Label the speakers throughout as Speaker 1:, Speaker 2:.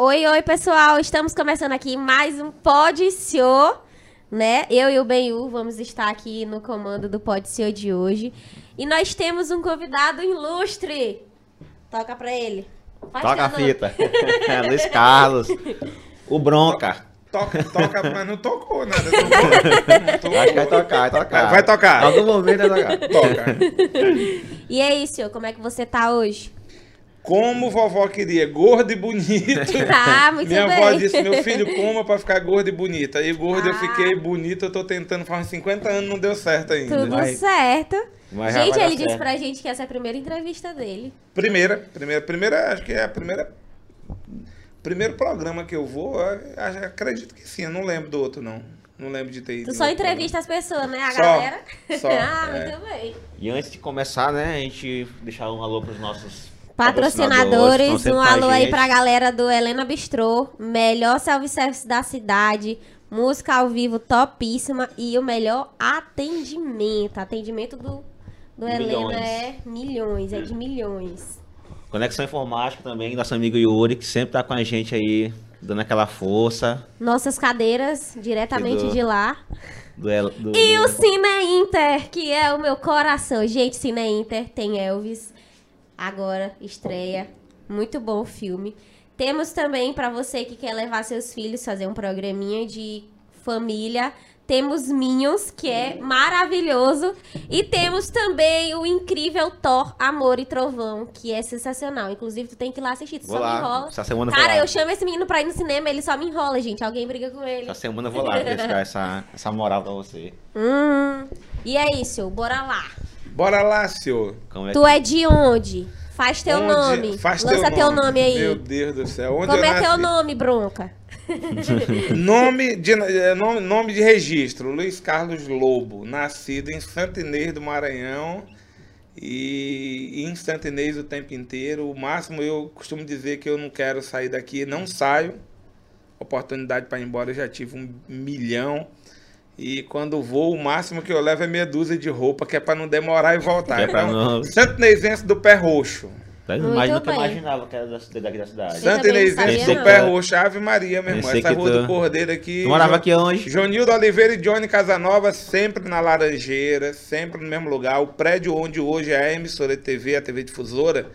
Speaker 1: Oi, oi, pessoal. Estamos começando aqui mais um Pod Senhor, né? Eu e o Benhu vamos estar aqui no comando do Pod Senhor de hoje. E nós temos um convidado ilustre. Toca pra ele. Faz
Speaker 2: Toca a fita. Luiz Carlos. O Bronca.
Speaker 3: Toca, toca, mas não tocou nada. Tocou?
Speaker 2: Acho que vai tocar, vai tocar.
Speaker 3: Vai tocar.
Speaker 2: Algum momento vai tocar.
Speaker 3: Toca.
Speaker 1: E aí, senhor, como é que você tá hoje?
Speaker 3: Como vovó queria, gordo e bonito.
Speaker 1: Ah, muito
Speaker 3: Minha
Speaker 1: bem.
Speaker 3: avó disse, meu filho, coma pra ficar gordo e bonito. Aí gordo eu
Speaker 1: Ah.
Speaker 3: fiquei bonito, eu tô tentando faz uns 50 anos, não deu certo ainda.
Speaker 1: Tudo
Speaker 2: Vai.
Speaker 1: certo.
Speaker 2: Mas
Speaker 1: gente, ele disse
Speaker 2: certo.
Speaker 1: pra gente que essa é a primeira entrevista dele.
Speaker 3: Primeira, primeira, primeira, acho que é a primeira. Primeiro programa que eu vou, eu acredito que sim, eu não lembro do outro, não. Não lembro de ter ido.
Speaker 1: Tu só entrevista as pessoas, né? A
Speaker 3: Só,
Speaker 1: galera.
Speaker 3: só,
Speaker 1: ah,
Speaker 3: é.
Speaker 1: muito bem.
Speaker 2: E antes de começar, né, a gente deixar um alô pros nossos
Speaker 1: Patrocinadores, um alô aí pra galera do Helena Bistrô, melhor self-service da cidade, música ao vivo topíssima e o melhor atendimento. Atendimento do, do Helena é milhões, é de milhões.
Speaker 2: Conexão Informática também, nosso amigo Yuri, que sempre tá com a gente aí, dando aquela força.
Speaker 1: Nossas cadeiras, diretamente
Speaker 2: do-
Speaker 1: de lá.
Speaker 2: Do, do,
Speaker 1: E o Cine Inter, que é o meu coração. Gente, Cine Inter tem Elvis. Agora estreia. Muito bom o filme. Temos também pra você que quer levar seus filhos fazer um programinha de família. Temos Minions, que é maravilhoso. E temos também o incrível Thor, Amor e Trovão, que é sensacional. Inclusive, tu tem que ir lá assistir, tu
Speaker 2: Vou
Speaker 1: só
Speaker 2: lá,
Speaker 1: me enrola.
Speaker 2: essa semana
Speaker 1: Cara, eu chamo esse menino pra ir no cinema, ele só me enrola, gente. Alguém briga com ele.
Speaker 2: Essa semana eu vou lá deixar essa, essa moral pra você.
Speaker 1: Hum. E é isso, bora lá.
Speaker 3: Bora lá, senhor.
Speaker 2: Como é
Speaker 1: Tu é de onde? Faz teu
Speaker 3: Onde-
Speaker 1: nome.
Speaker 3: Faz
Speaker 1: Lança teu nome, aí.
Speaker 3: Meu Deus do céu. Onde
Speaker 1: Como é teu
Speaker 3: nasci?
Speaker 1: nome, bronca?
Speaker 3: Nome de, eh, nome, nome de registro, Luiz Carlos Lobo, nascido em Santa Inês do Maranhão e em Santa Inês o tempo inteiro. O máximo eu costumo dizer que eu não quero sair daqui, não saio. Oportunidade para ir embora eu já tive um milhão. E quando vou, o máximo que eu levo é meia dúzia de roupa, que é para não demorar e voltar.
Speaker 2: Que é pra
Speaker 3: Então,
Speaker 2: não-
Speaker 3: Santo Inesense do Pé Roxo.
Speaker 2: Mas
Speaker 1: Muito
Speaker 2: nunca imaginava que era da- daqui da cidade.
Speaker 3: Santo Inesense
Speaker 1: sabia,
Speaker 3: do. Pé Roxo, Ave Maria, meu irmão. Essa rua
Speaker 2: tu-
Speaker 3: do Cordeiro aqui.
Speaker 2: Tu morava aqui onde?
Speaker 3: Jonildo Oliveira e Johnny Casanova, sempre na Laranjeira, sempre no mesmo lugar. O prédio onde hoje é a emissora de TV, a TV Difusora,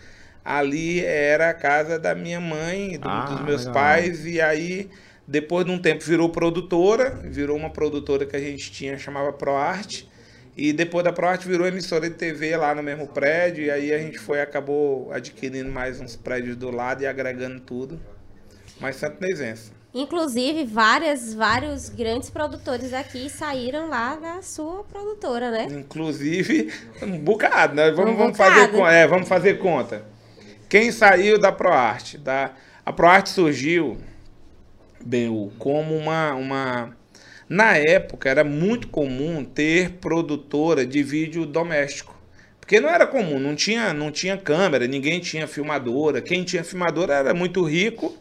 Speaker 3: ali era a casa da minha mãe, do-
Speaker 2: Ah,
Speaker 3: dos meus
Speaker 2: legal.
Speaker 3: pais, e aí, depois de um tempo, virou produtora, virou uma produtora que a gente tinha, chamava ProArte. E depois da ProArte virou emissora de TV lá no mesmo prédio, e aí a gente foi, acabou adquirindo mais uns prédios do lado e agregando tudo. Mas Santo Neisense.
Speaker 1: Inclusive, várias, vários grandes produtores aqui saíram lá da sua produtora, né?
Speaker 3: Inclusive, um bocado, né? Vamos,
Speaker 1: Um
Speaker 3: vamos, fazer, é, vamos fazer conta. Quem saiu da ProArte? Da, a ProArte surgiu, bem, como uma, uma... Na época, era muito comum ter produtora de vídeo doméstico. Porque não era comum, não tinha, não tinha câmera, ninguém tinha filmadora. Quem tinha filmadora era muito rico.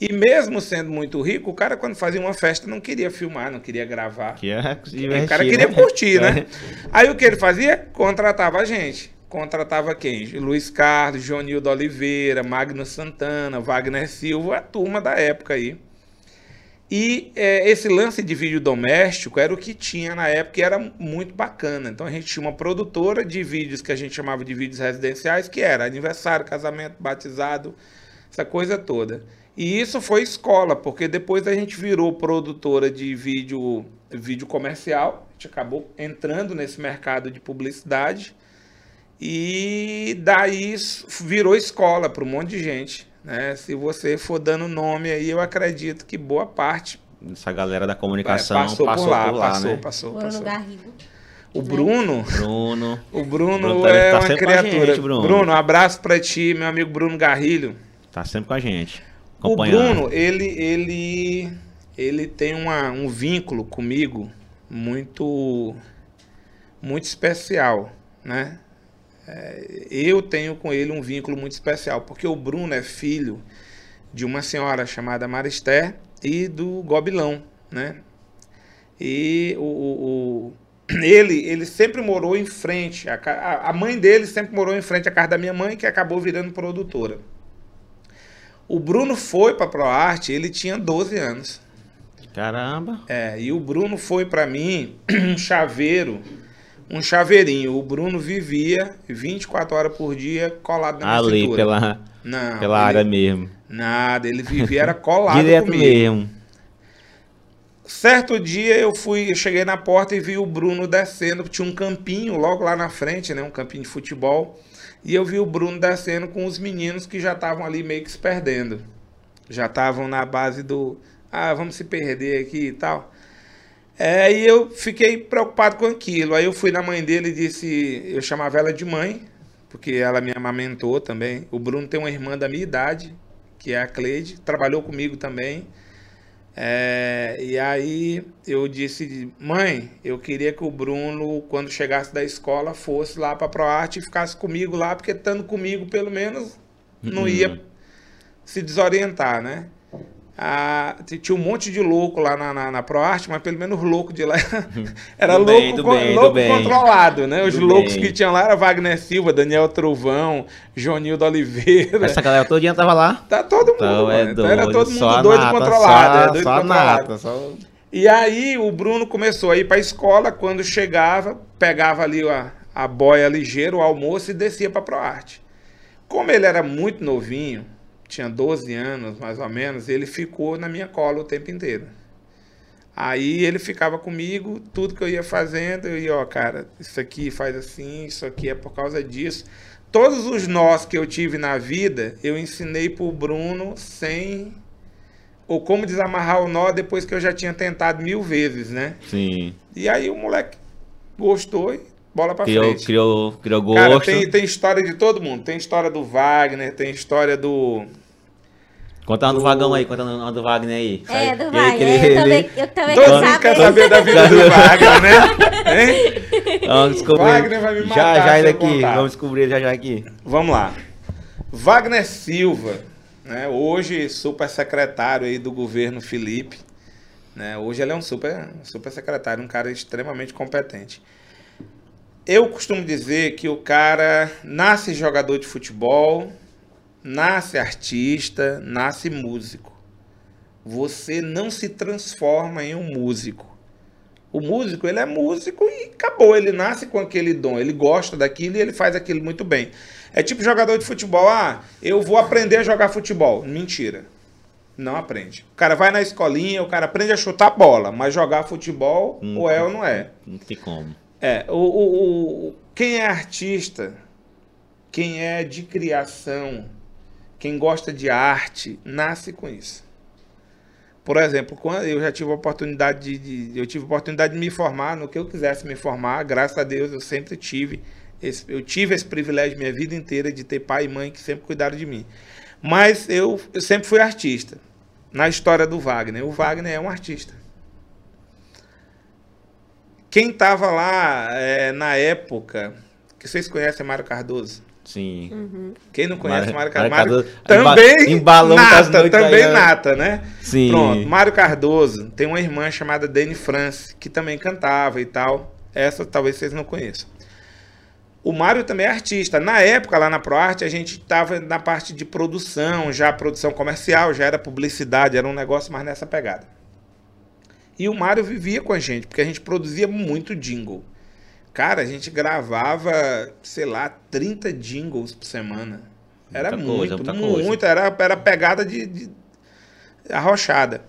Speaker 3: E mesmo sendo muito rico, o cara, quando fazia uma festa, não queria filmar, não queria gravar.
Speaker 2: Que é se
Speaker 3: O cara queria
Speaker 2: né?
Speaker 3: curtir, né?
Speaker 2: É.
Speaker 3: Aí o que ele fazia? Contratava a gente. Contratava quem? Luiz Carlos, Jonildo Oliveira, Magno Santana, Wagner Silva, a turma da época aí. E é, esse lance de vídeo doméstico era o que tinha na época e era muito bacana. Então a gente tinha uma produtora de vídeos que a gente chamava de vídeos residenciais, que era aniversário, casamento, batizado, essa coisa toda. E isso foi escola, porque depois a gente virou produtora de vídeo, vídeo comercial, a gente acabou entrando nesse mercado de publicidade. E daí virou escola para um monte de gente. Né? Se você for dando nome aí, eu acredito que boa parte
Speaker 2: Essa galera da
Speaker 3: é,
Speaker 2: comunicação
Speaker 3: passou, por lá, passou,
Speaker 2: né?
Speaker 3: passou,
Speaker 1: Bruno
Speaker 3: passou.
Speaker 1: Garrido.
Speaker 3: O Bruno,
Speaker 2: Bruno.
Speaker 3: o Bruno
Speaker 2: Bruno tá-
Speaker 3: é
Speaker 2: tá
Speaker 3: uma criatura.
Speaker 2: gente, Bruno.
Speaker 3: Bruno, um abraço para ti, meu amigo Bruno Garrilho.
Speaker 2: Tá sempre com a gente.
Speaker 3: O. Bruno, ele, ele, ele tem uma, um vínculo comigo muito, muito especial, né? É, eu tenho com ele um vínculo muito especial, porque o Bruno é filho de uma senhora chamada Maristé e do Gobilão, né? E o, o- o- ele, ele sempre morou em frente, a, a- a mãe dele sempre morou em frente à casa da minha mãe, que acabou virando produtora. O Bruno foi para ProArte, ele tinha 12 anos.
Speaker 2: Caramba.
Speaker 3: É, e o Bruno foi para mim um chaveiro, um chaveirinho. O Bruno vivia 24 horas por dia colado na minha
Speaker 2: Ali,
Speaker 3: cintura.
Speaker 2: pela,
Speaker 3: Não,
Speaker 2: pela
Speaker 3: ele-
Speaker 2: área mesmo.
Speaker 3: Nada, ele vivia era colado
Speaker 2: Direto
Speaker 3: comigo.
Speaker 2: mesmo.
Speaker 3: Certo dia eu fui, eu cheguei na porta e vi o Bruno descendo, tinha um campinho logo lá na frente, né, um campinho de futebol, e eu vi o Bruno descendo com os meninos que já estavam ali meio que se perdendo. Já estavam na base do, ah, vamos se perder aqui e tal. É, e eu fiquei preocupado com aquilo. Aí eu fui na mãe dele e disse, eu chamava ela de mãe, porque ela me amamentou também. O Bruno tem uma irmã da minha idade, que é a Cleide, trabalhou comigo também. É, e aí eu disse, mãe, eu queria que o Bruno, quando chegasse da escola, fosse lá para ProArte e ficasse comigo lá, porque estando comigo, pelo menos, não
Speaker 2: Uhum.
Speaker 3: ia se desorientar, né? Ah, tinha um monte de louco lá na, na, na ProArte, mas pelo menos louco de lá era
Speaker 2: Do
Speaker 3: louco,
Speaker 2: bem, do
Speaker 3: con-
Speaker 2: bem, do
Speaker 3: louco
Speaker 2: bem.
Speaker 3: controlado, né? Os
Speaker 2: Do
Speaker 3: loucos que tinham lá era Wagner Silva, Daniel Trovão, Jonildo Oliveira.
Speaker 2: Essa galera todo dia tava lá.
Speaker 3: Tá todo mundo,
Speaker 2: Então é.
Speaker 3: Então era todo mundo
Speaker 2: só
Speaker 3: doido
Speaker 2: nata,
Speaker 3: controlado.
Speaker 2: Só,
Speaker 3: é, doido
Speaker 2: só
Speaker 3: controlado.
Speaker 2: nata. Só...
Speaker 3: E aí o Bruno começou a ir para a escola, quando chegava, pegava ali a, a boia ligeira, o almoço e descia para ProArte. Como ele era muito novinho, tinha 12 anos mais ou menos, ele ficou na minha cola o tempo inteiro. Aí ele ficava comigo, tudo que eu ia fazendo, eu ia, ó, cara, isso aqui faz assim, isso aqui é por causa disso. Todos os nós que eu tive na vida, eu ensinei pro Bruno sem ou como desamarrar o nó depois que eu já tinha tentado mil vezes, né?
Speaker 2: Sim.
Speaker 3: E aí o moleque gostou e bola pra
Speaker 2: Criou,
Speaker 3: frente.
Speaker 2: criou, criou gosto.
Speaker 3: Cara, tem, tem história de todo mundo. Tem história do Wagner, tem história do.
Speaker 2: Conta uma do vagão aí, conta uma do Wagner aí.
Speaker 1: É, do Wagner.
Speaker 2: ele-
Speaker 1: Eu também,
Speaker 2: ele-
Speaker 1: eu também
Speaker 3: Todo mundo quer
Speaker 1: saber.
Speaker 3: da vida do Wagner, né? Hein?
Speaker 2: Vamos descobrir.
Speaker 3: Wagner vai me
Speaker 2: já
Speaker 3: matar
Speaker 2: já
Speaker 3: se
Speaker 2: ele aqui.
Speaker 3: contar.
Speaker 2: Vamos descobrir já já aqui.
Speaker 3: Vamos lá. Wagner Silva, né? Hoje super secretário aí do governo Felipe. Né? Hoje ele é um super, super secretário, um cara extremamente competente. Eu costumo dizer que o cara nasce jogador de futebol, nasce artista, nasce músico. Você não se transforma em um músico. O músico, ele é músico e acabou. Ele nasce com aquele dom. Ele gosta daquilo e ele faz aquilo muito bem. É tipo jogador de futebol. Ah, eu vou aprender a jogar futebol. Mentira. Não aprende. O cara vai na escolinha, o cara aprende a chutar bola, mas jogar futebol,
Speaker 2: Hum.
Speaker 3: ou é ou não é.
Speaker 2: Não tem como.
Speaker 3: É, o, o, o- quem é artista, quem é de criação, quem gosta de arte, nasce com isso. Por exemplo, quando eu já tive a oportunidade de, de- eu tive oportunidade de me formar no que eu quisesse me formar, graças a Deus eu sempre tive esse, eu tive esse privilégio minha vida inteira de ter pai e mãe que sempre cuidaram de mim. Mas eu, eu sempre fui artista. Na história do Wagner, o Wagner é um artista. Quem estava lá é, na época, que vocês conhecem Mário Cardoso?
Speaker 2: Sim.
Speaker 3: Quem não conhece
Speaker 2: Mário-
Speaker 3: Mário Cardoso?
Speaker 2: Mário Cardoso
Speaker 3: também
Speaker 2: emba- embalou muitas
Speaker 3: nata, também
Speaker 2: aí, né?
Speaker 3: nata, né?
Speaker 2: Sim.
Speaker 3: Pronto, Mário Cardoso tem uma irmã chamada Dani France, que também cantava e tal. Essa talvez vocês não conheçam. O Mário também é artista. Na época, lá na ProArte, a gente estava na parte de produção, já produção comercial, já era publicidade, era um negócio mais nessa pegada. E o Mário vivia com a gente, porque a gente produzia muito jingle. Cara, a gente gravava, sei lá, 30 jingles por semana. Era
Speaker 2: Muita coisa,
Speaker 3: muito,
Speaker 2: coisa.
Speaker 3: muito. Era, era pegada de, de arrochada.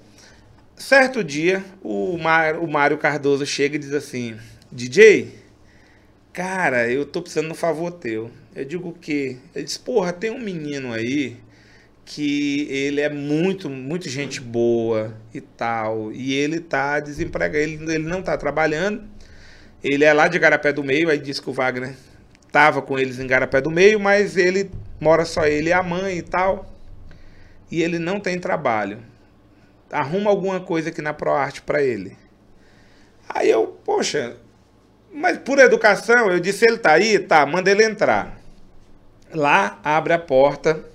Speaker 3: Certo dia, o, Mar, o Mário Cardoso chega e diz assim: DJ, cara, eu tô precisando de um favor teu. Eu digo o quê? Ele diz: Porra, tem um menino aí que ele é muito, muito gente boa e tal. E ele tá desempregado, ele, ele não tá trabalhando. Ele é lá de Garapé do Meio, aí disse que o Wagner tava com eles em Garapé do Meio, mas ele mora só ele e a mãe e tal. E ele não tem trabalho. Arruma alguma coisa aqui na ProArte para ele. Aí eu, poxa, mas por educação, eu disse, ele tá aí? Tá, manda ele entrar. Lá, abre a porta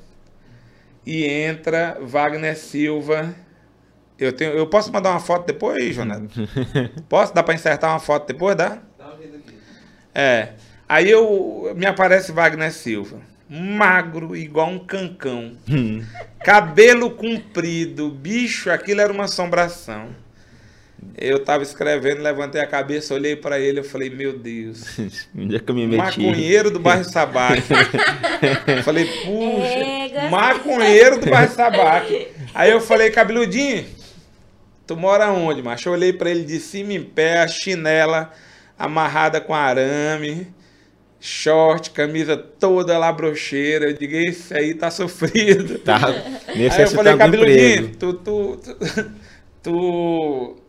Speaker 3: e entra Wagner Silva. Eu, tenho, eu posso mandar uma foto depois, Jonathan? Posso? Dá para insertar uma foto depois? Dá? É. Aí eu me aparece Wagner Silva. magro, igual um cancão. Cabelo comprido, bicho, aquilo era uma assombração. Eu tava escrevendo, levantei a cabeça, olhei pra ele, eu falei, meu Deus.
Speaker 2: Onde é que eu me meti?
Speaker 3: Maconheiro do bairro Sabac. falei, puxa, maconheiro do bairro Sabac. Aí eu falei, cabeludinho, tu mora onde, macho? Eu olhei pra ele de cima em pé, a chinela amarrada com arame, short, camisa toda lá brocheira. Eu digo, esse aí tá sofrido.
Speaker 2: Tá
Speaker 3: Aí eu falei,
Speaker 2: de
Speaker 3: cabeludinho, tu, tu, tu, tu,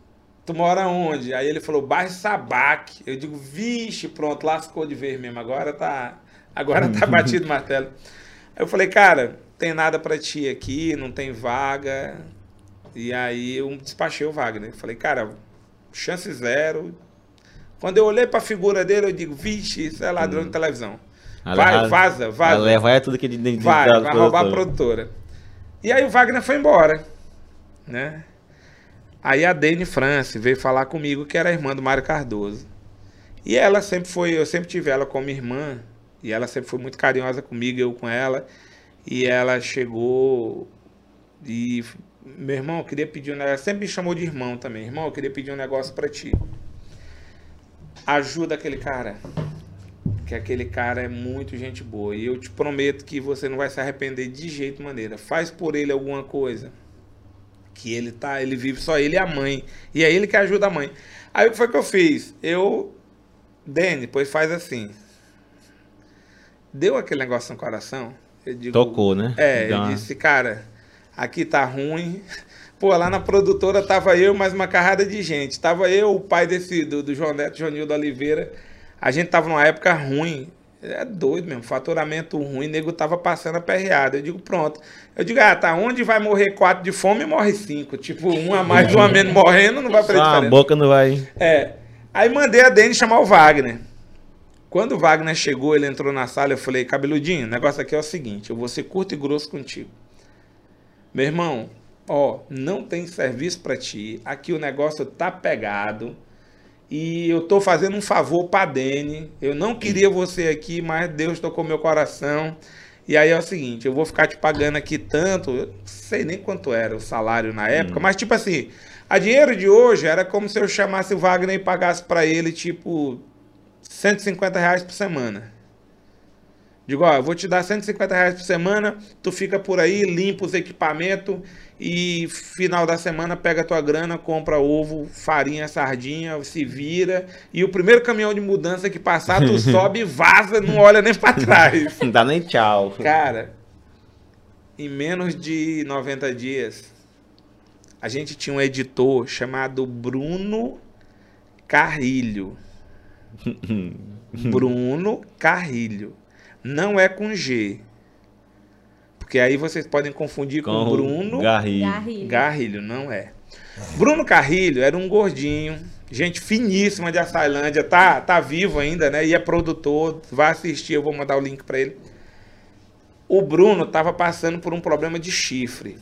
Speaker 3: tu mora onde? Aí ele falou, bairro Sabac. Eu digo, vixe, pronto, lascou de vez mesmo. Agora tá, agora tá batido o martelo. Aí eu falei, cara, tem nada pra ti aqui, não tem vaga. E aí eu despachei o Wagner. Eu falei, cara, chance zero. Quando eu olhei pra figura dele, eu digo, vixe, isso é ladrão de televisão.
Speaker 2: Ela
Speaker 3: Vai, vaza, vaza.
Speaker 2: Ela leva é tudo que de de- de-
Speaker 3: Vai, vai roubar a
Speaker 2: produtora.
Speaker 3: E aí o Wagner foi embora, né? Aí a Dani France veio falar comigo que era irmã do Mário Cardoso. E ela sempre foi, eu sempre tive ela como irmã, e ela sempre foi muito carinhosa comigo, eu com ela. E ela chegou e meu irmão, eu queria pedir um negócio, ela sempre me chamou de irmão também. Irmão, eu queria pedir um negócio pra ti. Ajuda aquele cara que aquele cara é muito gente boa. E eu te prometo que você não vai se arrepender de jeito maneira. Faz por ele alguma coisa. Que ele tá, ele vive só ele e a mãe. E é ele que ajuda a mãe. Aí o que foi que eu fiz? Eu, Dani, pois faz assim. Deu aquele negócio no coração. Eu digo,
Speaker 2: Tocou, né?
Speaker 3: é,
Speaker 2: Deu
Speaker 3: eu disse, cara, aqui tá ruim. Pô, lá na produtora tava eu mais uma carrada de gente. Tava eu, o pai desse, do, do João Neto, Joanildo Oliveira. A gente tava numa época ruim. É doido mesmo, faturamento ruim, nego tava passando aperreado. Eu digo, pronto. Eu digo, ah, tá, onde vai morrer quatro de fome, morre cinco. Tipo, um a mais, um a menos morrendo, não vai fazer
Speaker 2: Só a
Speaker 3: diferença.
Speaker 2: boca não vai.
Speaker 3: É. Aí mandei a Dani chamar o Wagner. Quando o Wagner chegou, ele entrou na sala, eu falei, cabeludinho, o negócio aqui é o seguinte, eu vou ser curto e grosso contigo. Meu irmão, ó, não tem serviço pra ti, aqui o negócio tá pegado, e eu tô fazendo um favor pra Dani, eu não queria você aqui, mas Deus tocou meu coração, e aí é o seguinte, eu vou ficar te pagando aqui tanto, eu não sei nem quanto era o salário na época, mas tipo assim, a dinheiro de hoje era como se eu chamasse o Wagner e pagasse pra ele, tipo, 150 reais por semana. Digo, ó, eu vou te dar 150 reais por semana, tu fica por aí, limpa os equipamentos e final da semana pega a tua grana, compra ovo, farinha, sardinha, se vira. E o primeiro caminhão de mudança que passar, tu sobe e vaza, não olha nem pra trás.
Speaker 2: Não dá nem tchau.
Speaker 3: Cara, em menos de 90 dias, a gente tinha um editor chamado Bruno Carrilho. Bruno Carrilho. Não é com G. Porque aí vocês podem confundir com,
Speaker 2: Com
Speaker 3: Bruno
Speaker 2: Garrido.
Speaker 1: Garrido.
Speaker 3: Garrilho, não é. Bruno Carrilho era um gordinho, gente finíssima de Açailândia, tá, tá vivo ainda, né? E é produtor, vai assistir, eu vou mandar o link pra ele. O Bruno tava passando por um problema de chifre.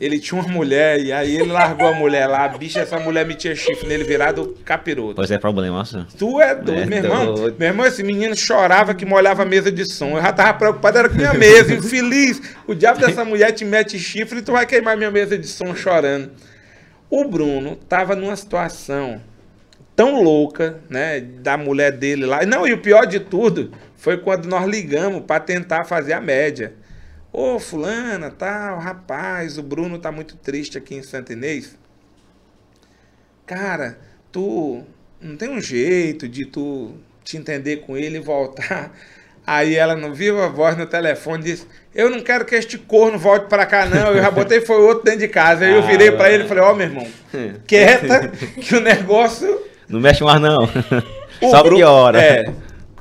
Speaker 3: Ele tinha uma mulher e aí ele largou a mulher lá, bicha, essa mulher metia chifre nele virado capiroto.
Speaker 2: Pois é problema, nossa.
Speaker 3: Tu é doido,
Speaker 2: É
Speaker 3: meu irmão.
Speaker 2: doido.
Speaker 3: Meu irmão, esse menino chorava que molhava a mesa de som. Eu já tava preocupado, era com minha mesa, infeliz. O diabo dessa mulher te mete chifre e tu vai queimar minha mesa de som chorando. O Bruno tava numa situação tão louca, né, da mulher dele lá. Não, e o pior de tudo foi quando nós ligamos para tentar fazer a média. Ô, fulana, tal, rapaz, o Bruno tá muito triste aqui em Santa Inês. Cara, tu não tem um jeito de tu te entender com ele e voltar. Aí ela, no viva voz no telefone, disse: Eu não quero que este corno volte pra cá, não. Eu já botei foi outro dentro de casa. Aí eu virei pra ele e falei: Ó, meu irmão, quieta, que o negócio
Speaker 2: Não mexe mais não.
Speaker 3: o
Speaker 2: Só
Speaker 3: Bru-
Speaker 2: piora.
Speaker 3: É.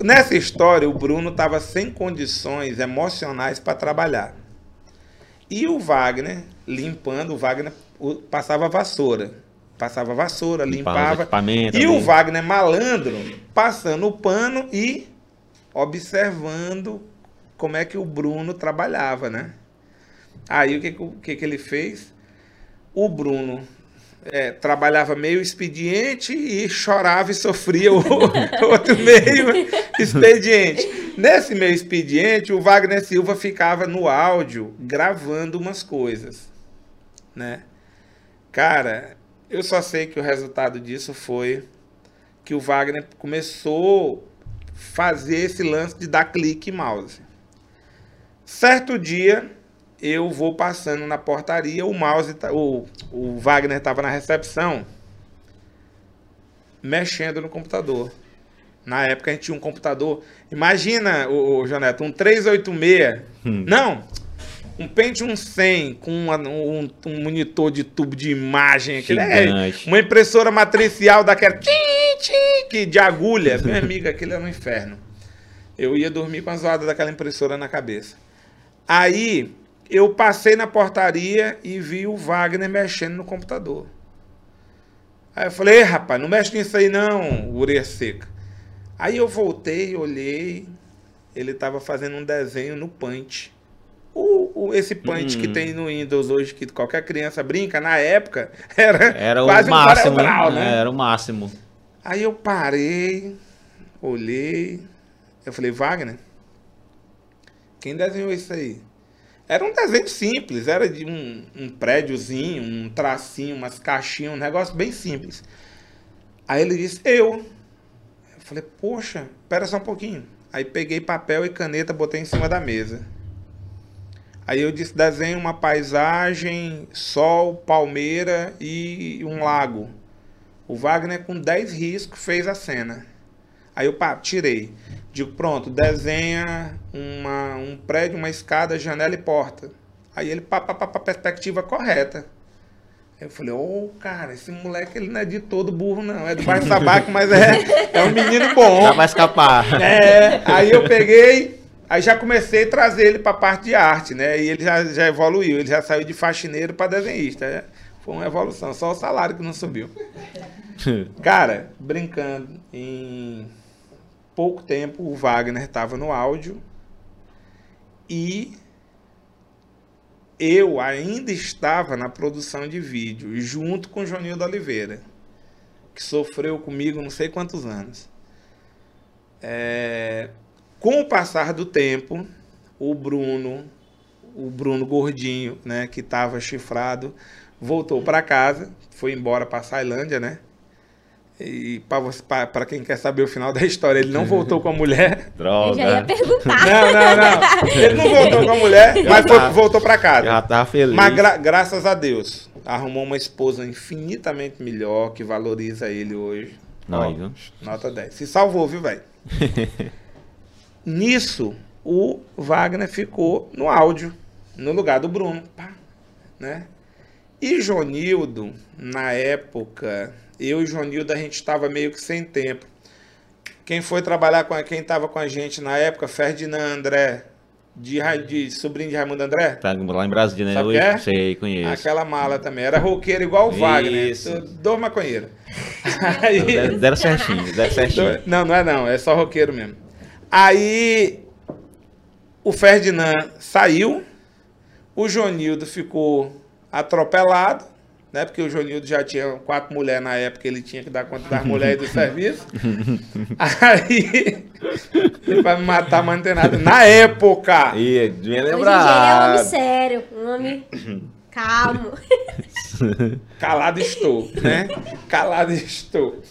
Speaker 3: Nessa história, o Bruno estava sem condições emocionais para trabalhar. E o Wagner, limpando, o Wagner passava vassoura. Passava vassoura,
Speaker 2: Limpava
Speaker 3: limpava. E
Speaker 2: ali.
Speaker 3: o Wagner malandro, passando o pano e observando como é que o Bruno trabalhava, né? Aí o que, que, que ele fez? O Bruno é, trabalhava meio expediente e chorava e sofria o outro meio expediente. Nesse meu expediente, o Wagner Silva ficava no áudio gravando umas coisas, né? Cara, eu só sei que o resultado disso foi que o Wagner começou a fazer esse lance de dar clique em mouse. Certo dia, eu vou passando na portaria, o mouse, tá- o, o Wagner estava na recepção, mexendo no computador. Na época a gente tinha um computador. Imagina, o, o Joneto, um 386. Não, um Pentium 100 com uma- um, um monitor de tubo de imagem. Aquele é, uma impressora matricial daquela tchim, tchim, que de agulha. Minha amiga, aquilo era um inferno. Eu ia dormir com a zoada daquela impressora na cabeça. Aí eu passei na portaria e vi o Wagner mexendo no computador. Aí eu falei, "Ei, rapaz, não mexe nisso aí não, ureia seca. Aí eu voltei, olhei, ele estava fazendo um desenho no Paint. O, o- esse que
Speaker 2: Hum.
Speaker 3: tem no Windows hoje, que qualquer criança brinca, na época, era,
Speaker 2: Era o
Speaker 3: um
Speaker 2: máximo.
Speaker 3: CorelDRAW, né?
Speaker 2: Era o máximo.
Speaker 3: Aí eu parei, olhei, eu falei, Wagner, quem desenhou isso aí? Era um desenho simples, era de um, um prédiozinho, um tracinho, umas caixinhas, um negócio bem simples. Aí ele disse, eu. Eu falei, poxa, espera só um pouquinho. Aí peguei papel e caneta, botei em cima da mesa. Aí eu disse, desenho uma paisagem, sol, palmeira e um lago. O Wagner, com 10 riscos, fez a cena. Aí eu pá, tirei. Digo, pronto, desenha uma, um prédio, uma escada, janela e porta. Aí ele, pá, pá, pá, pá, perspectiva correta. Eu falei, ô, cara, esse moleque ele não é de todo burro, não. É do bairro Sabaco, mas é, é um menino bom.
Speaker 2: Dá pra escapar.
Speaker 3: É, aí eu peguei, aí já comecei a trazer ele para a parte de arte, né? E ele já, já evoluiu, ele já saiu de faxineiro para desenhista. né? Foi uma evolução, só o salário que não subiu. Cara, brincando, em pouco tempo o Wagner estava no áudio e eu ainda estava na produção de vídeo, junto com Jonildo Oliveira, que sofreu comigo não sei quantos anos. É, com o passar do tempo, o Bruno, o Bruno gordinho, né, que estava chifrado, voltou para casa, foi embora para Sailândia, né? E para quem quer saber o final da história, ele não voltou com a mulher.
Speaker 1: Eu já ia
Speaker 2: Droga.
Speaker 1: perguntar.
Speaker 3: Não, não, não. Ele não voltou com a mulher, mas foi- voltou para casa.
Speaker 2: Já tava feliz.
Speaker 3: Mas gra- graças a Deus, arrumou uma esposa infinitamente melhor, que valoriza ele hoje.
Speaker 2: Não,
Speaker 3: Ó? Nota 10. Se salvou, viu, velho? Nisso, o Wagner ficou no áudio, no lugar do Bruno. Pá, né? E Jonildo, na época, eu e Jonildo, a gente estava meio que sem tempo. Quem foi trabalhar com a, quem estava com a gente na época, Ferdinand André, de, de sobrinho de Raimundo André,
Speaker 2: Tá lá em Brasília, né? Hoje,
Speaker 3: quem é?
Speaker 2: Sei, conheço.
Speaker 3: aquela mala também. Era roqueiro igual o Wagner.
Speaker 2: Isso.
Speaker 3: Dois maconheiros. Aí-
Speaker 2: Deram deram certinho, deram certinho.
Speaker 3: Não, não é não, é só roqueiro mesmo. Aí o Ferdinand saiu, o Jonildo ficou atropelado, né? Porque o Jonildo já tinha quatro mulheres na época, ele tinha que dar conta das mulheres do serviço. Aí, ele vai me matar, mas não tem nada. Na época,
Speaker 2: Ih, devia
Speaker 1: Hoje em dia ele é um
Speaker 2: lembrar.
Speaker 1: homem sério, um homem calmo.
Speaker 3: calado estou, né? Calado estou.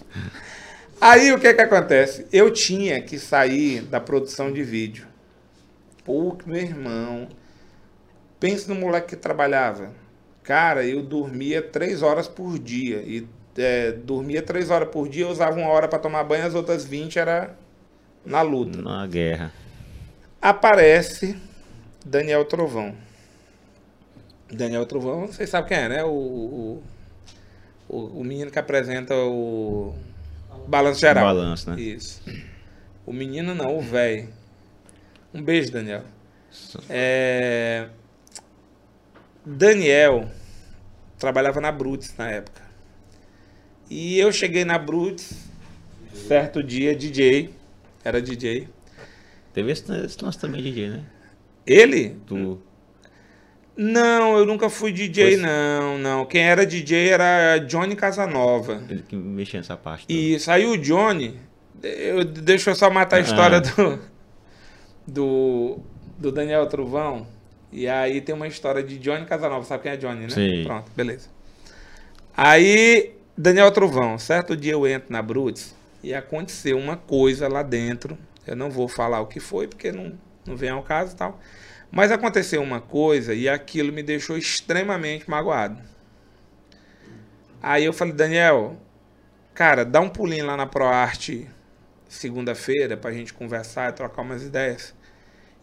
Speaker 3: Aí o que que acontece? Eu tinha que sair da produção de vídeo. Pô, meu irmão. Pensa no moleque que trabalhava. Cara, eu dormia três horas por dia. E é, dormia três horas por dia, eu usava uma hora para tomar banho, as outras 20 era na luta.
Speaker 2: Na guerra.
Speaker 3: Aparece Daniel Trovão. Daniel Trovão, vocês sabem quem é, né? O, o, o, menino que apresenta o Balanço Geral.
Speaker 2: Balanço, né?
Speaker 3: Isso. O menino não, o velho. Um beijo, Daniel. É, Daniel trabalhava na Brutus na época. E eu cheguei na Brutus, certo dia, DJ. Era DJ.
Speaker 2: Teve esse, esse lance também, DJ, né?
Speaker 3: Ele?
Speaker 2: Tu.
Speaker 3: Não, eu nunca fui DJ,
Speaker 2: Pois-
Speaker 3: não, não. Quem era DJ era Johnny Casanova.
Speaker 2: Ele que mexia nessa parte.
Speaker 3: E saiu o Johnny. Eu, deixa eu só matar a
Speaker 2: Ah.
Speaker 3: história do. do, do Daniel Truvão. E aí tem uma história de Johnny Casanova. Sabe quem é Johnny, né?
Speaker 2: Sim.
Speaker 3: Pronto, beleza. Aí, Daniel Truvão, certo dia eu entro na Brutus e aconteceu uma coisa lá dentro. Eu não vou falar o que foi, porque não, não vem ao caso e tal. Mas aconteceu uma coisa e aquilo me deixou extremamente magoado. Aí eu falei, Daniel, cara, dá um pulinho lá na ProArte segunda-feira pra gente conversar e trocar umas ideias.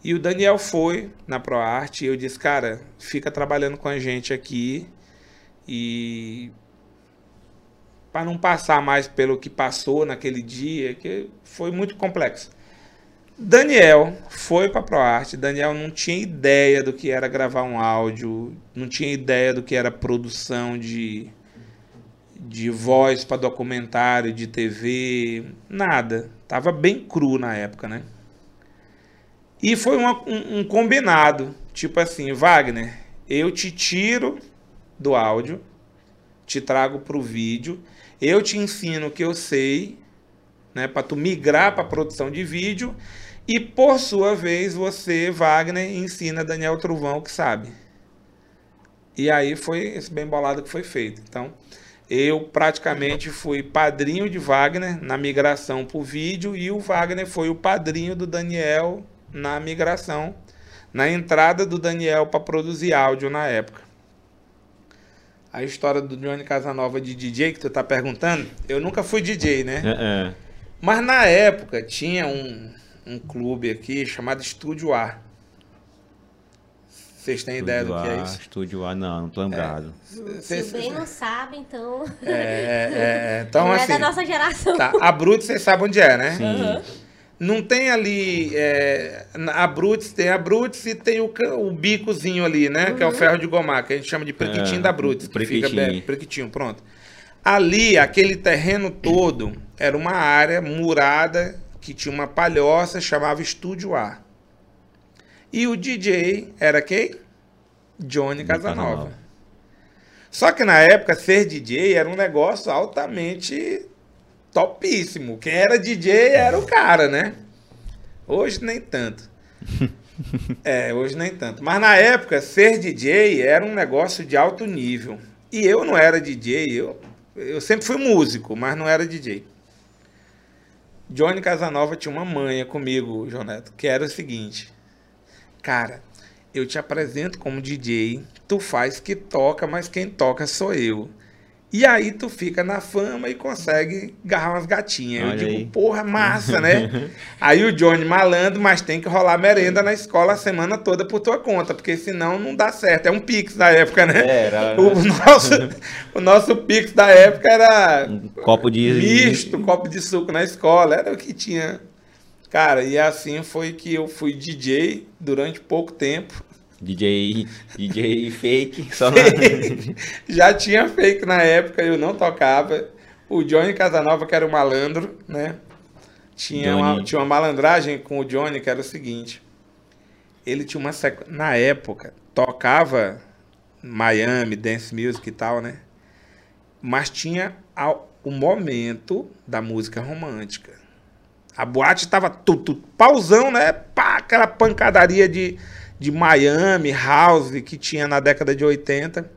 Speaker 3: E o Daniel foi na ProArte e eu disse, cara, fica trabalhando com a gente aqui e para não passar mais pelo que passou naquele dia, que foi muito complexo. Daniel foi para ProArte. Daniel não tinha ideia do que era gravar um áudio, não tinha ideia do que era produção de, de voz para documentário, de TV, nada. Tava bem cru na época, né? E foi uma- um, um combinado, tipo assim, Wagner, eu te tiro do áudio, te trago para o vídeo, eu te ensino o que eu sei, né, para tu migrar para produção de vídeo e por sua vez você, Wagner, ensina Daniel Truvão que sabe. E aí foi esse bem bolado que foi feito. Então, eu praticamente fui padrinho de Wagner na migração para o vídeo e o Wagner foi o padrinho do Daniel na migração, na entrada do Daniel para produzir áudio na época. A história do Johnny Casanova de DJ que tu tá perguntando, eu nunca fui DJ, né?
Speaker 2: É, é.
Speaker 3: Mas na época tinha um, um clube aqui chamado Estúdio A. Vocês têm ideia do que é isso?
Speaker 2: Estúdio A, não, não tô lembrado.
Speaker 3: Cês-
Speaker 1: Se bem não sabe, então.
Speaker 3: É, é, é, então
Speaker 1: não
Speaker 3: assim.
Speaker 1: é da nossa geração.
Speaker 3: Tá, a Brutes, vocês sabem onde é, né?
Speaker 1: Aham.
Speaker 3: Não tem ali. é, a Brutes tem a Brutes e tem o, o bicozinho ali, né? Que é o ferro de gomar, que a gente chama de prequitinho
Speaker 2: É,
Speaker 3: da Brutes. Que fica
Speaker 2: prequitinho.
Speaker 3: bem, prequitinho, pronto. Ali, aquele terreno todo, era uma área murada que tinha uma palhoça, chamava Estúdio A. E o DJ era quem? Johnny Casanova.
Speaker 2: Casanova.
Speaker 3: Só que na época, ser DJ era um negócio altamente topíssimo. Quem era DJ era o cara, né? Hoje nem tanto. É, hoje nem tanto. Mas na época, ser DJ era um negócio de alto nível. E eu não era DJ, eu, eu sempre fui músico, mas não era DJ. Johnny Casanova tinha uma manha comigo, João Neto, que era o seguinte. Cara, eu te apresento como DJ, tu faz que toca, mas quem toca sou eu. E aí tu fica na fama e consegue agarrar umas gatinhas. eu
Speaker 2: Olha
Speaker 3: digo,
Speaker 2: aí.
Speaker 3: porra, massa, né? aí o Johnny malandro, mas tem que rolar merenda na escola a semana toda por tua conta, porque senão não dá certo. É um Pix da época, né?
Speaker 2: Era,
Speaker 3: O nosso, o nosso Pix da época era
Speaker 2: Um copo de.
Speaker 3: misto, copo de suco na escola, era o que tinha. Cara, e assim foi que eu fui DJ durante pouco tempo.
Speaker 2: DJ. DJ fake. Só na...
Speaker 3: Já tinha fake na época, eu não tocava. O Johnny Casanova, que era o malandro, né? Tinha uma, tinha uma malandragem com o Johnny, que era o seguinte. Ele tinha uma sequ... Na época, tocava Miami, dance music e tal, né? Mas tinha ao- o momento da música romântica. A boate tava tudo, tudo pausão, né? Pá, aquela pancadaria de, de Miami, house que tinha na década de 80.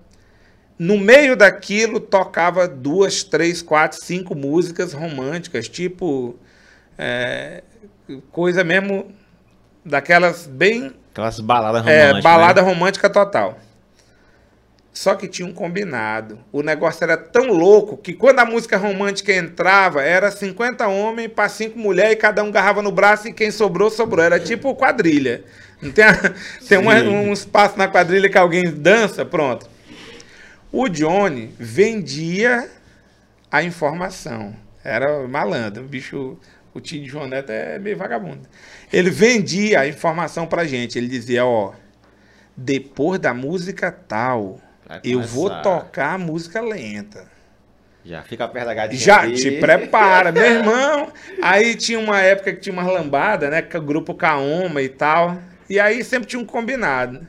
Speaker 3: No meio daquilo tocava duas, três, quatro, cinco músicas românticas, tipo é, coisa mesmo daquelas bem
Speaker 2: Aquelas baladas
Speaker 3: é,
Speaker 2: românticas.
Speaker 3: balada
Speaker 2: né?
Speaker 3: romântica total. Só que tinha um combinado. O negócio era tão louco que quando a música romântica entrava, era 50 homens para 5 mulheres e cada um agarrava no braço e quem sobrou, sobrou. Era tipo quadrilha. Não tem, a- tem uma- um espaço na quadrilha que alguém dança, pronto. O Johnny vendia a informação. Era malandro. O bicho, o tio de João Neto é meio vagabundo. Ele vendia a informação pra gente. Ele dizia, ó, depois da música tal, eu vou tocar a música lenta.
Speaker 2: Já fica perto da gatinha.
Speaker 3: Já
Speaker 2: ali.
Speaker 3: te prepara, meu irmão. Aí tinha uma época que tinha umas lambadas, né? Grupo Kaoma e tal. E aí sempre tinha um combinado.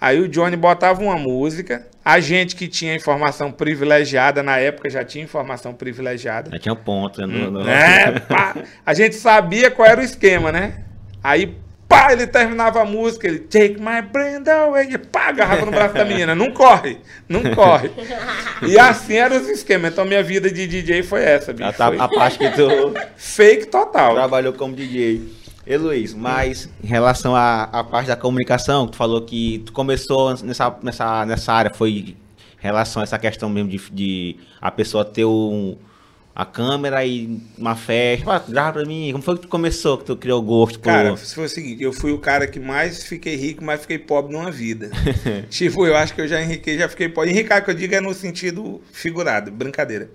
Speaker 3: Aí o Johnny botava uma música. A gente que tinha informação privilegiada, na época já tinha informação privilegiada.
Speaker 2: Já tinha ponto, né? no- no-
Speaker 3: É, pá. A gente sabia qual era o esquema, né? Aí, pá, ele terminava a música, ele take my brand away, pá, agarrava no braço da menina, não corre, não corre. E assim eram os esquemas. Então minha vida de DJ foi essa, bicho.
Speaker 2: A, tá-
Speaker 3: Foi
Speaker 2: a parte que tu
Speaker 3: fake total.
Speaker 2: trabalhou como DJ. E Luiz, mas em relação à, à parte da comunicação, tu falou que tu começou nessa, nessa, nessa área, foi em relação a essa questão mesmo de, de a pessoa ter um, a câmera e uma festa. Ah, grava pra mim. Como foi que tu começou, que tu criou gosto por...
Speaker 3: Cara, foi o seguinte, eu fui o cara que mais fiquei rico, mas fiquei pobre numa vida. tipo, eu acho que eu já enriquei, já fiquei pobre. Enricar que eu digo é no sentido figurado, brincadeira.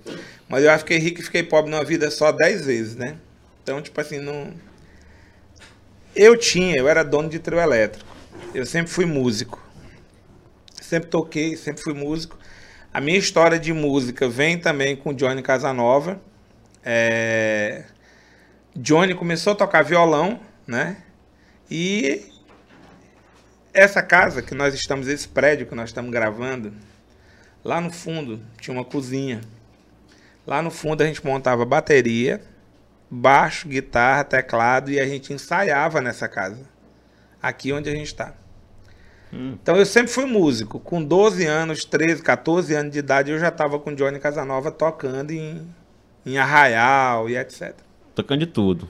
Speaker 3: Mas eu acho que fiquei rico e fiquei pobre numa vida só dez vezes, né? Então, tipo assim, não... Eu tinha, eu era dono de trio elétrico. Eu sempre fui músico. Sempre toquei, sempre fui músico. A minha história de música vem também com Johnny Casanova. É... Johnny começou a tocar violão, né? E essa casa que nós estamos, esse prédio que nós estamos gravando, lá no fundo tinha uma cozinha. Lá no fundo a gente montava bateria, baixo, guitarra, teclado e a gente ensaiava nessa casa. Aqui onde a gente está. Então eu sempre fui músico. Com 12 anos, 13, 14 anos de idade, eu já estava com Johnny Casanova tocando em, em Arraial e etc.
Speaker 2: Tocando de tudo.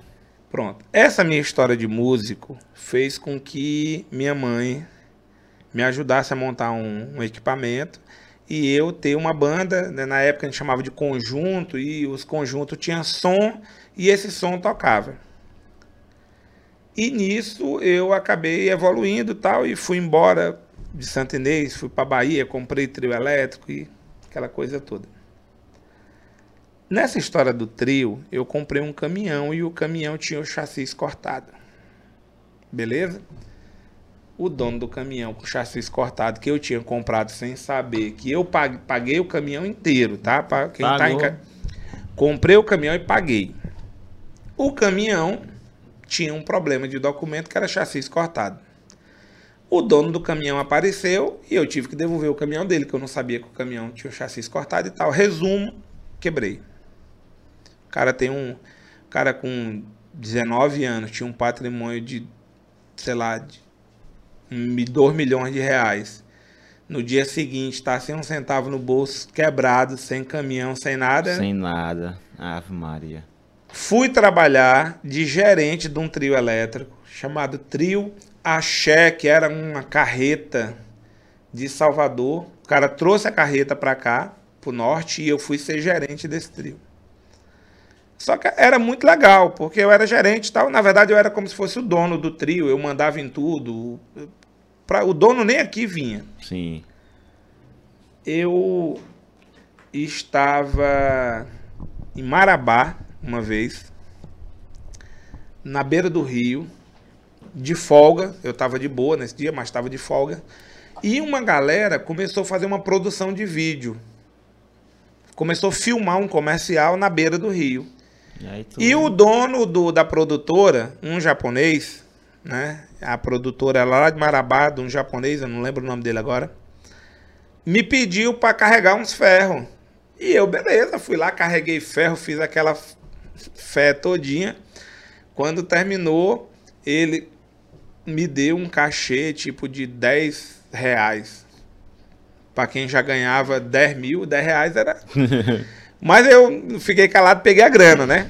Speaker 3: Pronto. Essa minha história de músico fez com que minha mãe me ajudasse a montar um, um equipamento e eu ter uma banda. né, Na época a gente chamava de conjunto e os conjuntos tinham som e esse som tocava. E nisso eu acabei evoluindo tal e fui embora de Santa Inês, fui para Bahia, comprei trio elétrico e aquela coisa toda. Nessa história do trio, eu comprei um caminhão e o caminhão tinha o chassi cortado. Beleza? O dono do caminhão com o chassi cortado que eu tinha comprado sem saber que eu pag- paguei o caminhão inteiro, tá? Pra quem tá em
Speaker 2: Pagou.
Speaker 3: ca... Comprei o caminhão e paguei. O caminhão tinha um problema de documento que era chassi cortado. O dono do caminhão apareceu e eu tive que devolver o caminhão dele, que eu não sabia que o caminhão tinha o chassi cortado e tal. Resumo, quebrei. O cara tem um. O cara com 19 anos tinha um patrimônio de, sei lá, de 2 milhões de reais. No dia seguinte, tá sem um centavo no bolso, quebrado, sem caminhão, sem nada.
Speaker 2: Sem nada. Ave Maria.
Speaker 3: Fui trabalhar de gerente de um trio elétrico chamado Trio Axé, que era uma carreta de Salvador. O cara trouxe a carreta para cá, pro norte, e eu fui ser gerente desse trio. Só que era muito legal, porque eu era gerente e tal. Na verdade, eu era como se fosse o dono do trio, eu mandava em tudo. Pra, o dono nem aqui vinha.
Speaker 2: Sim.
Speaker 3: Eu estava em Marabá uma vez, na beira do rio, de folga. Eu estava de boa nesse dia, mas estava de folga. E uma galera começou a fazer uma produção de vídeo. Começou a filmar um comercial na beira do rio.
Speaker 2: E, tu...
Speaker 3: E o dono do, da produtora, um japonês, né? A produtora lá de Marabá, de um japonês, eu não lembro o nome dele agora, me pediu para carregar uns ferros. E eu, beleza, fui lá, carreguei ferro, fiz aquela fé todinha. Quando terminou, ele me deu um cachê tipo de 10 reais. Para quem já ganhava 10 mil, 10 reais era. Mas eu fiquei calado, peguei a grana, né?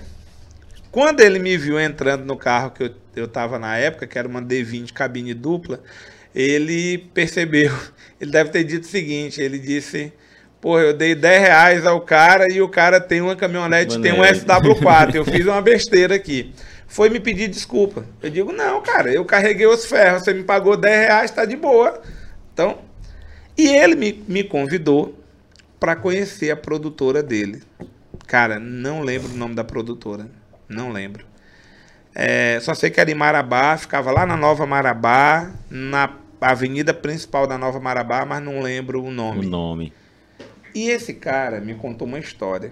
Speaker 3: Quando ele me viu entrando no carro que eu, eu tava na época, que era uma D20 cabine dupla, ele percebeu. Ele deve ter dito o seguinte: ele disse. Pô, eu dei 10 reais ao cara e o cara tem uma caminhonete, tem um
Speaker 2: Maneiro.
Speaker 3: SW4. Eu fiz uma besteira aqui. Foi me pedir desculpa. Eu digo, não, cara, eu carreguei os ferros, você me pagou 10 reais, tá de boa. Então, e ele me, me convidou para conhecer a produtora dele. Cara, não lembro o nome da produtora. Não lembro. É, só sei que era em Marabá, ficava lá na Nova Marabá, na avenida principal da Nova Marabá, mas não lembro o
Speaker 2: O
Speaker 3: nome.
Speaker 2: nome.
Speaker 3: E esse cara me contou uma história.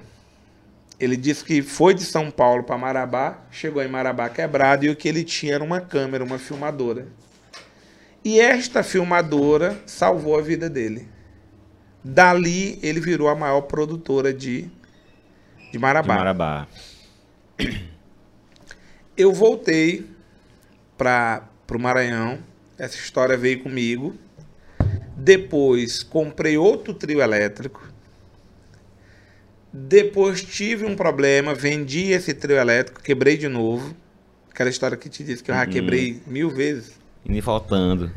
Speaker 3: Ele disse que foi de São Paulo para Marabá, chegou em Marabá quebrado e o que ele tinha era uma câmera, uma filmadora. E esta filmadora salvou a vida dele. Dali ele virou a maior produtora de, de
Speaker 2: De
Speaker 3: Marabá. Eu voltei para pro Maranhão. Essa história veio comigo. Depois comprei outro trio elétrico. Depois tive um problema, vendi esse trio elétrico, quebrei de novo. Aquela história que te disse que eu já
Speaker 2: Uhum.
Speaker 3: quebrei mil vezes.
Speaker 2: E me faltando.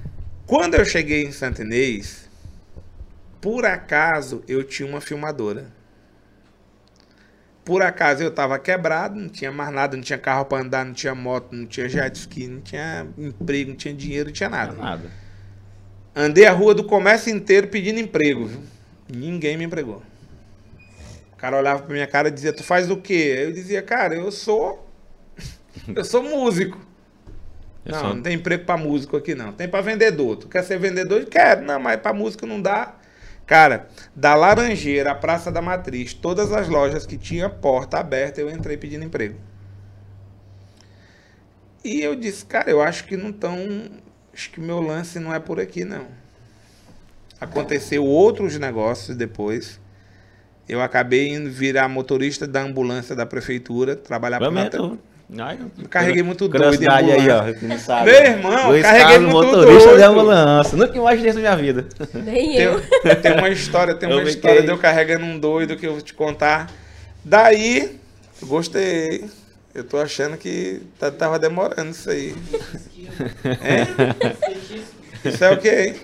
Speaker 3: Quando eu cheguei em Santa Inês, por acaso eu tinha uma filmadora. Por acaso eu tava quebrado, não tinha mais nada, não tinha carro para andar, não tinha moto, não tinha jet ski, não tinha emprego, não tinha dinheiro, não tinha nada.
Speaker 2: Nada.
Speaker 3: Andei a rua do comércio inteiro pedindo emprego, viu? Ninguém me empregou. O cara olhava pra minha cara e dizia, tu faz o quê? Eu dizia, cara, eu sou. Eu sou músico.
Speaker 2: Eu
Speaker 3: não,
Speaker 2: sou-
Speaker 3: não tem emprego pra músico aqui, não. Tem pra vendedor. Tu quer ser vendedor? Quero. Não, mas pra músico não dá. Cara, da Laranjeira à Praça da Matriz, todas as lojas que tinha porta aberta, eu entrei pedindo emprego. E eu disse, cara, eu acho que não estão. Acho que meu lance não é por aqui, não. Aconteceu outros negócios depois. Eu acabei indo virar motorista da ambulância da prefeitura, trabalhar pra
Speaker 2: Lamento. Ai,
Speaker 3: Eu carreguei muito doido
Speaker 2: aí, ó. não sabe.
Speaker 3: Meu irmão,
Speaker 2: Luiz
Speaker 3: carreguei
Speaker 2: Carlos,
Speaker 3: muito
Speaker 2: motorista
Speaker 3: doido.
Speaker 2: de ambulância. Nunca imaginei isso na minha vida.
Speaker 1: Nem eu.
Speaker 3: Tem, tem uma história, tem
Speaker 2: Eu
Speaker 3: uma
Speaker 2: fiquei-
Speaker 3: história de eu carregando um doido que eu vou te contar. Daí, eu gostei. Eu tô achando que tá- tava demorando isso aí. É? Isso é o quê?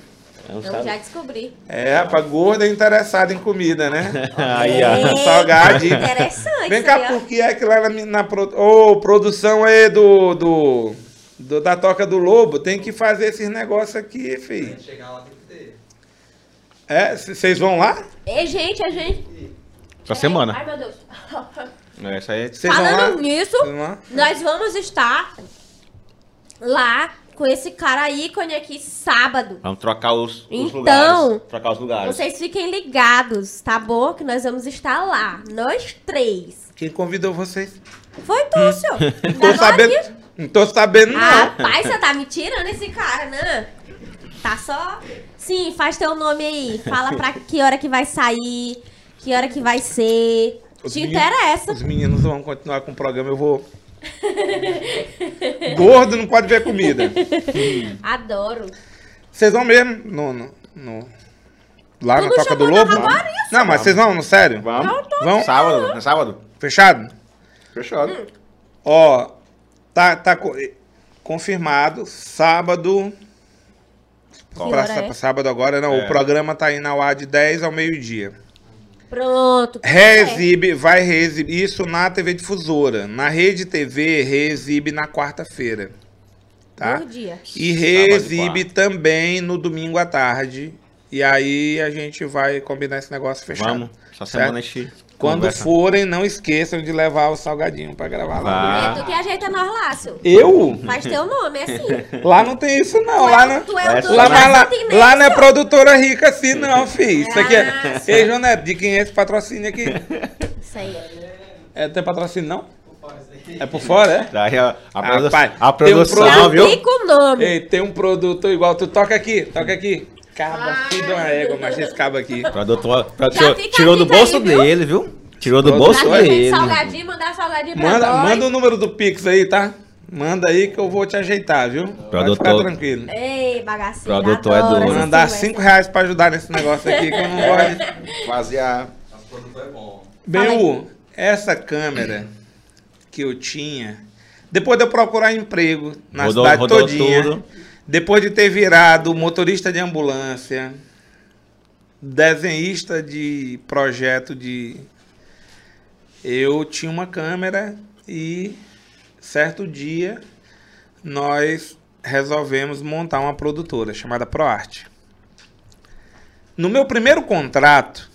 Speaker 2: É um
Speaker 1: Eu já descobri.
Speaker 3: É, rapaz, gorda é interessada em comida, né?
Speaker 2: Aí, ó.
Speaker 3: Salgadinho.
Speaker 1: Interessante.
Speaker 3: Vem cá,
Speaker 1: aí,
Speaker 3: por que é que lá na, na pro- Ô, produção aí do, do, do- da Toca do Lobo tem que fazer esses negócios aqui, filho.
Speaker 4: Chegar lá tem que ter.
Speaker 3: É, vocês vão lá?
Speaker 1: Ei, gente, a gente.
Speaker 2: Essa semana.
Speaker 1: Ai, meu Deus.
Speaker 2: Essa aí é
Speaker 3: vão lá?
Speaker 1: Falando nisso,
Speaker 3: Vocês vão lá?
Speaker 1: nós vamos estar lá com esse cara ícone aqui sábado.
Speaker 2: Vamos trocar os, os
Speaker 1: Então,
Speaker 2: lugares. Trocar os lugares.
Speaker 1: Vocês fiquem ligados, tá bom? Que nós vamos estar lá. Nós três.
Speaker 3: Quem convidou vocês?
Speaker 1: Foi tu, senhor.
Speaker 3: Não tô sabendo, não tô sabendo não.
Speaker 1: Rapaz, você tá me tirando esse cara, né? Tá só. Sim, faz teu nome aí. Fala pra que hora que vai sair, que hora que vai ser.
Speaker 3: Os
Speaker 1: Te
Speaker 3: meninos-
Speaker 1: interessa.
Speaker 3: Os meninos vão continuar com o programa, eu vou... Gordo não pode ver comida.
Speaker 1: Adoro.
Speaker 3: Vocês vão mesmo no... no, no- lá na Toca do Lobo?
Speaker 1: na Rapariga,
Speaker 3: Não, mas vocês vão, no sério?
Speaker 2: Vamos.
Speaker 3: Vão?
Speaker 2: Sábado. É sábado?
Speaker 3: Fechado?
Speaker 2: Fechado.
Speaker 1: Hum.
Speaker 3: Ó, tá, tá co- confirmado, sábado...
Speaker 1: Que
Speaker 3: Pra,
Speaker 1: hora é?
Speaker 3: pra sábado agora, não.
Speaker 2: É.
Speaker 3: O programa tá indo ao ar de 10 ao meio-dia.
Speaker 1: Pronto.
Speaker 3: Reexibe, vai reexibir isso na TV Difusora. Na Rede TV, reexibe na quarta-feira. Tá?
Speaker 1: Bom dia.
Speaker 3: E
Speaker 2: e
Speaker 3: reexibe também no domingo à tarde. E aí a gente vai combinar esse negócio fechado.
Speaker 2: Vamos. Essa
Speaker 3: Certo?
Speaker 2: semana a gente.
Speaker 3: Quando
Speaker 2: conversa.
Speaker 3: forem, não esqueçam de levar o salgadinho pra gravar lá.
Speaker 1: É tu que ajeita nós lá, senhor.
Speaker 3: Eu?
Speaker 1: Faz teu nome, é assim.
Speaker 3: Lá não tem isso não.
Speaker 1: Tu
Speaker 3: Lá
Speaker 1: é,
Speaker 3: não...
Speaker 1: tu é o
Speaker 2: Lá-
Speaker 1: dono
Speaker 3: Lá, lá, lá não é produtora rica assim, não, filho. Isso aqui é.
Speaker 1: Ah,
Speaker 3: Ei, Joneto, de quem é esse patrocínio aqui?
Speaker 1: Isso aí.
Speaker 3: É, tem patrocínio não? É por fora, é?
Speaker 2: Daí a, a, produ-
Speaker 3: Rapaz,
Speaker 2: a
Speaker 3: tem um
Speaker 2: produção,
Speaker 3: produto-
Speaker 2: viu?
Speaker 1: Fica o nome.
Speaker 3: Ei, tem um produto igual. Tu toca aqui, toca aqui. Caba, filho de uma égua, mas esse cabo aqui.
Speaker 2: Produtor, produtor
Speaker 1: fica a
Speaker 2: tirou do bolso
Speaker 1: aí,
Speaker 2: dele, viu? Tirou do bolso
Speaker 1: Pra
Speaker 2: dele.
Speaker 1: salgadinho, mandar salgadinho pra
Speaker 3: Manda,
Speaker 1: nós.
Speaker 3: manda o número do Pix aí, tá? Manda aí que eu vou te ajeitar, viu? Pode
Speaker 2: Produtor.
Speaker 3: ficar tranquilo.
Speaker 1: Ei, bagaceiro.
Speaker 2: Produtor é
Speaker 1: essas
Speaker 3: Mandar
Speaker 1: conversas.
Speaker 3: 5 reais pra ajudar nesse negócio aqui que eu não gosto. de-
Speaker 2: Fazer a.
Speaker 4: Nosso produtor é bom.
Speaker 3: Bem, essa câmera que eu tinha, depois de eu procurar emprego na
Speaker 2: Rodou-
Speaker 3: cidade
Speaker 2: rodou
Speaker 3: todinha,
Speaker 2: tudo.
Speaker 3: Depois de ter virado motorista de ambulância, desenhista de projeto de... Eu tinha uma câmera e certo dia nós resolvemos montar uma produtora chamada ProArt. No meu primeiro contrato,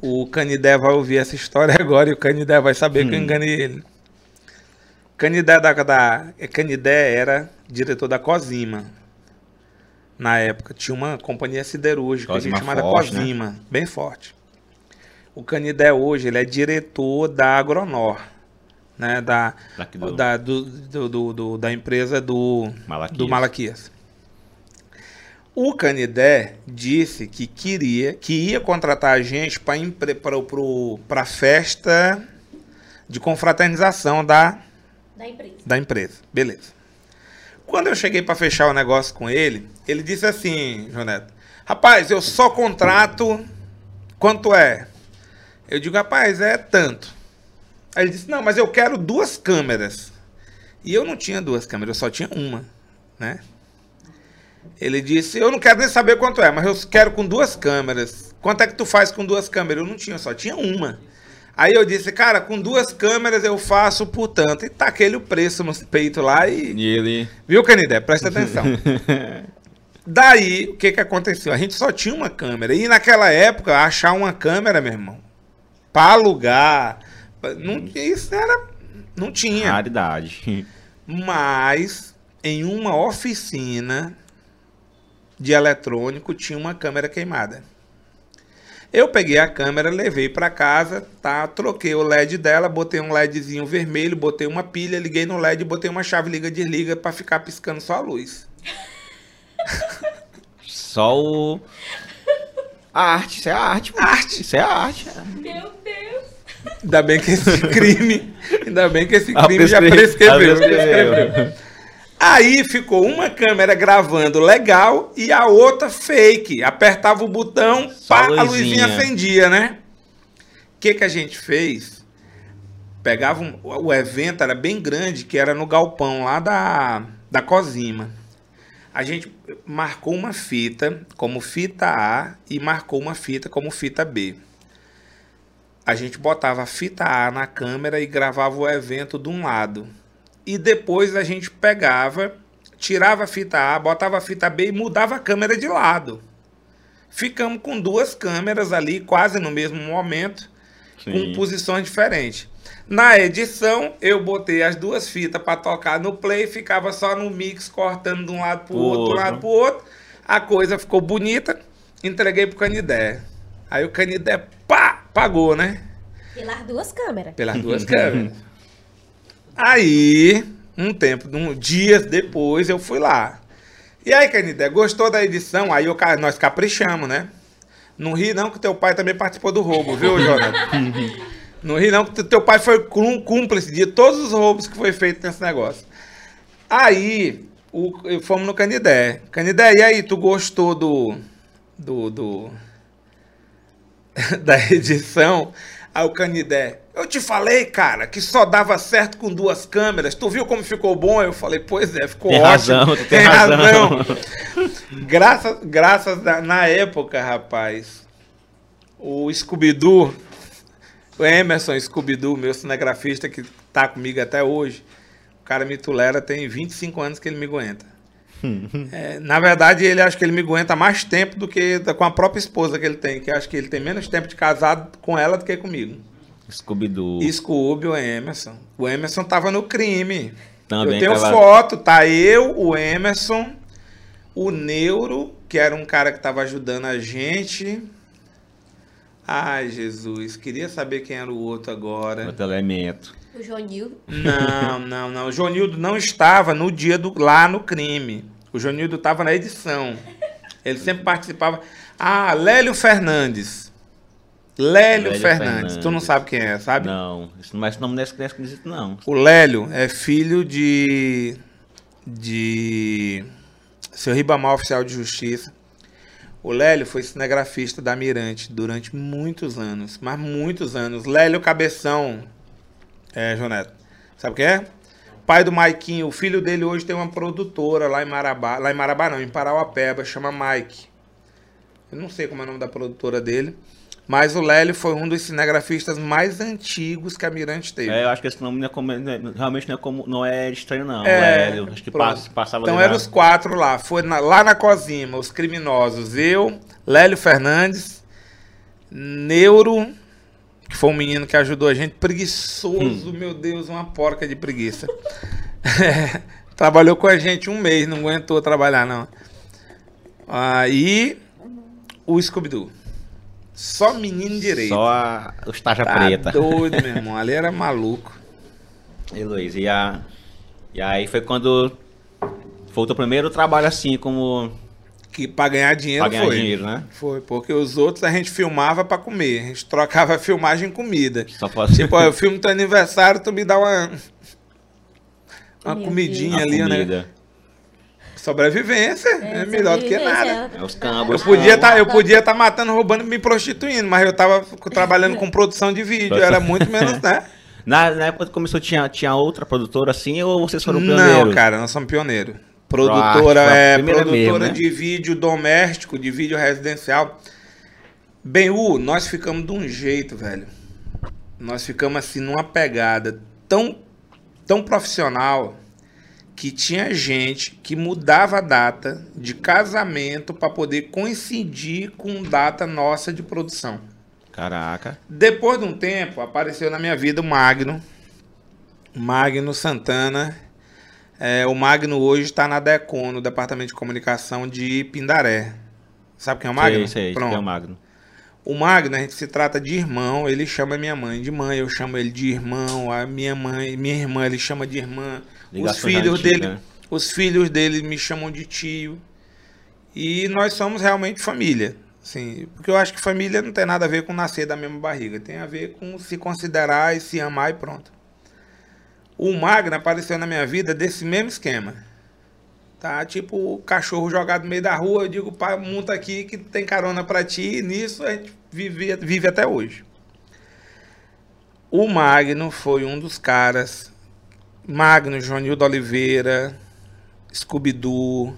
Speaker 3: o Canidé vai ouvir essa história agora e o Canidé vai saber que eu enganei ele. Canidé, da, da, Canidé era diretor da Cosima. Na época. Tinha uma companhia siderúrgica
Speaker 2: Cosima
Speaker 3: chamada
Speaker 2: forte, né?
Speaker 3: Cosima. Bem forte. O Canidé hoje ele é diretor da Agronor. Né, da,
Speaker 2: do-
Speaker 3: da, do, do, do- do- da empresa do
Speaker 2: Malaquias.
Speaker 3: do Malaquias. O Canidé disse que queria, que ia contratar a gente para a festa de confraternização da,
Speaker 1: Da empresa.
Speaker 3: da empresa. Beleza. Quando eu cheguei para fechar o negócio com ele, ele disse assim, Joneto, rapaz, eu só contrato quanto é? Eu digo, rapaz, é tanto. Aí ele disse, não, mas eu quero duas câmeras. E eu não tinha duas câmeras, eu só tinha uma, né? Ele disse, eu não quero nem saber quanto é, mas eu quero com duas câmeras. Quanto é que tu faz com duas câmeras? Eu não tinha, só tinha uma. Aí eu disse, cara, com duas câmeras eu faço por tanto. E taquei o preço no peito lá e...
Speaker 2: E ele.
Speaker 3: Viu, Canidé? Presta atenção. Daí, o que que aconteceu? A gente só tinha uma câmera. E naquela época, achar uma câmera, meu irmão, pra alugar, não, isso era, não tinha.
Speaker 2: Raridade.
Speaker 3: Mas, em uma oficina de eletrônico, tinha uma câmera queimada. Eu peguei a câmera, levei para casa, tá? Troquei o LED dela, botei um LEDzinho vermelho, botei uma pilha, liguei no LED, botei uma chave liga-desliga para ficar piscando só a luz.
Speaker 2: Só o. A arte, isso é arte. pô.
Speaker 3: Arte.
Speaker 2: Isso é arte.
Speaker 1: Meu Deus.
Speaker 3: Ainda bem que esse crime, ainda bem que esse crime já
Speaker 2: prescre-
Speaker 3: prescreveu.
Speaker 2: prescreveu.
Speaker 3: Aí ficou uma câmera gravando legal e a outra fake. Apertava o botão, pá,
Speaker 2: a
Speaker 3: a luzinha acendia, né? O que, que a gente fez? Pegava um- o evento, era bem grande, que era no galpão lá da, da Cosima. A gente marcou uma fita como fita A e marcou uma fita como fita B. A gente botava a fita A na câmera e gravava o evento de um lado. E depois a gente pegava, tirava a fita A, botava a fita B e mudava a câmera de lado. Ficamos com duas câmeras ali, quase no mesmo momento, com
Speaker 2: Sim.
Speaker 3: posições diferentes. Na edição, eu botei as duas fitas para tocar no play, ficava só no mix, cortando de um lado para o
Speaker 2: Pro
Speaker 3: outro, de um lado para o outro. A coisa ficou bonita, entreguei pro Canidé. Aí o Canidé, pá, pagou, né?
Speaker 1: Pelas duas câmeras.
Speaker 3: Pelas duas câmeras. Aí, um tempo, um, dias depois, eu fui lá. E aí, Canidé, gostou da edição? Aí eu nós caprichamos, né? Não ri não que teu pai também participou do roubo, viu, Jonathan? não ri não que teu pai foi cúmplice de todos os roubos que foi feito nesse negócio. Aí, o, fomos no Canidé. Canidé, e aí, tu gostou do... do, do da edição? Aí o Canidé, eu te falei, cara, que só dava certo com duas câmeras. Tu viu como ficou bom? Eu falei, pois é, ficou
Speaker 2: Tem
Speaker 3: ótimo.
Speaker 2: razão, tu tem razão.
Speaker 3: graças, graças a- na época, rapaz, o Scooby-Doo, o Emerson Scooby-Doo, meu cinegrafista que tá comigo até hoje, o cara me tolera, tem 25 anos que ele me aguenta. É, na verdade, ele acho que ele me aguenta mais tempo do que com a própria esposa que ele tem, que acho que ele tem menos tempo de casado com ela do que comigo.
Speaker 2: Scooby-Doo.
Speaker 3: Scooby, o Emerson. O Emerson tava no crime.
Speaker 2: Também
Speaker 3: eu tenho
Speaker 2: tava-
Speaker 3: foto, tá eu, o Emerson, o Neuro, que era um cara que tava ajudando a gente. Ai, Jesus, queria saber quem era o outro agora.
Speaker 2: Outro elemento.
Speaker 1: O Jonil.
Speaker 3: Não, não, não. O Jonildo não estava no dia do lá no crime. O Jonildo estava na edição. Ele sempre participava. Ah, Lélio Fernandes. Lélio,
Speaker 2: Lélio
Speaker 3: Fernandes. Tu não
Speaker 2: Fernandes.
Speaker 3: sabe quem é, sabe?
Speaker 2: Não, não é esse nome desse criança que existe, não.
Speaker 3: O Lélio é filho de. de. Seu Ribamar Oficial de Justiça. O Lélio foi cinegrafista da Mirante durante muitos anos, mas muitos anos. Lélio Cabeção, é, Joneto, sabe quem é? Pai do Maiquinho, o filho dele hoje tem uma produtora lá em Marabá, lá em Marabá não, em Parauapeba, chama Mike. Eu não sei como é o nome da produtora dele, mas o Lélio foi um dos cinegrafistas mais antigos que a Mirante teve.
Speaker 2: É, eu acho que esse nome não é como, não é- realmente não é, como, não é estranho, não.
Speaker 3: É,
Speaker 2: Lélio. Acho que
Speaker 3: pronto.
Speaker 2: passa, passava
Speaker 3: Então eram os quatro lá. Foi na- lá na Cosima, os criminosos. Eu, Lélio Fernandes, Neuro, que foi um menino que ajudou a gente, preguiçoso, meu Deus, uma porca de preguiça. É, trabalhou com a gente um mês, não aguentou trabalhar, não. Aí, o Scooby-Doo. Só menino direito.
Speaker 2: Só a, os taja
Speaker 3: Tá
Speaker 2: preta.
Speaker 3: doido, meu irmão. Ali era maluco.
Speaker 2: E Luiz, e, a, e aí foi quando foi o teu primeiro trabalho assim, como
Speaker 3: Que pra ganhar dinheiro
Speaker 2: pra ganhar
Speaker 3: foi.
Speaker 2: dinheiro, né?
Speaker 3: Foi, porque os outros a gente filmava pra comer. A gente trocava a filmagem em comida.
Speaker 2: Só fosse
Speaker 3: Tipo, ó, eu filmo teu aniversário, tu me dá uma. Uma comidinha
Speaker 2: a
Speaker 3: ali, né? Sobrevivência é, melhor do que nada.
Speaker 2: É os
Speaker 3: Eu
Speaker 2: cambos.
Speaker 3: podia estar eu podia tá matando, roubando e me prostituindo, mas eu tava trabalhando com produção de vídeo, era muito menos, né?
Speaker 2: Na, na época que começou, tinha, tinha outra produtora assim ou vocês foram
Speaker 3: Não,
Speaker 2: pioneiros?
Speaker 3: cara, nós somos pioneiros.
Speaker 2: Proarte,
Speaker 3: Produtora
Speaker 2: foi a
Speaker 3: é produtora
Speaker 2: mesmo, né?
Speaker 3: de vídeo doméstico, de vídeo residencial. Bem, U, nós ficamos de um jeito, velho. Nós ficamos assim numa pegada tão tão profissional que tinha gente que mudava a data de casamento para poder coincidir com data nossa de produção.
Speaker 2: Caraca.
Speaker 3: Depois de um tempo, apareceu na minha vida o Magno. Magno Santana. É, o Magno hoje está na DECON, no Departamento de Comunicação de Pindaré. Sabe quem é o Magno?
Speaker 2: Sei, sei,
Speaker 3: Pronto.
Speaker 2: é o Magno.
Speaker 3: O Magno, a gente se trata de irmão, ele chama minha mãe de mãe, eu chamo ele de irmão, a minha mãe, minha irmã, ele chama de irmã. Os filhos dele,
Speaker 2: né?
Speaker 3: os filhos dele me chamam de tio. E nós somos realmente família. Assim, porque eu acho que família não tem nada a ver com nascer da mesma barriga, tem a ver com se considerar e se amar e pronto. O Magno apareceu na minha vida desse mesmo esquema. Tá? Tipo o cachorro jogado no meio da rua, eu digo, pai, monta aqui que tem carona pra ti, e nisso a gente vive, vive até hoje. O Magno foi um dos caras. Magno, Joanildo Oliveira, Scooby-Doo.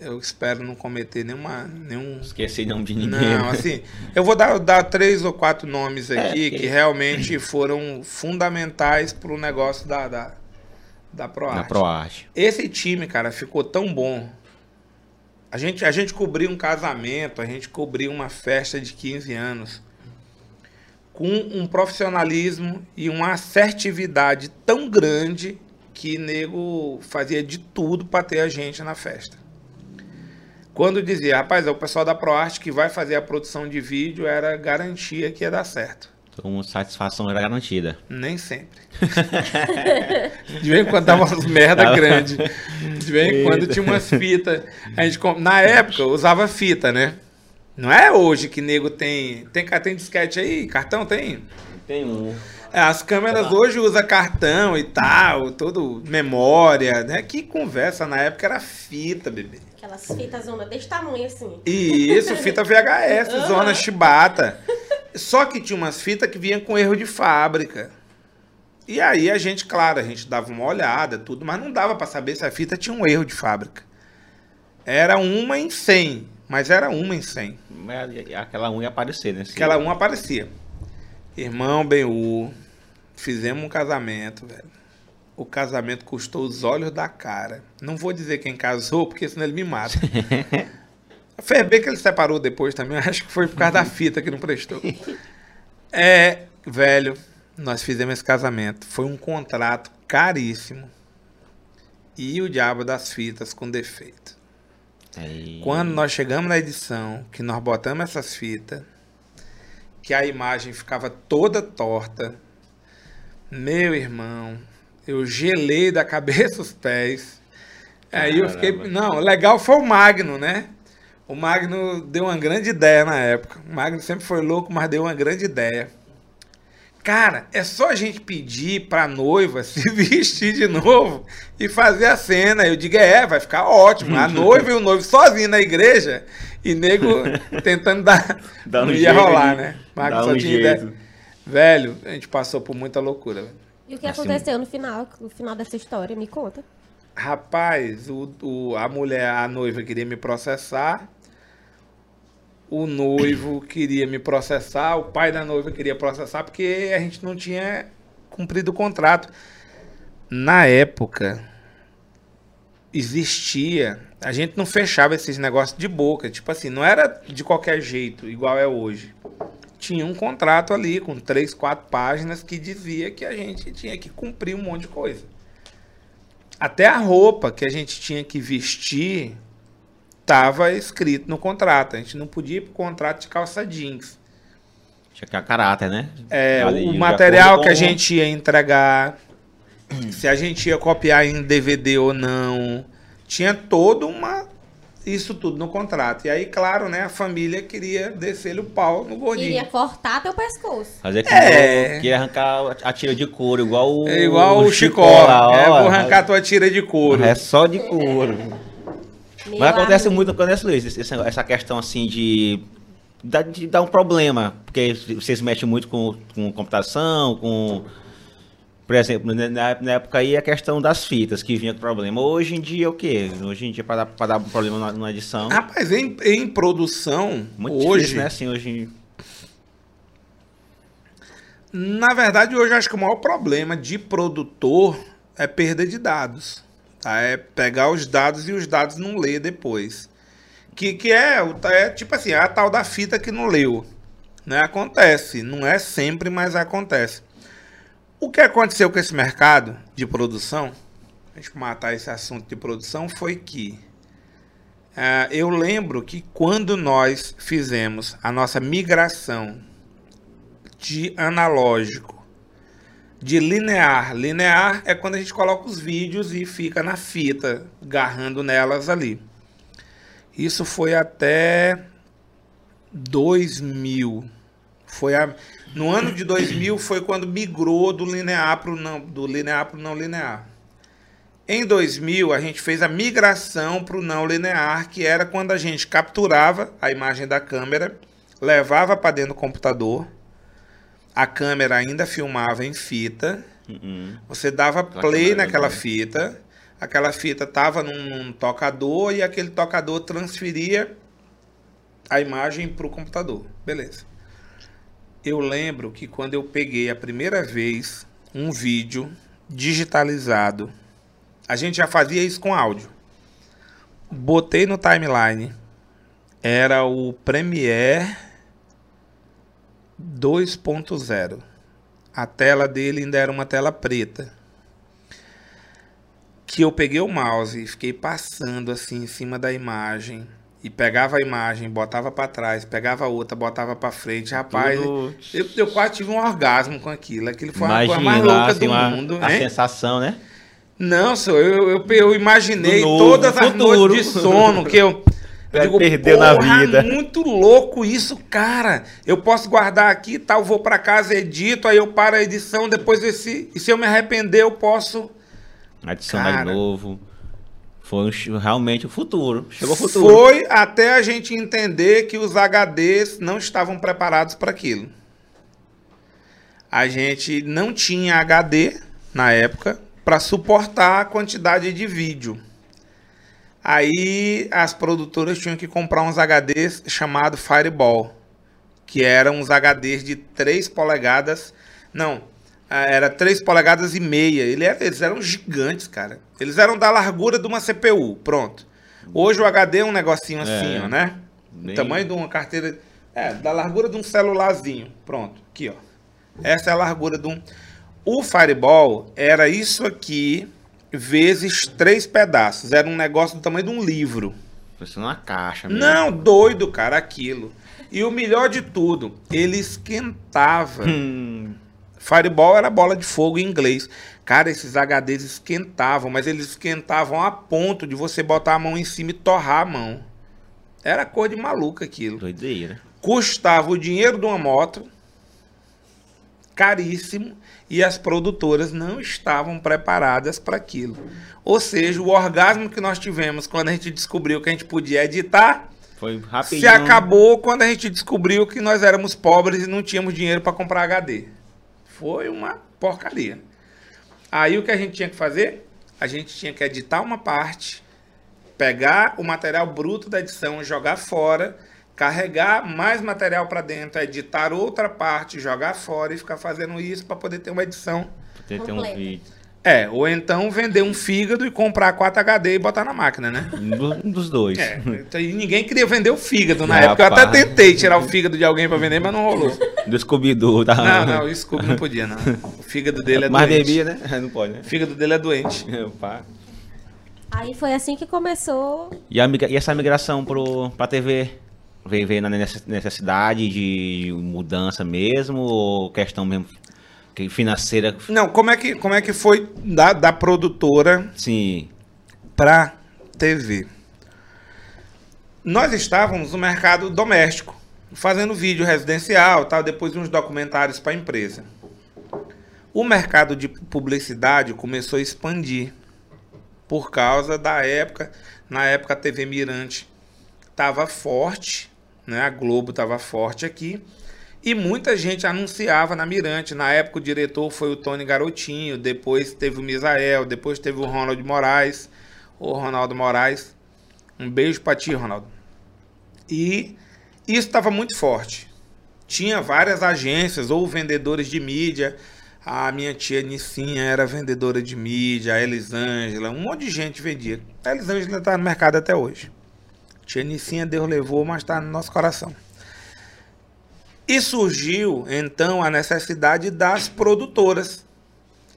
Speaker 3: Eu espero não cometer nenhuma, nenhum
Speaker 2: Esqueci não de ninguém.
Speaker 3: não,
Speaker 2: né?
Speaker 3: assim, eu vou dar, dar três ou quatro nomes aqui
Speaker 2: É,
Speaker 3: que
Speaker 2: que-
Speaker 3: realmente foram fundamentais pro negócio da, da, da ProArt.
Speaker 2: Na ProArt.
Speaker 3: Esse time, cara, ficou tão bom. A gente, a gente cobriu um casamento, a gente cobriu uma festa de 15 anos com um profissionalismo e uma assertividade tão grande que nego fazia de tudo para ter a gente na festa. Quando dizia, rapaz, é o pessoal da ProArt que vai fazer a produção de vídeo, era garantia que ia dar certo.
Speaker 2: Então, satisfação era garantida.
Speaker 3: Nem sempre. De vez em quando dava umas merda
Speaker 2: Tava-
Speaker 3: grande. De vez em quando tinha umas fitas. A gente, na época, usava fita, né? Não é hoje que nego tem. Tem, tem disquete aí? Cartão tem?
Speaker 2: Tem um.
Speaker 3: É, as câmeras hoje usam cartão e tal, todo memória, né? Que conversa na época era fita, bebê.
Speaker 1: Aquelas fitas zona desse tamanho assim.
Speaker 3: E isso, fita VHS, zona chibata. Só que tinha umas fitas que vinham com erro de fábrica. E aí a gente, claro, a gente dava uma olhada, tudo, mas não dava pra saber se a fita tinha um erro de fábrica. Era uma em 100, mas era uma em 100.
Speaker 2: É, Aquela um ia aparecer, né?
Speaker 3: Aquela uma aparecia. Irmão Benhu, fizemos um casamento, velho. O casamento custou os olhos da cara. Não vou dizer quem casou, porque senão ele me mata. Fez bem que ele separou depois também. Acho que foi por causa da fita que não prestou. É, velho, nós fizemos esse casamento. Foi um contrato caríssimo. E o diabo das fitas com defeito.
Speaker 2: Aí-
Speaker 3: Quando nós chegamos na edição, que nós botamos essas fitas, que a imagem ficava toda torta, meu irmão, eu gelei da cabeça aos pés. Aí eu fiquei. Não, legal foi o Magno, né? O Magno deu uma grande ideia na época. O Magno sempre foi louco, mas deu uma grande ideia. Cara, é só a gente pedir pra noiva se vestir de novo e fazer a cena. Eu digo, é, vai ficar ótimo. A noiva e o noivo sozinho na igreja e nego tentando dar.
Speaker 2: Dá um
Speaker 3: não ia
Speaker 2: jeito
Speaker 3: rolar,
Speaker 2: de-
Speaker 3: né? Magno
Speaker 2: dá
Speaker 3: só
Speaker 2: um
Speaker 3: tinha ideia.
Speaker 2: jeito.
Speaker 3: Velho, a gente passou por muita loucura. velho.
Speaker 1: E o que
Speaker 2: Assim-
Speaker 1: aconteceu no final, no final dessa história? Me conta.
Speaker 3: Rapaz, o, o- a mulher, a noiva queria me processar. O noivo queria me processar. O pai da noiva queria processar porque a gente não tinha cumprido o contrato. Na época, existia. A gente não fechava esses negócios de boca. Tipo assim, não era de qualquer jeito, igual é hoje. Tinha um contrato ali com três, quatro páginas que dizia que a gente tinha que cumprir um monte de coisa. Até a roupa que a gente tinha que vestir estava escrito no contrato. A gente não podia ir pro contrato de calça jeans.
Speaker 2: Tinha que a caráter, né?
Speaker 3: É,
Speaker 2: Ali,
Speaker 3: o material que a gente ia entregar, se a gente ia copiar em DVD ou não, tinha toda uma isso tudo no contrato. E aí, claro, né, a família queria descer o pau no gordinho.
Speaker 1: Queria cortar teu pescoço.
Speaker 2: Fazer que
Speaker 3: É.
Speaker 2: que arrancar a tira de couro, igual o.
Speaker 3: É igual o Chicó.
Speaker 2: lá,
Speaker 3: é, vou arrancar tua tira de couro.
Speaker 2: É só de couro.
Speaker 1: Meu
Speaker 2: Mas acontece
Speaker 1: amigo.
Speaker 2: muito, acontece, Luiz, essa questão assim de. dá- de dar um problema. Porque vocês mexem muito com, com computação, com. Por exemplo, né, na, na época aí a questão das fitas que vinha com problema. Hoje em dia é o quê? Hoje em dia, para dar, pra dar um problema na, na edição.
Speaker 3: Rapaz, em, em produção,
Speaker 2: muito
Speaker 3: hoje,
Speaker 2: difícil, né? Assim, hoje.
Speaker 3: na verdade, hoje eu acho que o maior problema de produtor é perda de dados. Tá? É pegar os dados e os dados não ler depois. Que, que é, é tipo assim, é a tal da fita que não leu. Né? Acontece. Não é sempre, mas acontece. O que aconteceu com esse mercado de produção, a gente matar esse assunto de produção, foi que ah, eu lembro que quando nós fizemos a nossa migração de analógico, de linear. Linear é quando a gente coloca os vídeos e fica na fita, garrando nelas ali. Isso foi até 2000. Foi a, no ano de 2000 foi quando migrou do linear para não do linear para não linear. Em 2000 a gente fez a migração para o não linear, que era quando a gente capturava a imagem da câmera, levava para dentro do computador, a câmera ainda filmava em fita,
Speaker 2: Uhum.
Speaker 3: você dava
Speaker 2: Aquela
Speaker 3: play naquela
Speaker 2: grande.
Speaker 3: fita, aquela fita tava num, num tocador e aquele tocador transferia a imagem para o computador. Beleza. Eu lembro que quando eu peguei a primeira vez um vídeo digitalizado, a gente já fazia isso com áudio. Botei no timeline. Era o Premiere 2.0. A tela dele ainda era uma tela preta. Que eu peguei o mouse e fiquei passando assim em cima da imagem. E pegava a imagem, botava pra trás, pegava outra, botava pra frente. Rapaz,
Speaker 2: Tudo-
Speaker 3: eu, eu quase tive um orgasmo com aquilo. Aquilo foi uma coisa
Speaker 2: Imagina
Speaker 3: mais louca
Speaker 2: assim,
Speaker 3: do
Speaker 2: uma-
Speaker 3: mundo.
Speaker 2: a
Speaker 3: hein?
Speaker 2: sensação, né?
Speaker 3: Não, senhor, eu, eu, eu imaginei
Speaker 2: novo,
Speaker 3: todas as
Speaker 2: futuro.
Speaker 3: noites de sono que eu. Digo,
Speaker 2: perder na
Speaker 3: "Porra,
Speaker 2: vida."
Speaker 3: muito louco isso, cara. Eu posso guardar aqui, tal, vou pra casa, edito, aí eu paro a edição, depois esse, e se eu me arrepender, eu posso.
Speaker 2: Adicionar de novo. Foi realmente o futuro. Chegou o futuro.
Speaker 3: Foi até a gente entender que os HDs não estavam preparados para aquilo. A gente não tinha HD na época para suportar a quantidade de vídeo. Aí as produtoras tinham que comprar uns HDs chamado Fireball, que eram uns HDs de 3 polegadas. Não, ah, era 3 polegadas e meia. Ele era- eles eram gigantes, cara. Eles eram da largura de uma CPU, pronto. Hoje o HD é um negocinho assim,
Speaker 2: É.
Speaker 3: ó, né? O
Speaker 2: Bem-
Speaker 3: tamanho de uma carteira. É, da largura de um celularzinho. Pronto, aqui, ó. Essa é a largura de um. O Fireball era isso aqui, vezes três pedaços. Era um negócio do tamanho de um livro.
Speaker 2: Parecendo uma caixa mesmo.
Speaker 3: Não, doido, cara, aquilo. E o melhor de tudo, ele esquentava.
Speaker 2: Hum,
Speaker 3: Fireball era bola de fogo em inglês. Cara, esses HDs esquentavam, mas eles esquentavam a ponto de você botar a mão em cima e torrar a mão. Era cor de maluco aquilo.
Speaker 2: doideira.
Speaker 3: Custava o dinheiro de uma moto, caríssimo, e as produtoras não estavam preparadas para aquilo. Ou seja, o orgasmo que nós tivemos quando a gente descobriu que a gente podia editar
Speaker 2: Foi rapidinho.
Speaker 3: se acabou quando a gente descobriu que nós éramos pobres e não tínhamos dinheiro para comprar HD. Foi uma porcaria. Aí o que a gente tinha que fazer? A gente tinha que editar uma parte, pegar o material bruto da edição, jogar fora, carregar mais material para dentro, editar outra parte, jogar fora e ficar fazendo isso para poder ter uma edição.
Speaker 2: Tem, tem um vídeo.
Speaker 3: É, ou então vender um fígado e comprar 4 HD e botar na máquina, né?
Speaker 2: Um do- dos dois.
Speaker 3: É, então, e ninguém queria vender o fígado na
Speaker 2: Rapaz.
Speaker 3: época. Eu até tentei tirar o fígado de alguém pra vender, mas não rolou.
Speaker 2: Do Scooby-Doo. Tá?
Speaker 3: Não, não, o Scooby não podia, não. O fígado dele é
Speaker 2: Mas
Speaker 3: doente.
Speaker 2: bebia, né? Não pode, né?
Speaker 3: O fígado dele é doente.
Speaker 2: Pá.
Speaker 1: Aí foi assim que começou.
Speaker 2: E, a e essa migração pro, pra TV? Veio, veio na necess- necessidade de mudança mesmo? Ou questão mesmo financeira?
Speaker 3: Não, como é que, como é que foi da, da produtora
Speaker 2: Sim.
Speaker 3: pra TV? nós estávamos no mercado doméstico, fazendo vídeo residencial, tal, depois uns documentários para a empresa. O mercado de publicidade começou a expandir por causa da época, na época a TV Mirante estava forte, né? A Globo estava forte aqui. E muita gente anunciava na Mirante. Na época o diretor foi o Tony Garotinho, depois teve o Misael, depois teve o Ronald Moraes, o Ronaldo Moraes. Um beijo para ti, Ronaldo. E isso estava muito forte. Tinha várias agências ou vendedores de mídia. A minha tia Nicinha era vendedora de mídia, a Elisângela, um monte de gente vendia. A Elisângela está no mercado até hoje. Tia Nicinha Deus levou, mas está no nosso coração. E surgiu então a necessidade das produtoras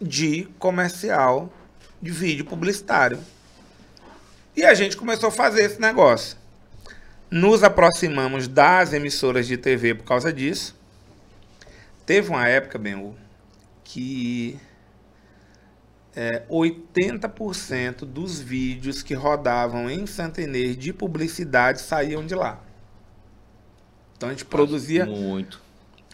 Speaker 3: de comercial de vídeo publicitário. E a gente começou a fazer esse negócio. Nos aproximamos das emissoras de TV por causa disso. Teve uma época, bem, que é, 80% dos vídeos que rodavam em Santa Inês de publicidade saíam de lá. Então a gente produzia
Speaker 2: Muito.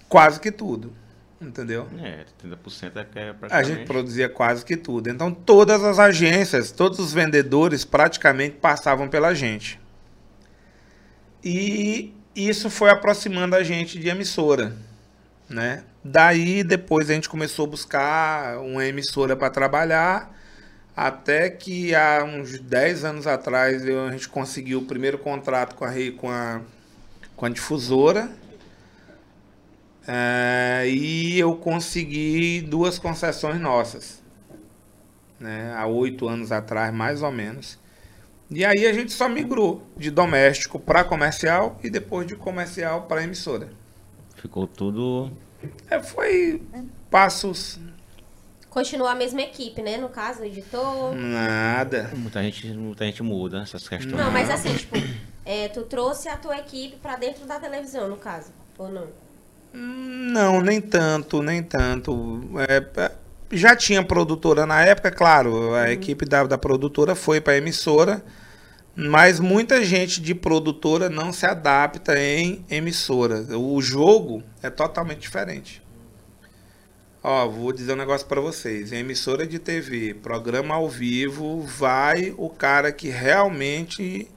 Speaker 3: quase que tudo. Entendeu?
Speaker 2: É, 30% é que é
Speaker 3: A
Speaker 2: praticamente.
Speaker 3: gente produzia quase que tudo. Então todas as agências, todos os vendedores praticamente passavam pela gente. E isso foi aproximando a gente de emissora, né? Daí depois a gente começou a buscar uma emissora para trabalhar, até que há uns 10 anos atrás eu- a gente conseguiu o primeiro contrato com a, com a, com a difusora. É, e eu consegui duas concessões nossas, né? Há oito anos atrás, mais ou menos. E aí a gente só migrou de doméstico para comercial e depois de comercial para emissora.
Speaker 2: Ficou tudo.
Speaker 3: É, foi passos
Speaker 1: Continua a mesma equipe, né? No caso, o editor.
Speaker 3: nada.
Speaker 2: Muita gente, muita gente muda essas questões.
Speaker 1: Não, mas assim, tipo, é, tu trouxe a tua equipe pra dentro da televisão, no caso, ou não?
Speaker 3: Não, nem tanto, nem tanto. É, é, já tinha produtora na época, claro, a equipe da, da produtora foi para emissora, mas muita gente de produtora não se adapta em emissora. O jogo é totalmente diferente. Ó, vou dizer um negócio para vocês. Em emissora de TV, programa ao vivo, vai o cara que realmente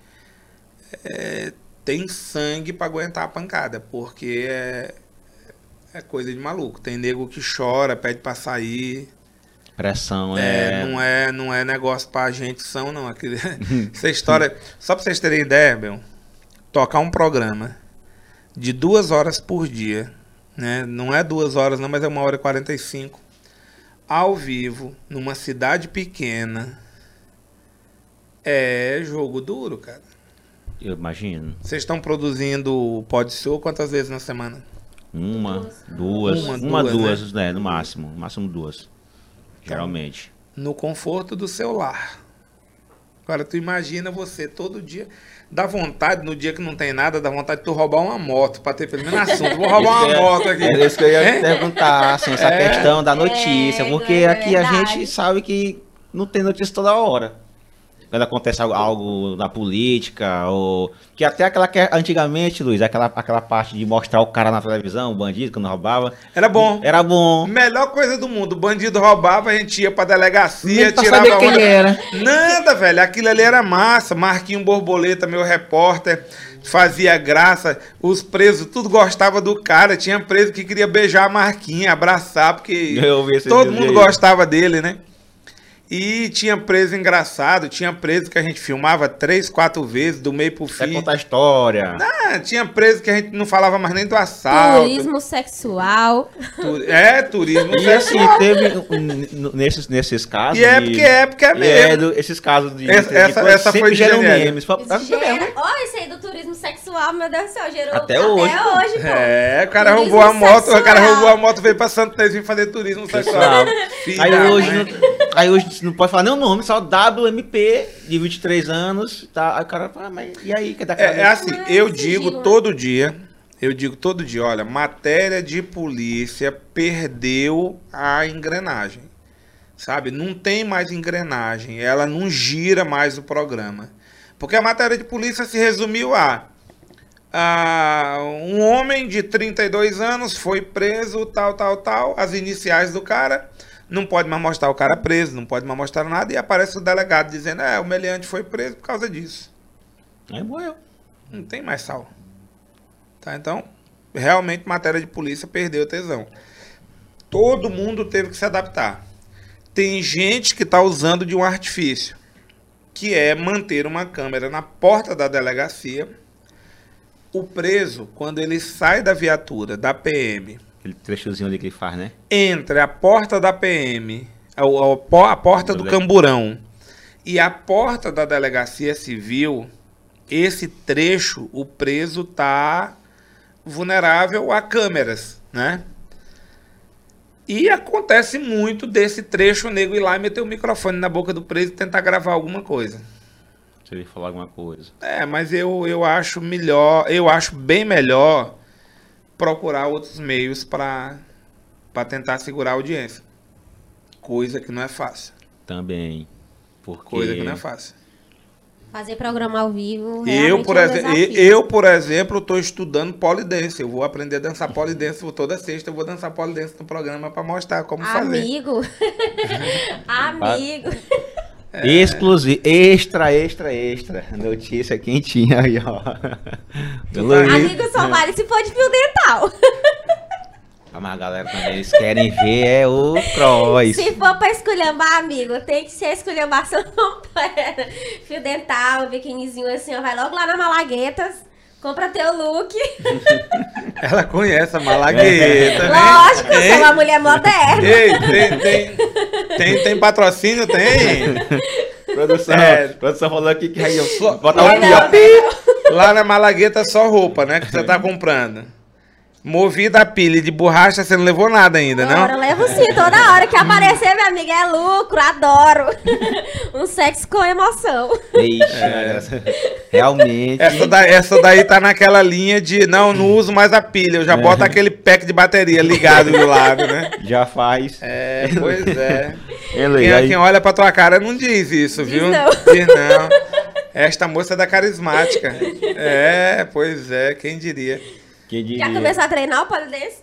Speaker 3: é, tem sangue para aguentar a pancada, porque é, é coisa de maluco. Tem nego que chora, pede pra sair.
Speaker 2: Pressão
Speaker 3: É,
Speaker 2: é.
Speaker 3: não é, não é negócio pra gente são, não. Aquele, essa história. Só pra vocês terem ideia, Bel, tocar um programa de duas horas por dia, né? Não é duas horas, não, mas é uma hora e quarenta e cinco. Ao vivo, numa cidade pequena. É jogo duro, cara.
Speaker 2: Eu imagino.
Speaker 3: Vocês estão produzindo o Pode Show quantas vezes na semana?
Speaker 2: Uma, duas.
Speaker 3: Uma,
Speaker 2: Uma,
Speaker 3: duas,
Speaker 2: duas, né? No máximo. No máximo duas. Geralmente.
Speaker 3: no conforto do seu lar. Agora tu imagina você todo dia, dá vontade no dia que não tem nada, dá vontade de tu roubar uma moto para ter pelo menos assunto. Vou roubar uma
Speaker 2: é-
Speaker 3: moto aqui.
Speaker 2: É isso que eu ia
Speaker 3: Hein?
Speaker 2: perguntar, assim, essa
Speaker 3: É.
Speaker 2: questão da notícia,
Speaker 1: É,
Speaker 2: porque
Speaker 1: é
Speaker 2: aqui a gente sabe que não tem notícia toda hora. Quando acontece algo, algo na política, ou. Que até aquela que antigamente, Luiz, aquela, aquela parte de mostrar o cara na televisão, o bandido, quando roubava.
Speaker 3: Era bom.
Speaker 2: Era bom.
Speaker 3: Melhor coisa do mundo. O bandido roubava, a gente ia pra delegacia,
Speaker 2: Nem pra
Speaker 3: tirava
Speaker 2: saber quem
Speaker 3: onda.
Speaker 2: era.
Speaker 3: Nada, velho. Aquilo ali era massa. Marquinho Borboleta, meu repórter, fazia graça. Os presos, tudo gostava do cara. Tinha preso que queria beijar a Marquinha, abraçar, porque todo mundo
Speaker 2: aí.
Speaker 3: gostava dele, né? E tinha preso engraçado, tinha preso que a gente filmava três, quatro vezes, do meio pro
Speaker 2: Você
Speaker 3: fim.
Speaker 2: contar a história.
Speaker 3: Ah, tinha preso que a gente não falava mais nem do assalto.
Speaker 1: Turismo sexual.
Speaker 3: Tu- É, turismo
Speaker 2: E assim,
Speaker 3: sexual.
Speaker 2: teve um, n- nesses, nesses casos.
Speaker 3: E é porque é, porque é
Speaker 2: e
Speaker 3: mesmo.
Speaker 2: é do- esses casos de.
Speaker 3: Essa-
Speaker 2: de
Speaker 3: essa- essa
Speaker 2: sempre
Speaker 3: foi de
Speaker 2: geram memes.
Speaker 1: Gera- Olha isso aí do turismo sexual, meu Deus do céu, gerou
Speaker 2: Até hoje, pô.
Speaker 1: hoje, pô.
Speaker 3: É, o cara
Speaker 1: Turismo
Speaker 3: roubou a moto, o cara
Speaker 1: sexual.
Speaker 3: roubou a moto, veio pra Santo Terezinha fazer turismo sexual. Filha
Speaker 2: Aí hoje, não, aí hoje não pode falar nem o nome, só WMP de 23 anos. Tá, aí o cara fala, mas e aí? Cadê
Speaker 3: É, é assim,
Speaker 1: Mas
Speaker 3: eu digo todo dia, eu digo todo dia, olha, matéria de polícia perdeu a engrenagem. Sabe? Não tem mais engrenagem, ela não gira mais o programa. Porque a matéria de polícia se resumiu a, a um homem de 32 anos foi preso, tal, tal, tal, as iniciais do cara, não pode mais mostrar o cara preso, não pode mais mostrar nada, e aparece o delegado dizendo, é, o meliante foi preso por causa disso.
Speaker 2: Aí morreu.
Speaker 3: Não tem mais sal. Tá? Então, realmente, matéria de polícia perdeu o tesão. Todo mundo teve que se adaptar. Tem gente que está usando de um artifício, que é manter uma câmera na porta da delegacia. O preso, quando ele sai da viatura, da PM,
Speaker 2: Aquele trechozinho ali que ele faz, né?
Speaker 3: entre a porta da PM, a, a a porta do camburão e a porta da delegacia civil, esse trecho, o preso tá vulnerável a câmeras, né? E acontece muito desse trecho o nego ir lá e meter o microfone na boca do preso e tentar gravar alguma coisa.
Speaker 2: Se ele falar alguma coisa.
Speaker 3: É, mas eu, eu acho melhor, eu acho bem melhor procurar outros meios para tentar segurar a audiência. Coisa que não é fácil.
Speaker 2: Também. Porque...
Speaker 3: Coisa que não é fácil.
Speaker 1: Fazer programa ao vivo.
Speaker 3: Eu, por,
Speaker 1: é um
Speaker 3: eu, por exemplo, estou estudando polidense. Eu vou aprender a dançar polidense toda sexta. Eu vou dançar polidense no programa para mostrar como fazer.
Speaker 1: Amigo. Amigo.
Speaker 3: É.
Speaker 2: Exclusivo, extra, extra, extra. Notícia quentinha aí, ó. Pelo
Speaker 3: tá-
Speaker 2: visto.
Speaker 1: Amigo só vale se for de fio dental.
Speaker 2: Mas a galera também, eles querem ver é o cross.
Speaker 1: Se for pra esculhambar, amigo, tem que ser esculhambação completa. Fio dental, biquinizinho assim, ó. Vai logo lá na Malaguetas. Compra teu look.
Speaker 3: Ela conhece a malagueta, né?
Speaker 1: Lógico, eu sou uma mulher moderna.
Speaker 3: Ei, tem, tem, tem, tem patrocínio? Tem.
Speaker 2: Produção,
Speaker 3: É.
Speaker 2: produção falou aqui que aí eu
Speaker 3: Só-
Speaker 2: botar
Speaker 3: lá,
Speaker 2: o
Speaker 1: Não,
Speaker 2: pior.
Speaker 3: lá na Malagueta só roupa, né? Que você tá comprando. Movida a pilha de borracha, você não levou nada ainda,
Speaker 1: Agora eu
Speaker 3: não?
Speaker 1: levo sim, toda hora que aparecer, minha amiga, é lucro, adoro. um sexo com emoção.
Speaker 2: Ixi, essa- realmente.
Speaker 3: Essa, da, essa daí tá naquela linha de não, não uso mais a pilha, eu já boto aquele pack de bateria ligado do lado, né?
Speaker 2: Já faz.
Speaker 3: É, pois é.
Speaker 2: Luiz?
Speaker 3: Quem,
Speaker 2: Aí-
Speaker 3: quem olha pra tua cara não diz isso,
Speaker 1: Diz
Speaker 3: viu?
Speaker 1: não.
Speaker 3: Diz não. Esta moça é da carismática. É, pois é, quem diria.
Speaker 2: Diria?
Speaker 1: começou a treinar o polidense?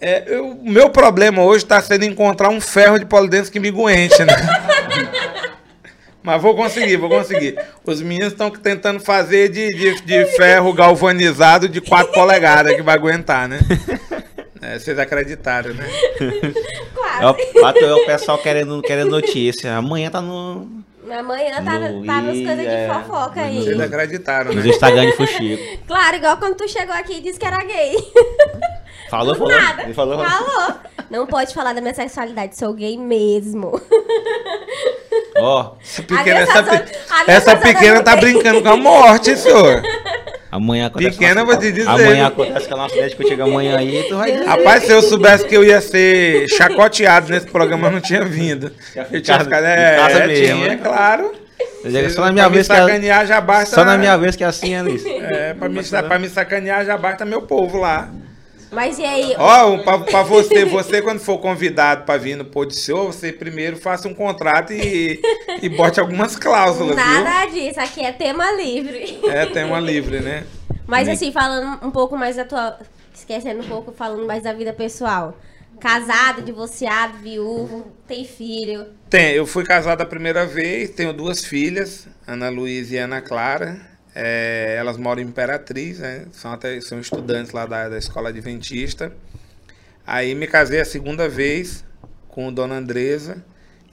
Speaker 3: É, o meu problema hoje está sendo encontrar um ferro de polidense que me aguente, né? Mas vou conseguir, vou conseguir. Os meninos estão tentando fazer de, de, de ferro galvanizado de 4 polegadas que vai aguentar, né? É, vocês acreditaram, né?
Speaker 1: Quase.
Speaker 2: É o, bateu o pessoal querendo, querendo notícia. Amanhã tá no,
Speaker 1: Amanhã tá,
Speaker 2: No
Speaker 1: tá nas coisas de
Speaker 2: é,
Speaker 1: fofoca aí.
Speaker 3: Vocês acreditaram,
Speaker 2: nos
Speaker 3: né?
Speaker 2: Instagram de Fuxico.
Speaker 1: Claro, igual quando tu chegou aqui e disse que era gay.
Speaker 2: Falou,
Speaker 1: Do
Speaker 2: falou.
Speaker 1: nada.
Speaker 2: Falou, falou.
Speaker 1: Falou. Não pode falar da minha sexualidade, sou gay mesmo.
Speaker 2: Ó,
Speaker 3: Essa pequena, essa,
Speaker 1: minha minha
Speaker 3: essa
Speaker 1: sazona
Speaker 3: pequena tá brincando com a morte, senhor.
Speaker 2: amanhã acontece.
Speaker 3: Pequena, vou te dizer.
Speaker 2: Amanhã acontece que a nossa ideia de que chega amanhã aí, tu vai.
Speaker 3: Rapaz, se eu soubesse que eu ia ser chacoteado nesse programa, eu não tinha vindo. Eu tinha ficado, é,
Speaker 2: casa mesmo,
Speaker 3: tinha,
Speaker 2: né?
Speaker 3: claro.
Speaker 2: Eu digo, Só na minha vez que é,
Speaker 3: sacanear já basta.
Speaker 2: só na minha vez que é assim, é Luiz.
Speaker 3: É, pra me, pra me sacanear já basta meu povo lá.
Speaker 1: Mas e aí?
Speaker 3: Ó, pra, pra você, você quando for convidado pra vir no Pôr de Show, você primeiro faça um contrato e, e bote algumas cláusulas,
Speaker 1: Nada disso, aqui é tema livre.
Speaker 3: viu? É, tem uma livre, né?
Speaker 1: Mas assim, falando um pouco mais da tua. Esquecendo um pouco, falando mais da vida pessoal. Casado, divorciado, viúvo, tem filho.
Speaker 3: Tem, eu fui casado a primeira vez, tenho duas filhas, Ana Luísa e Ana Clara. É, elas moram em Imperatriz, né? são, até, são estudantes lá da, da escola adventista. Aí me casei a segunda vez com Dona Andresa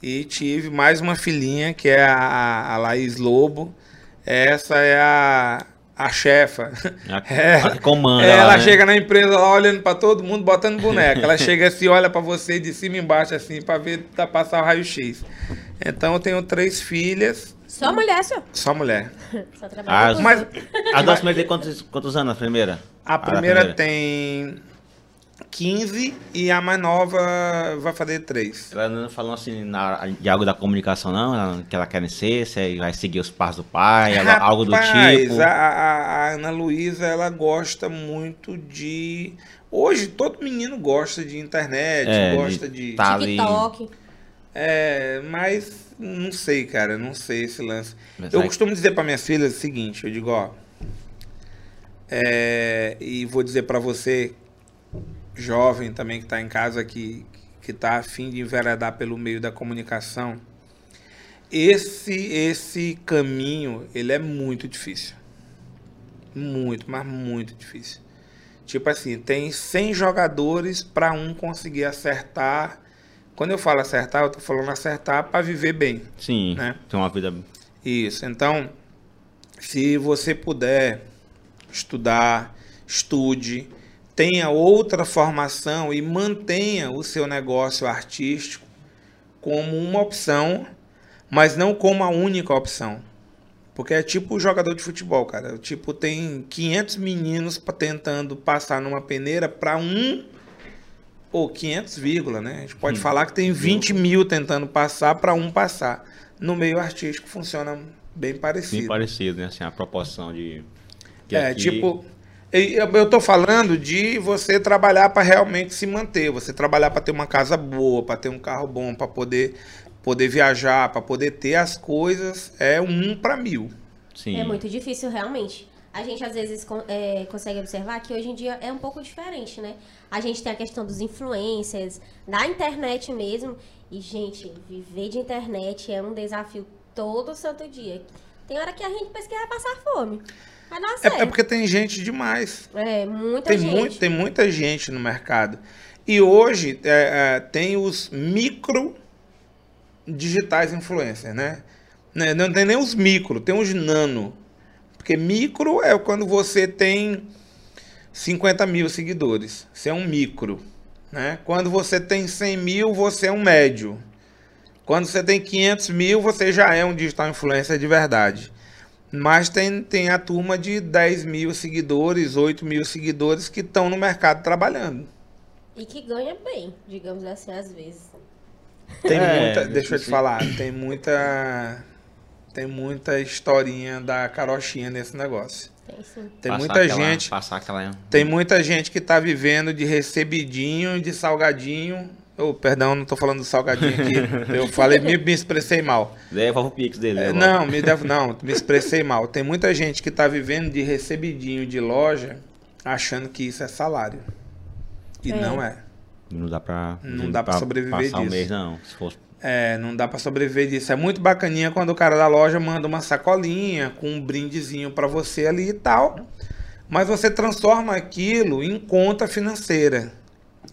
Speaker 3: e tive mais uma filhinha, que é a, a Laís Lobo. Essa é a, a chefa.
Speaker 2: A- a que comanda
Speaker 3: É,
Speaker 2: lá,
Speaker 3: ela
Speaker 2: né?
Speaker 3: chega na empresa lá olhando pra todo mundo, botando boneca. Ela chega assim, olha pra você de cima e embaixo assim, pra ver, pra passar o raio-x. Então eu tenho três filhas,
Speaker 1: Só mulher, só.
Speaker 3: só mulher.
Speaker 1: Só trabalha com
Speaker 3: Mas
Speaker 2: A duas primeiras tem quantos, quantos anos a primeira?
Speaker 3: a primeira tem 15 e a mais nova vai fazer 3.
Speaker 2: Ela não falou assim na, de algo da comunicação, não? Ela- que ela quer ser, se vai seguir os passos do pai, ela- algo do tipo.
Speaker 3: A, a- a Ana Luísa, ela gosta muito de. Hoje todo menino gosta de internet,
Speaker 2: É,
Speaker 3: gosta
Speaker 2: de
Speaker 3: de.
Speaker 2: tá.
Speaker 1: TikTok.
Speaker 3: É, mas não sei, cara, não sei esse lance.
Speaker 2: Mas
Speaker 3: eu
Speaker 2: aí-
Speaker 3: costumo dizer para minhas filhas o seguinte, eu digo, ó, é, e vou dizer para você, jovem também que está em casa, que que está afim de enveredar pelo meio da comunicação, esse esse caminho ele é muito difícil, muito, mas muito difícil. Tipo assim, tem 100 jogadores para um conseguir acertar. Quando eu falo acertar, eu tô falando acertar para viver bem.
Speaker 2: Sim,
Speaker 3: Né?
Speaker 2: tem uma vida.
Speaker 3: Isso. Então, se você puder estudar, estude, tenha outra formação e mantenha o seu negócio artístico como uma opção, mas não como a única opção. Porque é tipo o jogador de futebol, cara. Tipo, tem 500 meninos tentando passar numa peneira para um ou 500, vírgula, né? A gente pode falar que tem 20 mil tentando passar para um passar. No meio artístico funciona bem parecido.
Speaker 2: Bem parecido, né? Assim, a proporção de. que
Speaker 3: É,
Speaker 2: aqui-
Speaker 3: tipo, e- eu eu tô falando de você trabalhar para realmente se manter, você trabalhar para ter uma casa boa, para ter um carro bom, para poder poder viajar, para poder ter as coisas, é um para mil.
Speaker 2: Sim.
Speaker 1: É muito difícil, realmente. A gente às vezes é, consegue observar que hoje em dia é um pouco diferente, né? A gente tem a questão dos influencers, da internet mesmo. E, gente, viver de internet é um desafio todo santo dia. Tem hora que a gente pensa que vai passar fome. Mas não
Speaker 3: É, é porque tem gente demais.
Speaker 1: É, muita
Speaker 3: Tem,
Speaker 1: gente.
Speaker 3: muito, tem muita gente no mercado. E hoje é, é, tem os micro digitais influencers, né? Né, Não tem nem os micro, tem os nano. Porque micro é quando você tem 50 mil seguidores. Você é um micro. Né? Quando você tem 100 mil, você é um médio. Quando você tem 500 mil, você já é um digital influencer de verdade. Mas tem, tem a turma de 10 mil seguidores, 8 mil seguidores que estão no mercado trabalhando.
Speaker 1: E que ganha bem, digamos assim, às vezes.
Speaker 3: Tem
Speaker 2: É,
Speaker 3: muita, deixa eu te falar, tem muita tem muita historinha da carochinha nesse negócio.
Speaker 1: Tem sim.
Speaker 3: Tem
Speaker 2: passar
Speaker 3: muita
Speaker 2: aquela-
Speaker 3: gente,
Speaker 2: Passar aquela.
Speaker 3: tem muita gente que tá vivendo de recebidinho, de salgadinho. Oh, perdão, não tô falando do salgadinho aqui. Eu falei, me, me expressei mal.
Speaker 2: Devolve o pix dele.
Speaker 3: É, não, me deve, não, me expressei mal. Tem muita gente que tá vivendo de recebidinho de loja, achando que isso é salário. E
Speaker 1: É.
Speaker 3: não é.
Speaker 2: Não dá pra.
Speaker 3: Não dá pra sobreviver
Speaker 2: passar um
Speaker 3: disso.
Speaker 2: mês, não. Se fosse.
Speaker 3: É, não dá pra sobreviver disso. É muito bacaninha quando o cara da loja manda uma sacolinha com um brindezinho pra você ali e tal. Mas você transforma aquilo em conta financeira.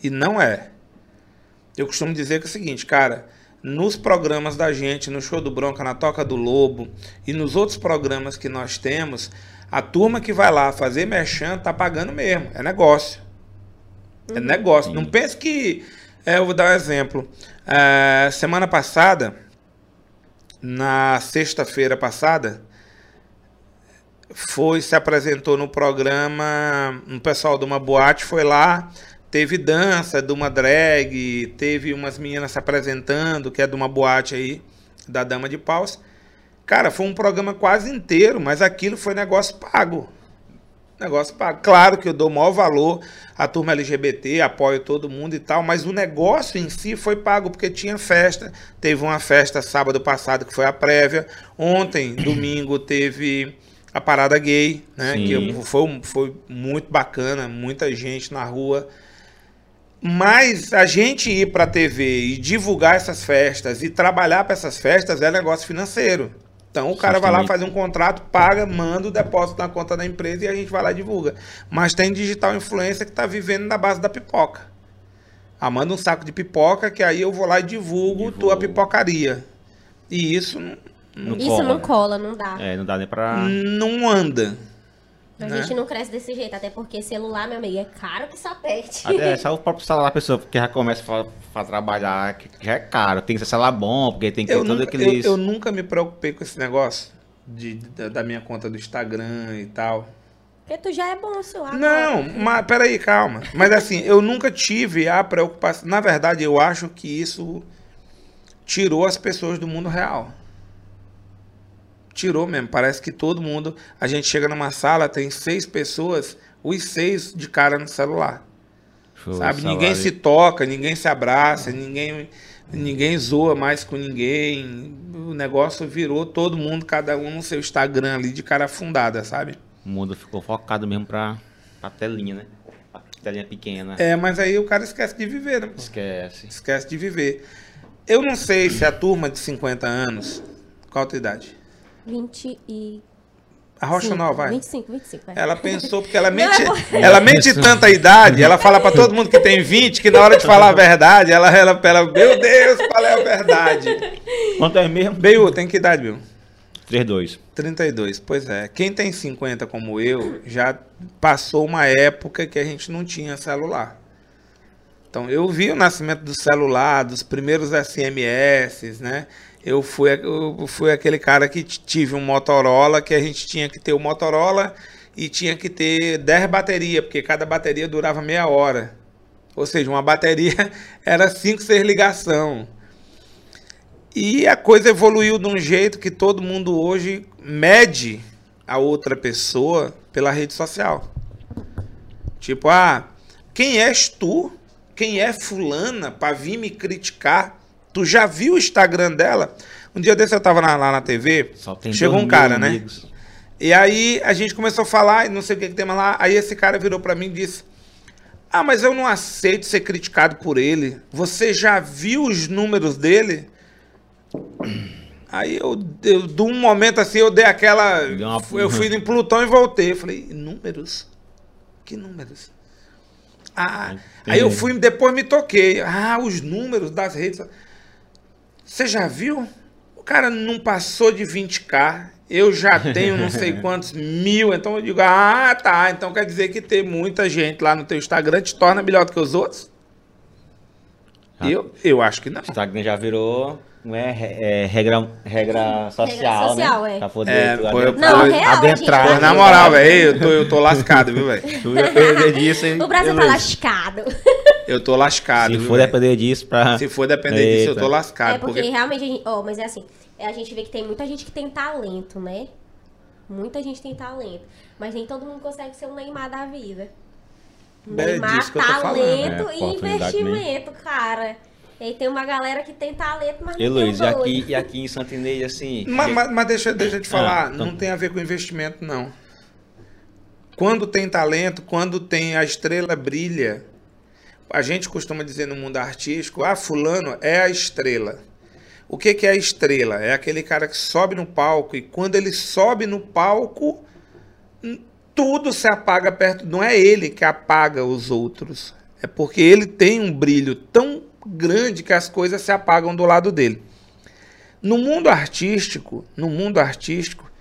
Speaker 3: E não é. Eu costumo dizer que é o seguinte, cara, nos programas da gente, no show do Bronca, na Toca do Lobo e nos outros programas que nós temos, a turma que vai lá fazer merchan tá pagando mesmo. É negócio. É negócio. Não pense que. É, eu vou dar um exemplo. É, semana passada, na sexta-feira passada, foi, se apresentou no programa, um pessoal de uma boate foi lá, teve dança de uma drag, teve umas meninas se apresentando, que é de uma boate aí, da Dama de Paus. Cara, foi um programa quase inteiro, mas aquilo foi negócio pago. Negócio pago. Claro que eu dou maior valor à turma LGBT, apoio todo mundo e tal, mas o negócio em si foi pago porque tinha festa. Teve uma festa sábado passado que foi a prévia. Ontem, domingo, teve a parada gay, né?
Speaker 2: Sim.
Speaker 3: Que foi, foi muito bacana, muita gente na rua. Mas a gente ir para a TV e divulgar essas festas e trabalhar para essas festas é negócio financeiro. Então o cara vai lá,
Speaker 2: Justamente.
Speaker 3: faz um contrato, paga, manda o depósito na conta da empresa e a gente vai lá e divulga. Mas tem digital influencer que está vivendo na base da pipoca. Ah, manda um saco de pipoca que aí eu vou lá e divulgo
Speaker 2: Divulgo.
Speaker 3: tua pipocaria. E isso não,
Speaker 2: Não
Speaker 1: Isso
Speaker 2: cola.
Speaker 1: não cola, não dá.
Speaker 2: É, não dá nem pra.
Speaker 3: não anda.
Speaker 1: A
Speaker 3: né?
Speaker 1: gente não cresce desse jeito, até porque celular, meu amigo, é caro que sapete.
Speaker 2: Até só o próprio celular da pessoa, porque já começa a, a trabalhar, que já é caro. Tem que ser celular bom, porque tem que ter
Speaker 3: Eu
Speaker 2: todo
Speaker 3: nunca, eu, eu nunca me preocupei com esse negócio de, da, da minha conta do Instagram e tal.
Speaker 1: Porque tu já é bom, seu agora.
Speaker 3: Não, mas peraí, calma. Mas assim, eu nunca tive a preocupação. Na verdade, eu acho que isso tirou as pessoas do mundo real. Tirou mesmo. Parece que todo mundo. A gente chega numa sala, tem seis pessoas, os seis de cara no celular.
Speaker 2: O
Speaker 3: sabe?
Speaker 2: salário.
Speaker 3: Ninguém se toca, ninguém se abraça, ninguém, ninguém zoa mais com ninguém. O negócio virou todo mundo, cada um no seu Instagram ali de cara afundada, sabe?
Speaker 2: O mundo ficou focado mesmo pra, pra telinha, né? Pra telinha pequena.
Speaker 3: É, mas aí o cara esquece de viver, né?
Speaker 2: Esquece.
Speaker 3: Esquece de viver. Eu não sei se a turma de 50 anos. Qual a tua idade?
Speaker 1: 20 e...
Speaker 3: A Rocha
Speaker 1: cinco,
Speaker 3: Nova, vai.
Speaker 1: 25, 25. vai.
Speaker 3: Ela pensou, porque ela
Speaker 1: Não,
Speaker 3: mente,
Speaker 1: é
Speaker 3: ela mente tanta idade, ela fala pra todo mundo que tem 20, que na hora de falar a verdade, ela, ela, ela meu Deus, qual é a verdade?
Speaker 2: Quanto é mesmo?
Speaker 3: Beiu, tem que idade, Bill?
Speaker 2: 3-2.
Speaker 3: 32, pois é. Quem tem 50 como eu, já passou uma época que a gente não tinha celular. Então, eu vi o nascimento do celular, dos primeiros SMS, né? Eu fui, eu fui aquele cara que tive um Motorola, que a gente tinha que ter o Motorola e tinha que ter 10 baterias, porque cada bateria durava meia hora. Ou seja, uma bateria era 5, 6 ligação. E a coisa evoluiu de um jeito que todo mundo hoje mede a outra pessoa pela rede social. Tipo, ah, quem és tu? Quem é fulana para vir me criticar? Tu já viu o Instagram dela? Um dia desse eu tava na- lá na TV, chegou um cara, né?
Speaker 2: amigos.
Speaker 3: E aí a gente começou a falar, e não sei o que, que tem mais lá. Aí esse cara virou pra mim e disse: Ah, mas eu não aceito ser criticado por ele. Você já viu os números dele? Aí eu, eu de um momento assim, eu dei aquela. Eu fui em Plutão e voltei. Falei, números? Que números? Ah, aí eu fui, depois me toquei. Ah, os números das redes. Você já viu? O cara não passou de 20k. Eu já tenho não sei quantos mil. Então eu digo, ah, tá. Então quer dizer que ter muita gente lá no teu Instagram te torna melhor do que os outros?
Speaker 2: Já-
Speaker 3: Eu, eu acho que não.
Speaker 2: O Instagram já virou não é, é, regra, regra social,
Speaker 1: social,
Speaker 2: né?
Speaker 1: é.
Speaker 2: Pra poder
Speaker 3: É, pô,
Speaker 2: adentrar-
Speaker 3: eu-
Speaker 1: Não, real,
Speaker 2: adentrar.
Speaker 1: gente,
Speaker 3: Pô, na moral, velho, eu tô, eu tô lascado, viu, velho?
Speaker 2: Tu ia perder disso, hein?
Speaker 1: O Brasil tá lascado.
Speaker 3: Eu tô lascado.
Speaker 2: Se
Speaker 3: viu,
Speaker 2: for
Speaker 3: velho?
Speaker 2: depender disso, pra...
Speaker 3: Se for depender disso, eu tô
Speaker 2: Eita.
Speaker 3: lascado.
Speaker 1: é porque,
Speaker 3: porque
Speaker 1: realmente gente. Ó, mas é assim, é, a gente vê que tem muita gente que tem talento, né? Muita gente tem talento. Mas nem todo mundo consegue ser um Neymar da vida.
Speaker 3: É
Speaker 1: Neymar,
Speaker 3: disso que eu tô falando.
Speaker 1: talento
Speaker 2: É,
Speaker 1: e investimento, cara. E tem uma galera que tem talento, mas não
Speaker 2: E Luiz, e
Speaker 1: tem o
Speaker 2: aqui, e aqui em Santinês, assim...
Speaker 3: Mas, mas- mas deixa, deixa eu te falar,
Speaker 2: Ah, então.
Speaker 3: não tem a ver com investimento, não. Quando tem talento, quando tem a estrela brilha, a gente costuma dizer no mundo artístico, ah, fulano é a estrela. O que, que é a estrela? É aquele cara que sobe no palco e quando ele sobe no palco, hum, tudo se apaga perto. Não é ele que apaga os outros. É porque ele tem um brilho tão grande que as coisas se apagam do lado dele. No mundo artístico, no mundo artístico,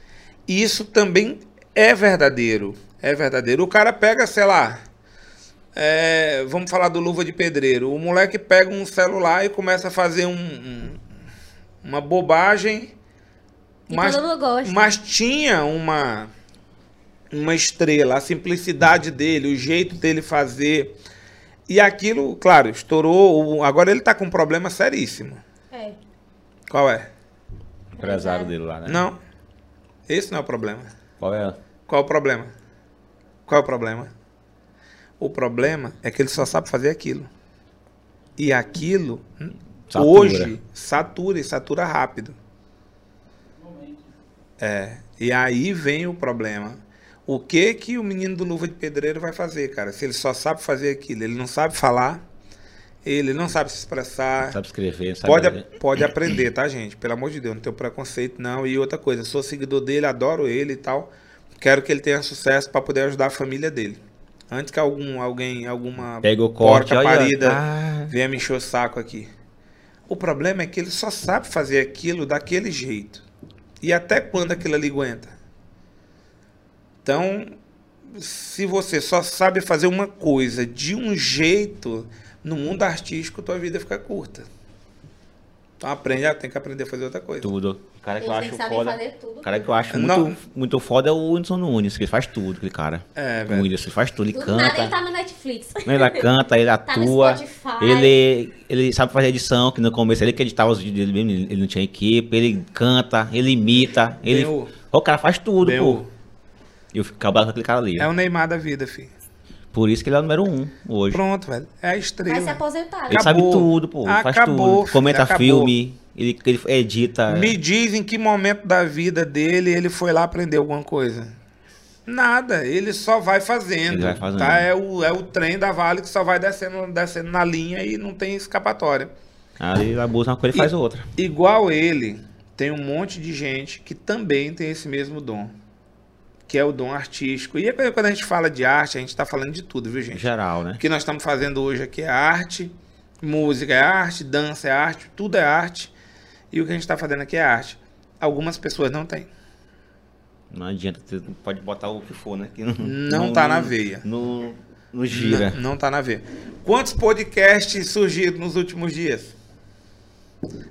Speaker 3: isso também é verdadeiro. É verdadeiro. O cara pega, sei lá, é, vamos falar do Luva de Pedreiro. O moleque pega um celular e começa a fazer um- um- uma bobagem,
Speaker 1: E
Speaker 3: mas,
Speaker 1: todo mundo gosta.
Speaker 3: mas tinha uma, uma estrela, a simplicidade dele, o jeito dele fazer. E aquilo, claro, estourou. Agora ele tá com um problema seríssimo.
Speaker 1: É.
Speaker 3: Qual é?
Speaker 2: O empresário dele lá, né?
Speaker 3: Não. Esse não é o problema.
Speaker 2: Qual é?
Speaker 3: Qual é o problema? Qual é o problema? O problema é que ele só sabe fazer aquilo. E aquilo,
Speaker 2: Satura.
Speaker 3: hoje, satura e satura rápido. É. E aí vem o problema. O que que o menino do Luva de Pedreiro vai fazer, cara? Se ele só sabe fazer aquilo, ele não sabe falar, ele não sabe se expressar,
Speaker 2: Sabe escrever, sabe...
Speaker 3: Pode, pode aprender, tá, gente? Pelo amor de Deus, não tenho preconceito, não. E outra coisa, sou seguidor dele, adoro ele e tal. Quero que ele tenha sucesso para poder ajudar a família dele. Antes que algum, alguém, alguma
Speaker 2: Pega o corte,
Speaker 3: porca
Speaker 2: olha,
Speaker 3: parida
Speaker 2: ah.
Speaker 3: venha me encher o saco aqui. O problema é que ele só sabe fazer aquilo daquele jeito. E até quando aquilo ali aguenta? Então, se você só sabe fazer uma coisa de um jeito, no mundo artístico, tua vida fica curta. Então aprende, ah, tem que aprender a fazer outra coisa.
Speaker 2: Tudo. O cara que eu acho foda...
Speaker 1: tudo.
Speaker 2: O cara que eu acho
Speaker 3: Não.
Speaker 2: muito, muito foda é o Whindersson Nunes, que ele faz tudo, aquele cara.
Speaker 3: É,
Speaker 2: O
Speaker 3: velho.
Speaker 2: Whindersson ele faz tudo, ele
Speaker 1: Do nada ele
Speaker 2: canta.
Speaker 1: tá no Netflix.
Speaker 2: Ele canta, ele
Speaker 1: Tá no
Speaker 2: atua.
Speaker 1: Spotify.
Speaker 2: ele, ele sabe fazer edição, que no começo ele que editava os vídeos dele mesmo, ele não tinha equipe, ele canta, ele imita, ele.
Speaker 3: O-
Speaker 2: O cara faz tudo,
Speaker 3: Bem
Speaker 2: pô.
Speaker 3: o-
Speaker 2: E eu fico cabado com aquele cara ali.
Speaker 3: É o Neymar da vida, filho.
Speaker 2: Por isso que ele é o número um hoje.
Speaker 3: Pronto, velho. É a
Speaker 1: Vai se
Speaker 3: estrela.
Speaker 1: aposentar.
Speaker 2: Ele
Speaker 1: né?
Speaker 2: sabe
Speaker 3: Acabou.
Speaker 2: tudo, pô. Ele faz
Speaker 3: Acabou,
Speaker 2: tudo. Comenta
Speaker 3: acabou.
Speaker 2: filme, ele, ele edita.
Speaker 3: Me diz em que momento da vida dele ele foi lá aprender alguma coisa. Nada, ele só vai fazendo.
Speaker 2: Ele vai fazendo.
Speaker 3: Tá? É, o, é o trem da Vale que só vai descendo, descendo na linha e não tem escapatória.
Speaker 2: Aí ele abusa uma coisa e faz outra.
Speaker 3: Igual ele, tem um monte de gente que também tem esse mesmo dom. Que é o dom artístico. E aí, quando a gente fala de arte, a gente tá falando de tudo, viu, gente?
Speaker 2: geral, né?
Speaker 3: O que nós estamos fazendo hoje aqui é arte, música é arte, dança é arte, tudo é arte. E o que a gente está fazendo aqui é arte. Algumas pessoas não têm.
Speaker 2: Não adianta, você pode botar o que for, né? Que
Speaker 3: Não tá na veia.
Speaker 2: Não, não gira.
Speaker 3: Não, não tá na veia. Quantos podcasts surgiram nos últimos dias?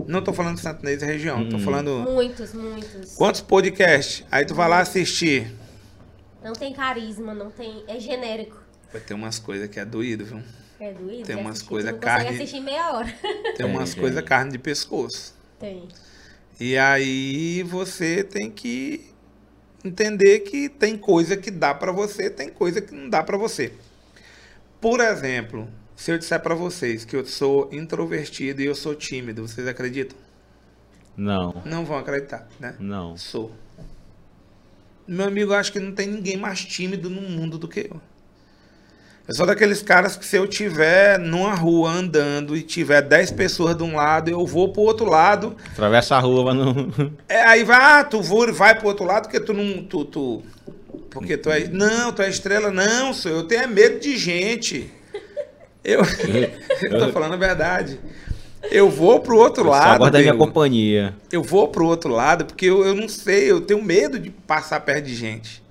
Speaker 3: Não tô falando de Santo Inês e região, tô
Speaker 2: Hum.
Speaker 3: falando...
Speaker 1: Muitos, muitos.
Speaker 3: Quantos podcasts? Aí tu vai lá assistir.
Speaker 1: Não tem carisma, não tem. É genérico.
Speaker 3: Vai ter umas coisas que é doído, viu?
Speaker 1: É doído.
Speaker 3: Tem umas coisas carne-
Speaker 1: consegue assistir meia hora.
Speaker 3: Tem umas coisas carne de pescoço.
Speaker 1: Tem.
Speaker 3: E aí você tem que entender que tem coisa que dá pra você, tem coisa que não dá pra você. Por exemplo, se eu disser pra vocês que eu sou introvertido e eu sou tímido, vocês acreditam?
Speaker 2: Não,
Speaker 3: Não vão acreditar, né?
Speaker 2: não.
Speaker 3: Sou. Meu amigo, acho que não tem ninguém mais tímido no mundo do que eu. Eu sou daqueles caras que se eu tiver numa rua andando e tiver 10 pessoas de um lado, eu vou pro outro lado
Speaker 2: Atravessa a rua, mas não.
Speaker 3: É, aí vai, ah, tu vai pro outro lado porque tu não. Tu, tu, porque tu é. Não, tu é estrela. Não, senhor, eu tenho é medo de gente. Eu, eu tô falando a verdade. Eu vou pro outro
Speaker 2: Eu
Speaker 3: lado.
Speaker 2: Da minha companhia.
Speaker 3: Eu vou pro outro lado porque eu, eu não sei, eu tenho medo de passar perto de gente.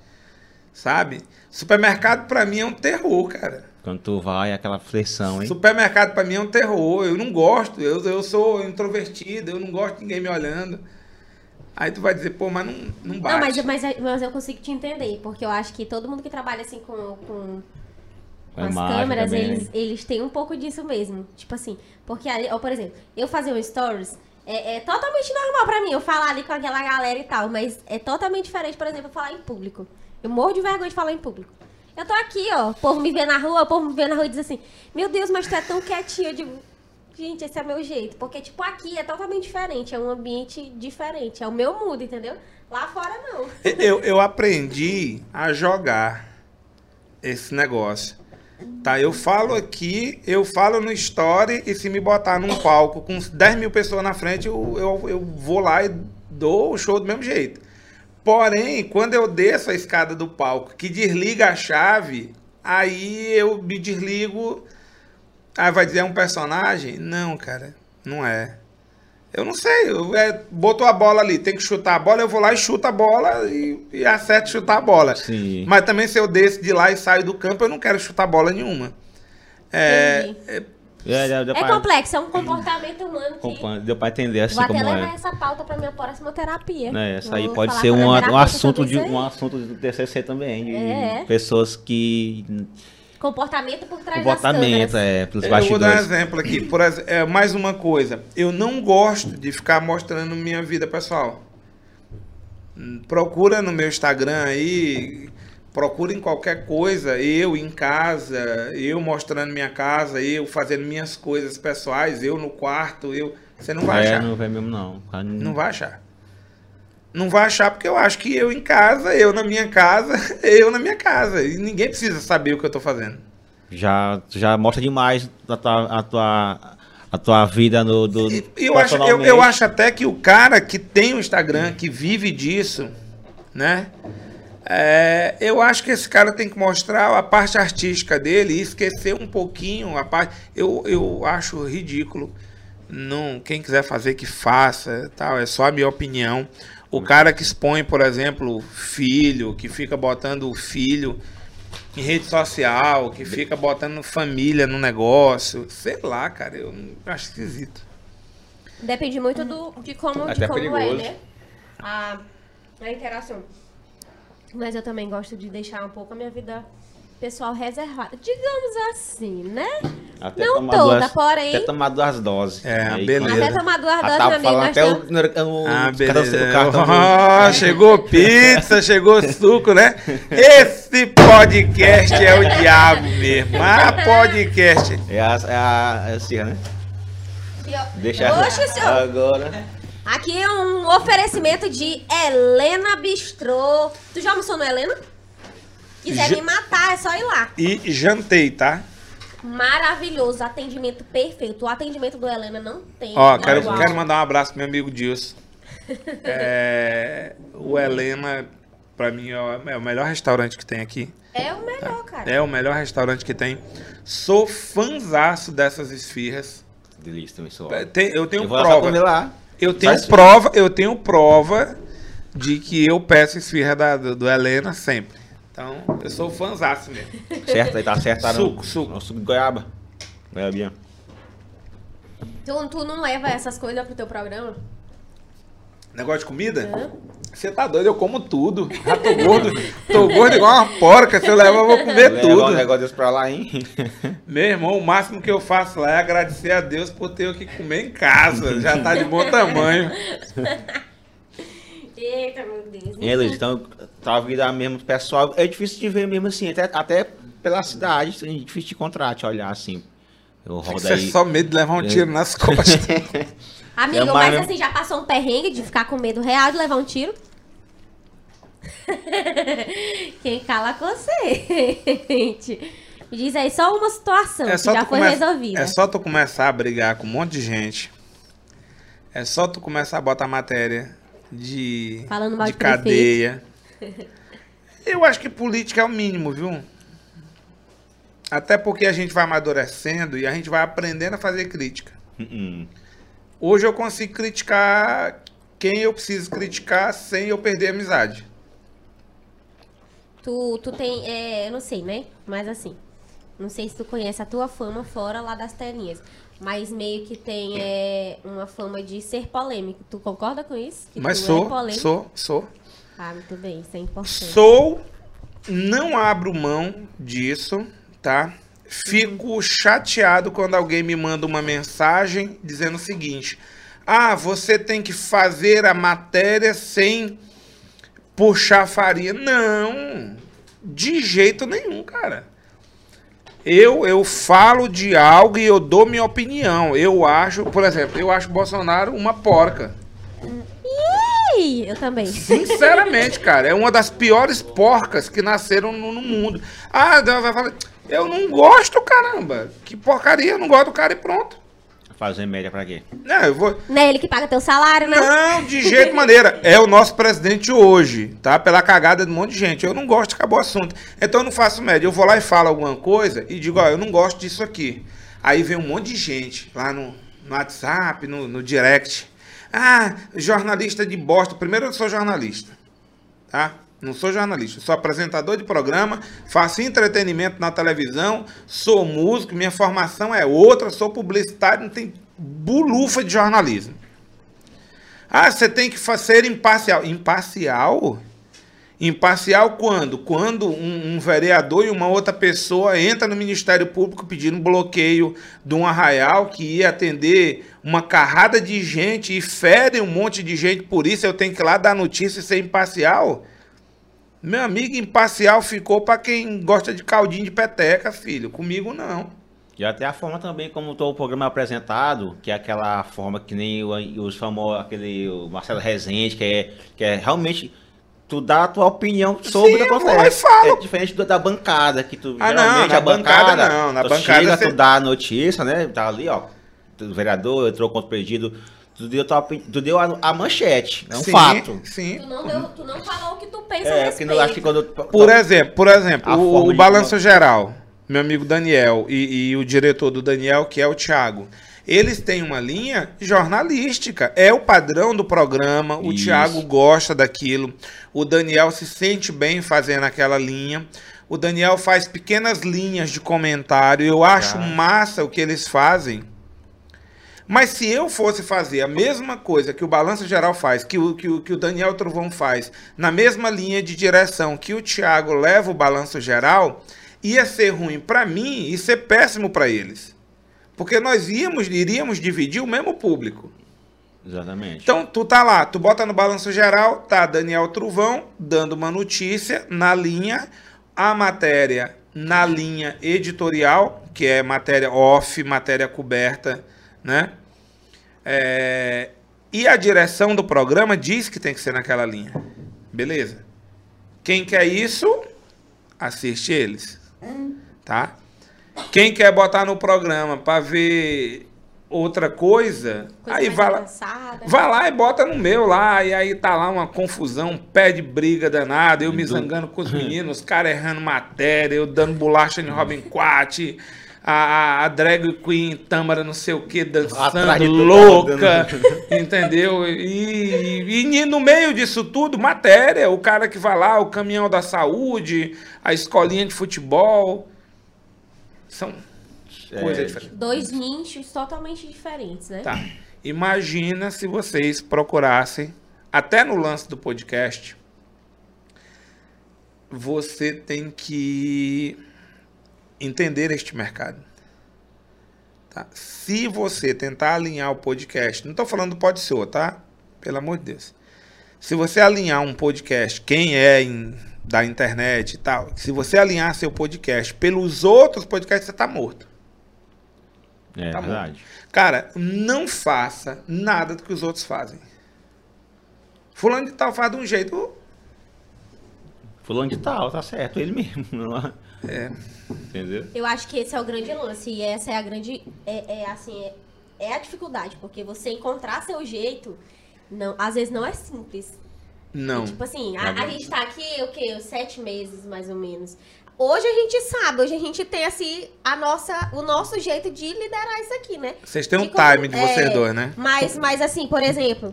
Speaker 3: Sabe? Supermercado pra mim é um terror, cara.
Speaker 2: Quando tu vai, aquela flexão, hein?
Speaker 3: Supermercado pra mim é um terror. Eu não gosto. Eu, eu sou introvertido, eu não gosto de ninguém me olhando. Aí tu vai dizer, pô, mas não, não bate.
Speaker 1: Não, mas, mas, mas eu consigo te entender, porque eu acho que todo mundo que trabalha assim Com com as
Speaker 2: imagem
Speaker 1: câmeras,
Speaker 2: também.
Speaker 1: eles, eles têm um pouco disso mesmo. Tipo assim, porque, ali- ó, por exemplo, eu fazer um stories é, é totalmente normal pra mim, eu falar ali com aquela galera e tal, mas é totalmente diferente, por exemplo, eu falar em público. Eu morro de vergonha de falar em público. Eu tô aqui, ó, o povo me vê na rua, o povo me vê na rua e diz assim, meu Deus, mas tu é tão quietinho. Eu digo, gente, esse é meu jeito. Porque, tipo, aqui é totalmente diferente, é um ambiente diferente, é o meu mundo, entendeu? Lá fora, não.
Speaker 3: Eu, eu aprendi a jogar esse negócio. Tá, eu falo aqui, eu falo no story e se me botar num palco com 10 mil pessoas na frente, eu, eu, eu vou lá e dou o show do mesmo jeito. Porém, quando eu desço a escada do palco, que desliga a chave, aí eu me desligo. Aí vai dizer é um personagem? Não, cara, não é. Eu não sei, eu, é, botou a bola ali, tem que chutar a bola, eu vou lá e chuto a bola e, e acerto chutar a bola.
Speaker 2: Sim.
Speaker 3: Mas também se eu desço de lá e saio do campo, eu não quero chutar bola nenhuma. É, é,
Speaker 2: É, deu, deu
Speaker 1: É
Speaker 2: pra-
Speaker 1: complexo, é um comportamento humano que...
Speaker 2: deu pra entender assim
Speaker 1: Vou até
Speaker 2: como
Speaker 1: levar
Speaker 2: é.
Speaker 1: essa pauta pra minha próxima terapia.
Speaker 2: Né, Isso aí
Speaker 1: Vou
Speaker 2: pode ser um, um assunto de um assunto do TCC também, de
Speaker 1: É.
Speaker 2: pessoas que
Speaker 1: Comportamento por trás
Speaker 2: comportamento
Speaker 1: das câmeras.
Speaker 2: é pelos
Speaker 3: eu vou dar um
Speaker 2: bastidores.
Speaker 3: exemplo aqui. Por é, mais uma coisa. Eu não gosto de ficar mostrando minha vida pessoal. Hum, Procura no meu Instagram aí, procura em qualquer coisa, eu em casa, eu mostrando minha casa, eu fazendo minhas coisas pessoais, eu no quarto, eu. Você não vai
Speaker 2: é,
Speaker 3: achar.
Speaker 2: não vai mesmo não.
Speaker 3: Não vai achar. Não vai achar porque eu acho que eu em casa, eu na minha casa, eu na minha casa. E ninguém precisa saber o que eu tô fazendo.
Speaker 2: Já já mostra demais a tua a tua, a tua vida no do
Speaker 3: E eu acho, eu, eu acho até que o cara que tem o Instagram, que vive disso, né? é, eu acho que esse cara tem que mostrar a parte artística dele e esquecer um pouquinho a parte. Eu, eu acho ridículo. Não, quem quiser fazer que faça, tal. É só a minha opinião. O cara que expõe, por exemplo, filho, que fica botando o filho em rede social, que fica botando família no negócio, sei lá, cara, eu acho esquisito.
Speaker 1: Depende muito do, de como, de
Speaker 2: Até
Speaker 1: como é,
Speaker 2: perigoso.
Speaker 1: né? A, a interação. Mas eu também gosto de deixar um pouco a minha vida pessoal reservada. Digamos assim, né?
Speaker 2: Até
Speaker 1: Não
Speaker 2: tomar
Speaker 1: toda,
Speaker 2: duas,
Speaker 1: porém-
Speaker 2: Até tomar duas doses.
Speaker 3: É,
Speaker 2: Aí,
Speaker 3: beleza.
Speaker 1: Até tomar duas
Speaker 2: Ah,
Speaker 1: doses, meu amigo,
Speaker 2: até o,
Speaker 1: temos-
Speaker 2: o,
Speaker 3: Ah,
Speaker 2: o
Speaker 3: beleza.
Speaker 2: cartão- o cartão do-
Speaker 3: Ó, chegou pizza, chegou suco, né? Esse podcast é o diabo mesmo. Ah, podcast.
Speaker 2: É a, é a, é a Cirra, né? Deixa
Speaker 1: Oxe, senhor.
Speaker 2: agora.
Speaker 1: Aqui é um oferecimento de Helena Bistrô. Tu já almoçou no Helena? Quiser me matar, é só ir lá.
Speaker 3: E jantei, tá?
Speaker 1: Maravilhoso, atendimento perfeito. O atendimento do Helena não tem.
Speaker 3: Ó, quero, quero mandar um abraço pro meu amigo Dilson. É, o Helena, pra mim, é o- é o melhor restaurante que tem aqui.
Speaker 1: É o melhor, cara.
Speaker 3: É o melhor restaurante que tem. Sou fanzaço dessas esfirras.
Speaker 2: Delícia também, sou.
Speaker 3: É, tem- eu tenho
Speaker 2: Eu
Speaker 3: prova.
Speaker 2: lá.
Speaker 3: Eu tenho
Speaker 2: Faz-
Speaker 3: prova, eu tenho prova de que eu peço esfirra da- do, do Helena sempre. Então, eu sou fanzaço mesmo.
Speaker 2: Certo, aí tá certo. tá no-
Speaker 3: Suco, suco.
Speaker 2: no suco de goiaba. Goiabinha.
Speaker 1: Tu, tu não leva essas coisas pro teu programa?
Speaker 3: Negócio de comida? Você tá doido, eu como tudo. Já tô gordo. tô gordo igual uma porca. Se eu levar, eu vou comer
Speaker 2: Levar
Speaker 3: tudo.
Speaker 2: um negócio desse pra lá, hein?
Speaker 3: Meu irmão, o máximo que eu faço lá é agradecer a Deus por ter o que comer em casa. Já tá de bom tamanho.
Speaker 1: Eita, meu Deus.
Speaker 2: É, Luiz, então, tá vida mesmo, pessoal, é difícil de ver mesmo assim, até, até pela cidade, é difícil de encontrar, te olhar assim. Eu rodo
Speaker 3: Isso é
Speaker 2: aí.
Speaker 3: só medo de levar um tiro nas costas.
Speaker 1: Amigo,
Speaker 2: É
Speaker 1: mas assim, já passou um perrengue de ficar com medo real de levar um tiro? Quem cala com você, gente. Me diz aí só uma situação
Speaker 3: É
Speaker 1: que já foi
Speaker 3: come-
Speaker 1: resolvida.
Speaker 3: é só tu começar a brigar com um monte de gente. É só tu começar a botar matéria de,
Speaker 1: Falando mal
Speaker 3: de
Speaker 1: de
Speaker 3: cadeia. Eu acho que política é o mínimo, viu? Até porque a gente vai amadurecendo e a gente vai aprendendo a fazer crítica.
Speaker 2: Hum,
Speaker 3: Hoje eu consigo criticar quem eu preciso criticar sem eu perder a amizade.
Speaker 1: Tu, tu tem, é, eu não sei, né? Mas assim, não sei se tu conhece a tua fama fora lá das telinhas. Mas meio que tem é, uma fama de ser polêmico. Tu concorda com isso? Que
Speaker 3: Mas
Speaker 1: tu
Speaker 3: sou,
Speaker 1: é polêmico?
Speaker 3: sou, sou.
Speaker 1: Ah, muito bem, isso é importante.
Speaker 3: Sou, não abro mão disso, tá? Fico chateado quando alguém me manda uma mensagem dizendo o seguinte: Ah, você tem que fazer a matéria sem puxar farinha. Não, de jeito nenhum, cara. Eu, eu falo de algo e eu dou minha opinião. Eu acho, por exemplo, eu acho Bolsonaro uma porca.
Speaker 1: Ih, eu também.
Speaker 3: Sinceramente, cara, é uma das piores porcas que nasceram no, no mundo. Ah, vai falar, eu não gosto, caramba. Que porcaria, eu não gosto do cara e pronto.
Speaker 2: Fazer média pra quê?
Speaker 3: Não, eu vou.
Speaker 1: Não é ele que paga teu salário, não?
Speaker 3: Não, de jeito maneira. É o nosso presidente hoje, tá? Pela cagada de um monte de gente. Eu não gosto, acabou o assunto. Então eu não faço média. Eu vou lá e falo alguma coisa e digo, ó, eu não gosto disso aqui. Aí vem um monte de gente lá no, no WhatsApp, no, no direct. Ah, jornalista de bosta. Primeiro eu sou jornalista, tá? Não sou jornalista, sou apresentador de programa, faço entretenimento na televisão, sou músico, minha formação é outra, sou publicitário, não tem bulufa de jornalismo. Ah, você tem que ser imparcial. Imparcial? Imparcial quando? Quando um, um vereador e uma outra pessoa entra no Ministério Público pedindo bloqueio de um arraial que ia atender uma carrada de gente e fere um monte de gente, por isso eu tenho que ir lá dar notícia e ser imparcial? Meu amigo, imparcial ficou para quem gosta de caldinho de peteca, filho. Comigo não.
Speaker 2: E até a forma também como o programa é apresentado, que é aquela forma que nem os famosos, aquele o Marcelo Rezende, que é, que é realmente tu dá a tua opinião sobre
Speaker 3: Sim,
Speaker 2: o que acontece. É diferente da bancada, que tu
Speaker 3: Ah, não,
Speaker 2: geralmente
Speaker 3: na
Speaker 2: a
Speaker 3: bancada não, na
Speaker 2: tu
Speaker 3: bancada
Speaker 2: chega,
Speaker 3: você-
Speaker 2: tu dá a notícia, né? Tá ali, ó. O vereador entrou contra o pedido, tu deu, tua tu deu a, a manchete, é um
Speaker 3: Sim,
Speaker 2: fato.
Speaker 3: Sim.
Speaker 1: Tu não, deu, tu não falou o que tu pensa
Speaker 2: É, que não acho que quando
Speaker 3: Por exemplo, por exemplo, o, o
Speaker 2: de-
Speaker 3: Balanço Geral, meu amigo Daniel e, e o diretor do Daniel, que é o Thiago, eles têm uma linha jornalística. É o padrão do programa. O
Speaker 2: Isso.
Speaker 3: Thiago gosta daquilo. O Daniel se sente bem fazendo aquela linha. O Daniel faz pequenas linhas de comentário. Eu acho massa o que eles fazem. Mas se eu fosse fazer a mesma coisa que o Balanço Geral faz, que o, que o, que o Daniel Trovão faz, na mesma linha de direção que o Thiago leva o Balanço Geral, ia ser ruim para mim e ser péssimo para eles. Porque nós íamos, iríamos dividir o mesmo público.
Speaker 2: Exatamente.
Speaker 3: Então, tu tá lá, tu bota no balanço geral, tá Daniel Truvão dando uma notícia na linha, a matéria na linha editorial, que é matéria off, matéria coberta, né? É, e a direção do programa diz que tem que ser naquela linha. Beleza? Quem quer isso, assiste eles. Tá? Quem quer botar no programa para ver outra coisa,
Speaker 1: Coisa
Speaker 3: aí vai lá, vai lá e bota no meu lá, e aí tá lá uma confusão, um pé de briga danado, eu me
Speaker 2: Do-
Speaker 3: zangando com os meninos, os caras errando matéria, eu dando bolacha em Robin Quat, a, a, drag queen Tâmara não sei o que, dançando louca,
Speaker 2: dando-
Speaker 3: entendeu? E, e, e no meio disso tudo, matéria, o cara que vai lá, o caminhão da saúde, a escolinha de futebol, são
Speaker 2: É,
Speaker 3: coisas diferentes.
Speaker 1: Dois nichos totalmente diferentes, né?
Speaker 3: Tá. Imagina se vocês procurassem, até no lance do podcast, você tem que entender este mercado. Tá? Se você tentar alinhar o podcast, não estou falando do Pode Ser, tá? Pelo amor de Deus. Se você alinhar um podcast, quem é em- da internet e tal, se você alinhar seu podcast pelos outros podcasts, você está morto.
Speaker 2: É
Speaker 3: Tá
Speaker 2: verdade.
Speaker 3: Cara, não faça nada do que os outros fazem. Fulano de tal faz de um jeito.
Speaker 2: Fulano de tal, tá certo, ele mesmo. é?
Speaker 3: É,
Speaker 2: Entendeu?
Speaker 1: Eu acho que esse é o grande lance. E essa é a grande. É, é, assim, é, é a dificuldade. Porque você encontrar seu jeito, não, às vezes não é simples.
Speaker 3: não.
Speaker 1: Tipo assim,
Speaker 2: É
Speaker 1: a, a
Speaker 2: verdade.
Speaker 1: gente tá aqui, o quê? Sete meses, mais ou menos. Hoje a gente sabe, hoje a gente tem, assim, a nossa, o nosso jeito de liderar isso aqui, né?
Speaker 3: Vocês têm um
Speaker 1: De como-
Speaker 3: time de vocês
Speaker 1: é,
Speaker 3: dois, né?
Speaker 1: Mas, mas assim, por exemplo,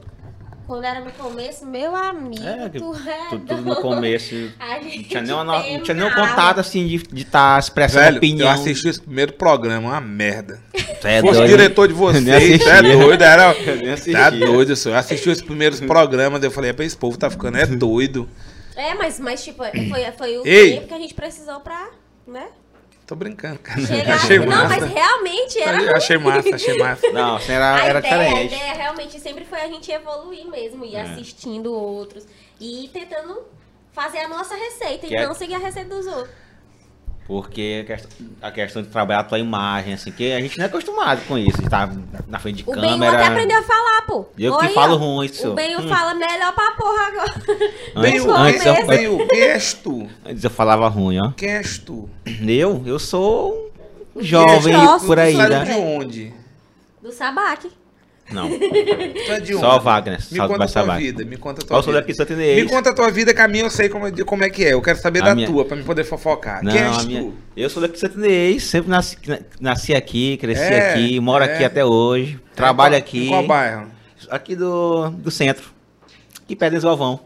Speaker 1: quando era no começo, meu amigo,
Speaker 2: É,
Speaker 1: tu é
Speaker 2: tudo, tudo no começo.
Speaker 1: A
Speaker 2: Não
Speaker 1: gente
Speaker 2: tinha nem, uma, não tinha nem um contato assim de estar tá expressando
Speaker 3: Velho,
Speaker 2: opinião.
Speaker 3: eu assisti esse primeiro programa, uma merda.
Speaker 2: Tu é
Speaker 3: Se fosse
Speaker 2: doido.
Speaker 3: diretor de vocês,
Speaker 2: Nem
Speaker 3: você é doido, era.
Speaker 2: Eu nem assistia.
Speaker 3: Tá doido, senhor. Eu assisti os primeiros programas, eu falei, "Rapaz, esse povo tá ficando é doido.
Speaker 1: É, mas, mas tipo, foi, foi o
Speaker 3: Ei.
Speaker 1: tempo que a gente precisou pra, né?
Speaker 3: Tô brincando, cara. Achei
Speaker 1: não,
Speaker 3: massa.
Speaker 1: mas realmente era.
Speaker 3: Achei massa, achei massa.
Speaker 2: Não, assim, era,
Speaker 1: a
Speaker 2: era
Speaker 1: ideia, a
Speaker 2: diferente.
Speaker 1: ideia realmente sempre foi a gente evoluir mesmo, ir
Speaker 2: É.
Speaker 1: assistindo outros e ir tentando fazer a nossa receita
Speaker 2: Que
Speaker 1: e
Speaker 2: é-
Speaker 1: não seguir a receita dos outros.
Speaker 2: Porque a questão, a questão de trabalhar a tua imagem, assim, que a gente não é acostumado com isso, estar na frente de
Speaker 1: O Benho
Speaker 2: câmera.
Speaker 1: até aprendeu a falar, pô.
Speaker 2: Eu que falo ruim, isso.
Speaker 1: O Benho
Speaker 2: Hum.
Speaker 1: fala melhor pra porra agora.
Speaker 2: Antes,
Speaker 1: No
Speaker 2: antes, eu,
Speaker 3: és tu?
Speaker 2: antes eu falava ruim, ó.
Speaker 3: Tu?
Speaker 2: Eu? Eu sou um jovem
Speaker 1: Jovem.
Speaker 2: por aí, né?
Speaker 3: de onde?
Speaker 1: Do Sabaque.
Speaker 2: Não,
Speaker 3: é
Speaker 2: só Wagner.
Speaker 3: Me
Speaker 2: Salve
Speaker 3: conta a tua vida, me conta a tua
Speaker 2: Eu sou
Speaker 3: vida.
Speaker 2: daqui Santinês.
Speaker 3: Me conta a tua vida, que a minha eu sei como, como é que é. Eu quero saber
Speaker 2: A
Speaker 3: da
Speaker 2: minha-
Speaker 3: tua, pra me poder fofocar.
Speaker 2: Não,
Speaker 3: Quem és
Speaker 2: a
Speaker 3: tu?
Speaker 2: minha... Eu sou daqui de Santinês, sempre nasci, nasci aqui, cresci
Speaker 3: É,
Speaker 2: aqui, moro
Speaker 3: é.
Speaker 2: aqui até hoje, trabalho
Speaker 3: Em
Speaker 2: aqui.
Speaker 3: qual bairro?
Speaker 2: Aqui do, do centro. Aqui perto do Galvão.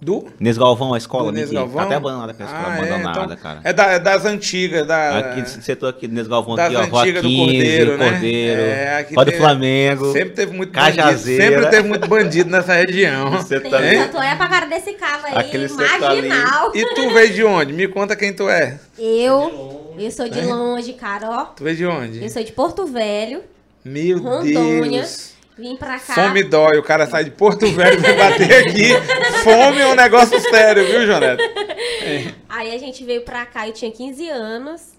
Speaker 3: Do?
Speaker 2: Nes Galvão, a escola.
Speaker 3: do. Nes Galvão?
Speaker 2: Tá até abandonada, a escola
Speaker 3: Ah, é,
Speaker 2: abandonada,
Speaker 3: então,
Speaker 2: cara.
Speaker 3: É, da- é das antigas, da...
Speaker 2: Aqui nesse setor aqui do Nes Galvão,
Speaker 3: Das
Speaker 2: aqui, ó, Rua
Speaker 3: antigas do
Speaker 2: 15,
Speaker 3: Cordeiro, né?
Speaker 2: Cordeiro,
Speaker 3: É,
Speaker 2: Rua do Flamengo.
Speaker 3: Sempre teve muito bandido.
Speaker 2: Cajazeira.
Speaker 3: Sempre teve muito bandido nessa região.
Speaker 2: Você
Speaker 1: Tem
Speaker 2: tá
Speaker 3: Hein?
Speaker 1: tanto é pra cara desse cabo aí,
Speaker 2: Aquele
Speaker 1: marginal.
Speaker 3: E tu veio de onde? Me conta quem tu é.
Speaker 1: Eu, eu sou
Speaker 3: É?
Speaker 1: de longe, cara, ó.
Speaker 3: Tu veio de onde?
Speaker 1: Eu sou de Porto Velho,
Speaker 3: Meu
Speaker 1: Rondônia.
Speaker 3: Deus.
Speaker 1: Vim pra cá.
Speaker 3: Fome dói, o cara sai de Porto Velho pra bater aqui. Fome é um negócio sério, viu, Jonete?
Speaker 1: Aí a gente veio pra cá, eu tinha 15 anos.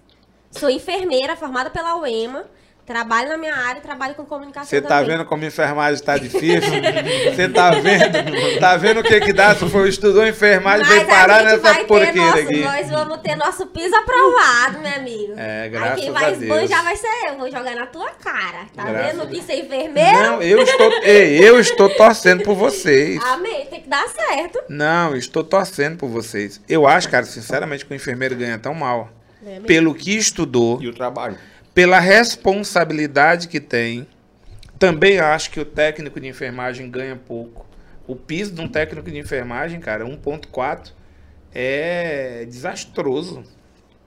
Speaker 1: Sou enfermeira, formada pela UEMA. Trabalho na minha área, trabalho com comunicação
Speaker 3: Você tá
Speaker 1: também.
Speaker 3: vendo como enfermagem tá difícil? Você tá vendo? Tá vendo o que que dá se for estudou enfermagem e
Speaker 1: Mas
Speaker 3: veio parar nessa porqueira
Speaker 1: nosso,
Speaker 3: aqui?
Speaker 1: nós vamos ter nosso piso aprovado, meu amigo.
Speaker 3: É,
Speaker 1: Aí
Speaker 3: graças
Speaker 1: quem
Speaker 3: a
Speaker 1: vai
Speaker 3: Deus.
Speaker 1: esbanjar vai ser eu, vou jogar na tua cara. Tá
Speaker 3: Graças
Speaker 1: vendo que ser enfermeiro?
Speaker 3: Não, eu estou, ei, eu estou torcendo por vocês.
Speaker 1: Amém, tem que dar certo.
Speaker 3: Não, eu estou torcendo por vocês. Eu acho, cara, sinceramente, que o enfermeiro ganha tão mal.
Speaker 1: É?
Speaker 3: Pelo que estudou,
Speaker 2: E o trabalho.
Speaker 3: Pela responsabilidade que tem. Também acho que o técnico de enfermagem ganha pouco. O piso de um técnico de enfermagem, cara, 1.4 é desastroso.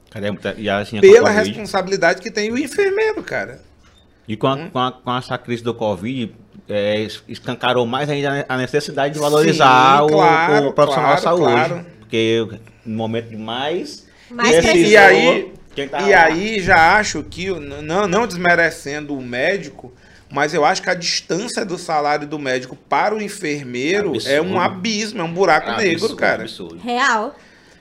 Speaker 2: Cara, é muita... E, assim, a
Speaker 3: Pela responsabilidade que tem o enfermeiro, cara.
Speaker 2: E com, a,
Speaker 3: Hum?
Speaker 2: com, a- com essa crise do Covid, é, es- escancarou mais ainda a necessidade de valorizar
Speaker 3: Sim,
Speaker 2: o-
Speaker 3: claro,
Speaker 2: o, profissional
Speaker 3: claro,
Speaker 2: da saúde.
Speaker 3: claro.
Speaker 2: Porque no momento de mais.
Speaker 1: Mais
Speaker 2: necessitou-
Speaker 3: E aí,
Speaker 2: tá
Speaker 3: E
Speaker 2: lá?
Speaker 3: aí já acho que, não, não desmerecendo o médico, mas eu acho que a distância do salário do médico para o enfermeiro
Speaker 2: Absurdo.
Speaker 3: é um abismo, é um buraco
Speaker 2: Ah,
Speaker 3: negro,
Speaker 2: absurdo,
Speaker 3: cara.
Speaker 2: absurdo.
Speaker 1: Real.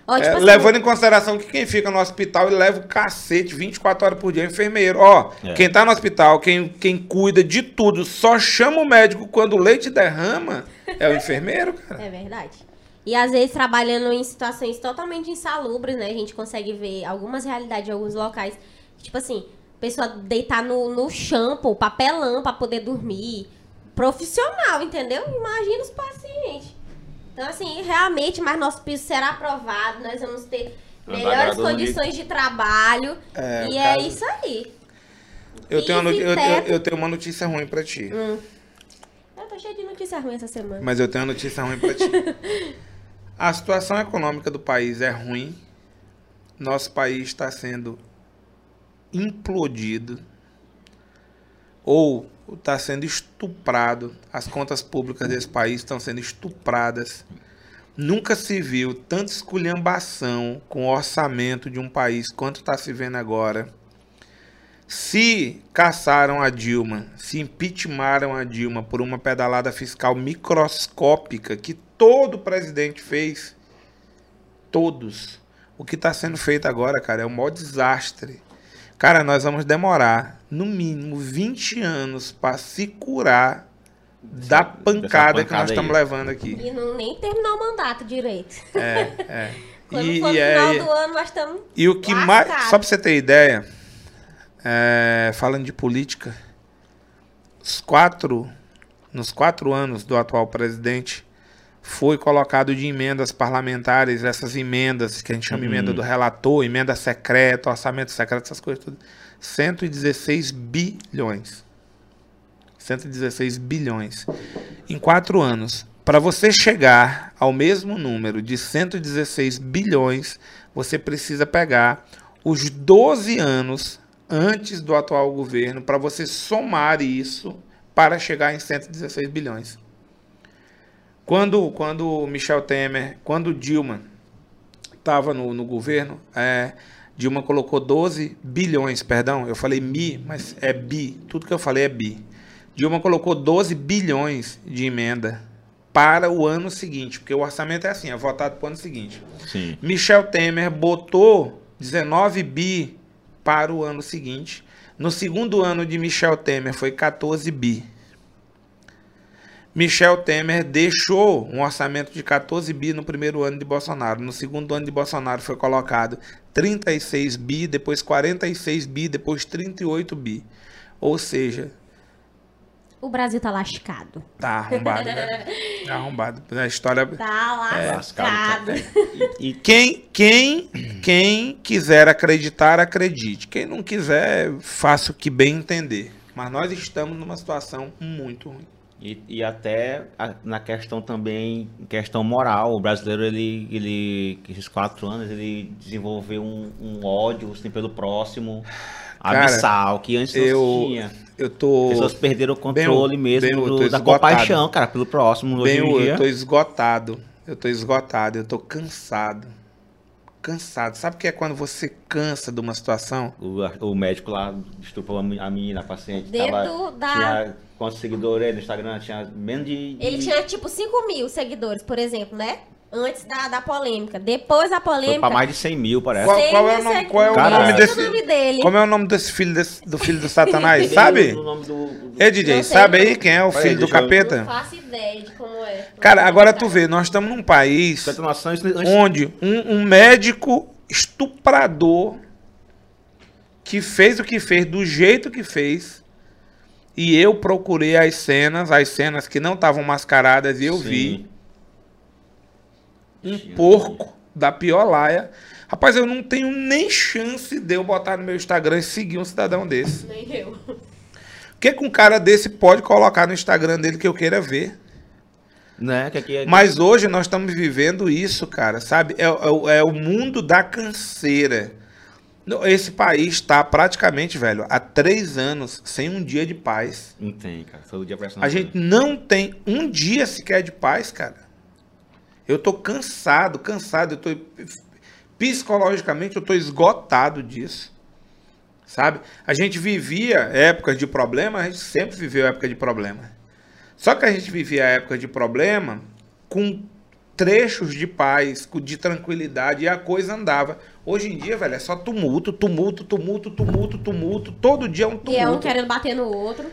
Speaker 1: Ó,
Speaker 3: É,
Speaker 1: tipo assim,
Speaker 3: levando em consideração que quem fica no hospital e leva o cacete 24 horas por dia é o enfermeiro. Ó,
Speaker 2: É.
Speaker 3: quem tá no hospital, quem, quem cuida de tudo, só chama o médico quando o leite derrama, é o enfermeiro, cara.
Speaker 1: É verdade. E às vezes trabalhando em situações totalmente insalubres, né? A gente consegue ver algumas realidades em alguns locais. Tipo assim, pessoa deitar no, no chão, pô, papelão pra poder dormir. Profissional, entendeu? Imagina os pacientes. Então, assim, realmente, mas nosso piso será aprovado, nós vamos ter melhores condições de trabalho.
Speaker 3: É,
Speaker 1: e é
Speaker 3: caso-
Speaker 1: isso aí.
Speaker 3: Eu tenho, eu, eu- eu tenho uma notícia ruim pra ti.
Speaker 1: Eu tô cheio de notícia ruim essa semana.
Speaker 3: Mas eu tenho uma notícia ruim pra ti. A situação econômica do país é ruim. Nosso país está sendo implodido. Ou está sendo estuprado. As contas públicas desse país estão sendo estupradas. Nunca se viu tanta esculhambação com o orçamento de um país quanto está se vendo agora. Se caçaram a Dilma, se impeachmaram a Dilma por uma pedalada fiscal microscópica que todo presidente fez, todos. O que está sendo feito agora, cara, é o maior desastre. Cara, nós vamos demorar, no mínimo, 20 anos para se curar da pancada, que
Speaker 2: pancada
Speaker 3: nós estamos levando aqui.
Speaker 1: E não nem terminar o mandato direito.
Speaker 3: É, é.
Speaker 1: Quando
Speaker 3: E,
Speaker 1: for no
Speaker 3: e é-
Speaker 1: final
Speaker 3: e-
Speaker 1: do ano, nós estamos.
Speaker 3: e o que mais. Só pra você ter ideia, é, falando de política, os quatro, nos quatro anos do atual presidente, foi colocado de emendas parlamentares, essas emendas que a gente chama
Speaker 2: Uhum.
Speaker 3: emenda do relator, emenda secreta, orçamento secreto, essas coisas tudo. 116 bilhões. 116 bilhões. Em quatro anos. Para você chegar ao mesmo número de 116 bilhões, você precisa pegar os 12 anos antes do atual governo para você somar isso para chegar em 116 bilhões. Quando, quando Michel Temer, quando Dilma estava no, no governo, é, Dilma colocou 12 bilhões, perdão, eu falei mi, mas é bi, tudo que eu falei é bi. Dilma colocou 12 bilhões de emenda para o ano seguinte, porque o orçamento é assim, é votado para o ano seguinte.
Speaker 2: Sim.
Speaker 3: Michel Temer botou 19 bi para o ano seguinte. No segundo ano de Michel Temer foi 14 bi. Michel Temer deixou um orçamento de 14 bi no primeiro ano de Bolsonaro. No segundo ano de Bolsonaro foi colocado 36 bi, depois 46 bi, depois 38 bi. Ou seja,
Speaker 1: O Brasil tá lascado.
Speaker 3: tá arrombado, né? Tá arrombado. A história
Speaker 1: Tá
Speaker 3: É,
Speaker 1: lascado.
Speaker 2: E,
Speaker 3: Quem, quem, quem quiser acreditar, acredite. Quem não quiser, faça o que bem entender. Mas nós estamos numa situação muito ruim.
Speaker 2: E, e até a- na questão também, questão moral, o brasileiro, ele, ele esses quatro anos, ele desenvolveu um, um ódio assim, pelo próximo,
Speaker 3: Cara,
Speaker 2: abissal, que antes não
Speaker 3: eu-
Speaker 2: se tinha.
Speaker 3: Eu tô.
Speaker 2: As pessoas perderam o
Speaker 3: bem,
Speaker 2: controle
Speaker 3: bem,
Speaker 2: mesmo
Speaker 3: eu
Speaker 2: do- da
Speaker 3: esgotado.
Speaker 2: compaixão, cara, pelo próximo. Hoje
Speaker 3: Bem,
Speaker 2: em
Speaker 3: eu tô esgotado. Eu tô esgotado, eu tô cansado. Cansado. Sabe o que é quando você cansa de uma situação?
Speaker 2: o, o médico lá estuprou a me- a menina, a paciente.
Speaker 1: Dentro
Speaker 2: tava,
Speaker 1: da-
Speaker 2: Tinha quantos seguidores aí no Instagram? Tinha menos de...
Speaker 1: Ele tinha tipo 5 mil seguidores, por exemplo, né? Antes da, da polêmica. Depois da
Speaker 2: Foi
Speaker 1: polêmica.
Speaker 2: pra mais de 100 mil, parece.
Speaker 3: Qual-
Speaker 1: 100
Speaker 3: qual é o nome- qual é o
Speaker 2: nome
Speaker 1: Esse
Speaker 3: desse-
Speaker 1: o nome dele.
Speaker 3: Como é o nome desse filho desse- do filho do Satanás? Sabe?
Speaker 2: do- do-
Speaker 3: Ei, DJ, sabe aí quem é o filho do
Speaker 2: deixa eu-
Speaker 1: Não
Speaker 3: capeta?
Speaker 1: faço ideia de como é.
Speaker 3: Cara, agora tu vê, nós estamos num país
Speaker 2: noção, antes-
Speaker 3: onde um, um médico estuprador que fez o que fez do jeito que fez e eu procurei as cenas, as cenas que não estavam mascaradas e eu
Speaker 2: Sim.
Speaker 3: vi um
Speaker 2: Tinha-
Speaker 3: porco da pior laia. Rapaz, eu não tenho nem chance de eu botar no meu Instagram e seguir um cidadão desse.
Speaker 1: Nem eu.
Speaker 3: O que, que um cara desse pode colocar no Instagram dele que eu queira ver?
Speaker 2: Né? Que aqui é...
Speaker 3: Mas hoje nós estamos vivendo isso, cara, sabe? É, é o- é o mundo da canseira. No- Esse país está praticamente, velho, há três anos sem um dia de paz.
Speaker 2: Não tem, cara. Todo dia parece
Speaker 3: A gente não tem um dia sequer de paz, cara. Eu tô cansado, cansado. Eu tô Psicologicamente eu tô esgotado disso. Sabe? A gente vivia épocas de problema, a gente sempre viveu época de problema. Só que a gente vivia época de problema com trechos de paz, de tranquilidade, e a coisa andava. Hoje em dia, velho, é só tumulto, tumulto, tumulto, tumulto, tumulto. Todo dia é um
Speaker 1: E é um
Speaker 3: tumulto.
Speaker 1: querendo bater no outro.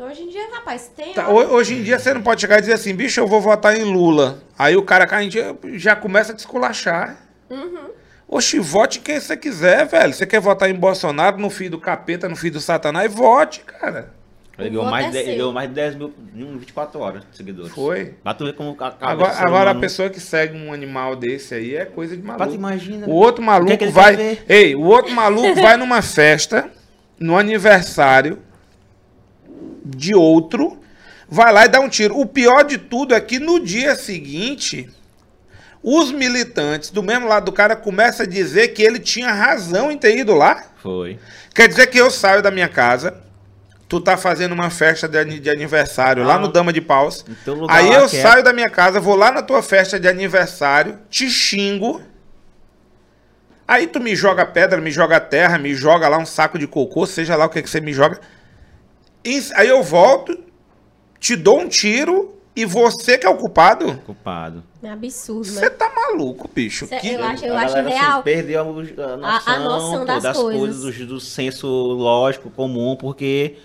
Speaker 1: Hoje em dia, rapaz, tem.
Speaker 3: Tá, ho- hoje em dia você não pode chegar e dizer assim, bicho, eu vou votar em Lula. Aí o cara cai em dia, já começa a te esculachar.
Speaker 1: Uhum.
Speaker 3: Oxi, vote quem você quiser, velho. Você quer votar em Bolsonaro, no filho do capeta, no filho do satanás, vote, cara.
Speaker 2: Ele ganhou
Speaker 1: voto
Speaker 2: mais,
Speaker 1: é
Speaker 2: de, ele ganhou mais de 10 mil em 24 horas de seguidores.
Speaker 3: Foi.
Speaker 2: Pra tu ver como a
Speaker 3: Agora, agora a pessoa que segue um animal desse aí é coisa de
Speaker 2: Pra
Speaker 3: maluco.
Speaker 2: imagina.
Speaker 3: O outro
Speaker 2: O
Speaker 3: maluco
Speaker 2: que é que
Speaker 3: vai. Ei, o outro maluco vai numa festa, no aniversário de outro, vai lá e dá um tiro. O pior de tudo é que no dia seguinte, os militantes do mesmo lado do cara começam a dizer que ele tinha razão em ter ido lá.
Speaker 2: Foi.
Speaker 3: Quer dizer que eu saio da minha casa, tu tá fazendo uma festa de, ani- de aniversário lá
Speaker 2: Ah,
Speaker 3: no Dama de Paus.
Speaker 2: lugar
Speaker 3: Aí
Speaker 2: lá
Speaker 3: eu
Speaker 2: é.
Speaker 3: saio da minha casa, vou lá na tua festa de aniversário, te xingo. Aí tu me joga pedra, me joga terra, me joga lá um saco de cocô, seja lá o que, que você me joga. Aí eu volto, te dou um tiro e você que é o culpado?
Speaker 2: Culpado.
Speaker 1: É absurdo,
Speaker 3: Você
Speaker 1: né?
Speaker 3: tá maluco, bicho.
Speaker 1: Cê-
Speaker 3: Que-
Speaker 1: eu acho,
Speaker 2: A
Speaker 1: eu acho
Speaker 2: galera, assim,
Speaker 1: real.
Speaker 2: perdeu a, a noção,
Speaker 1: a noção
Speaker 2: pô,
Speaker 1: das
Speaker 2: das
Speaker 1: coisas.
Speaker 2: coisas, do, do senso lógico comum, porque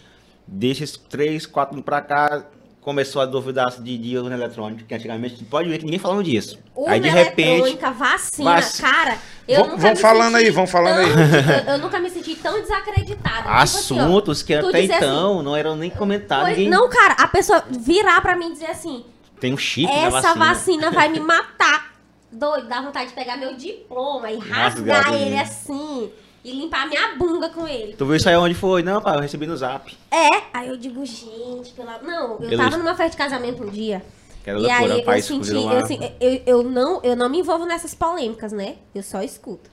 Speaker 2: desses três, quatro anos pra cá começou a duvidar de, de urna eletrônica, que antigamente pode ver que ninguém falava disso.
Speaker 1: Urna
Speaker 2: Aí de repente.
Speaker 1: eletrônica, vacina,
Speaker 2: vac-
Speaker 1: cara. Eu
Speaker 3: Vão-
Speaker 1: nunca
Speaker 3: vão falando aí, vão falando aí.
Speaker 1: Eu, eu nunca me senti tão desacreditada. Tipo assim, ó,
Speaker 2: Assuntos que até
Speaker 1: dizer
Speaker 2: então não eram nem comentados. Ninguém-
Speaker 1: Não, cara, a pessoa virar pra mim e dizer assim:
Speaker 2: Tem um chip na
Speaker 1: essa
Speaker 2: vacina.
Speaker 1: vacina. vai me matar. Doido, dá vontade de pegar meu diploma e rasgar ele
Speaker 2: ele.
Speaker 1: assim. E limpar minha bunda com ele.
Speaker 2: Tu viu isso aí onde foi? Não, pai, eu recebi no zap.
Speaker 1: É, aí eu digo, gente, pela... Não, eu
Speaker 2: Beleza.
Speaker 1: tava numa festa de casamento um dia.
Speaker 2: Que era
Speaker 1: E
Speaker 2: loucura,
Speaker 1: aí eu
Speaker 2: pai,
Speaker 1: senti,
Speaker 2: descobriram
Speaker 1: eu,
Speaker 2: uma-
Speaker 1: assim, eu, eu não, eu não me envolvo nessas polêmicas, né? Eu só escuto.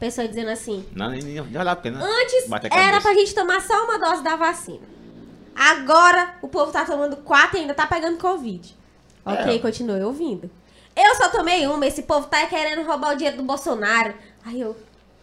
Speaker 1: Pessoa dizendo assim,
Speaker 2: Não, nem, nem, olhar, porque não.
Speaker 1: antes
Speaker 2: a
Speaker 1: era pra gente tomar só uma dose da vacina. Agora o povo tá tomando quatro e ainda tá pegando Covid. Ok,
Speaker 2: É.
Speaker 1: continue ouvindo. Eu só tomei uma, esse povo tá querendo roubar o dinheiro do Bolsonaro. Aí eu.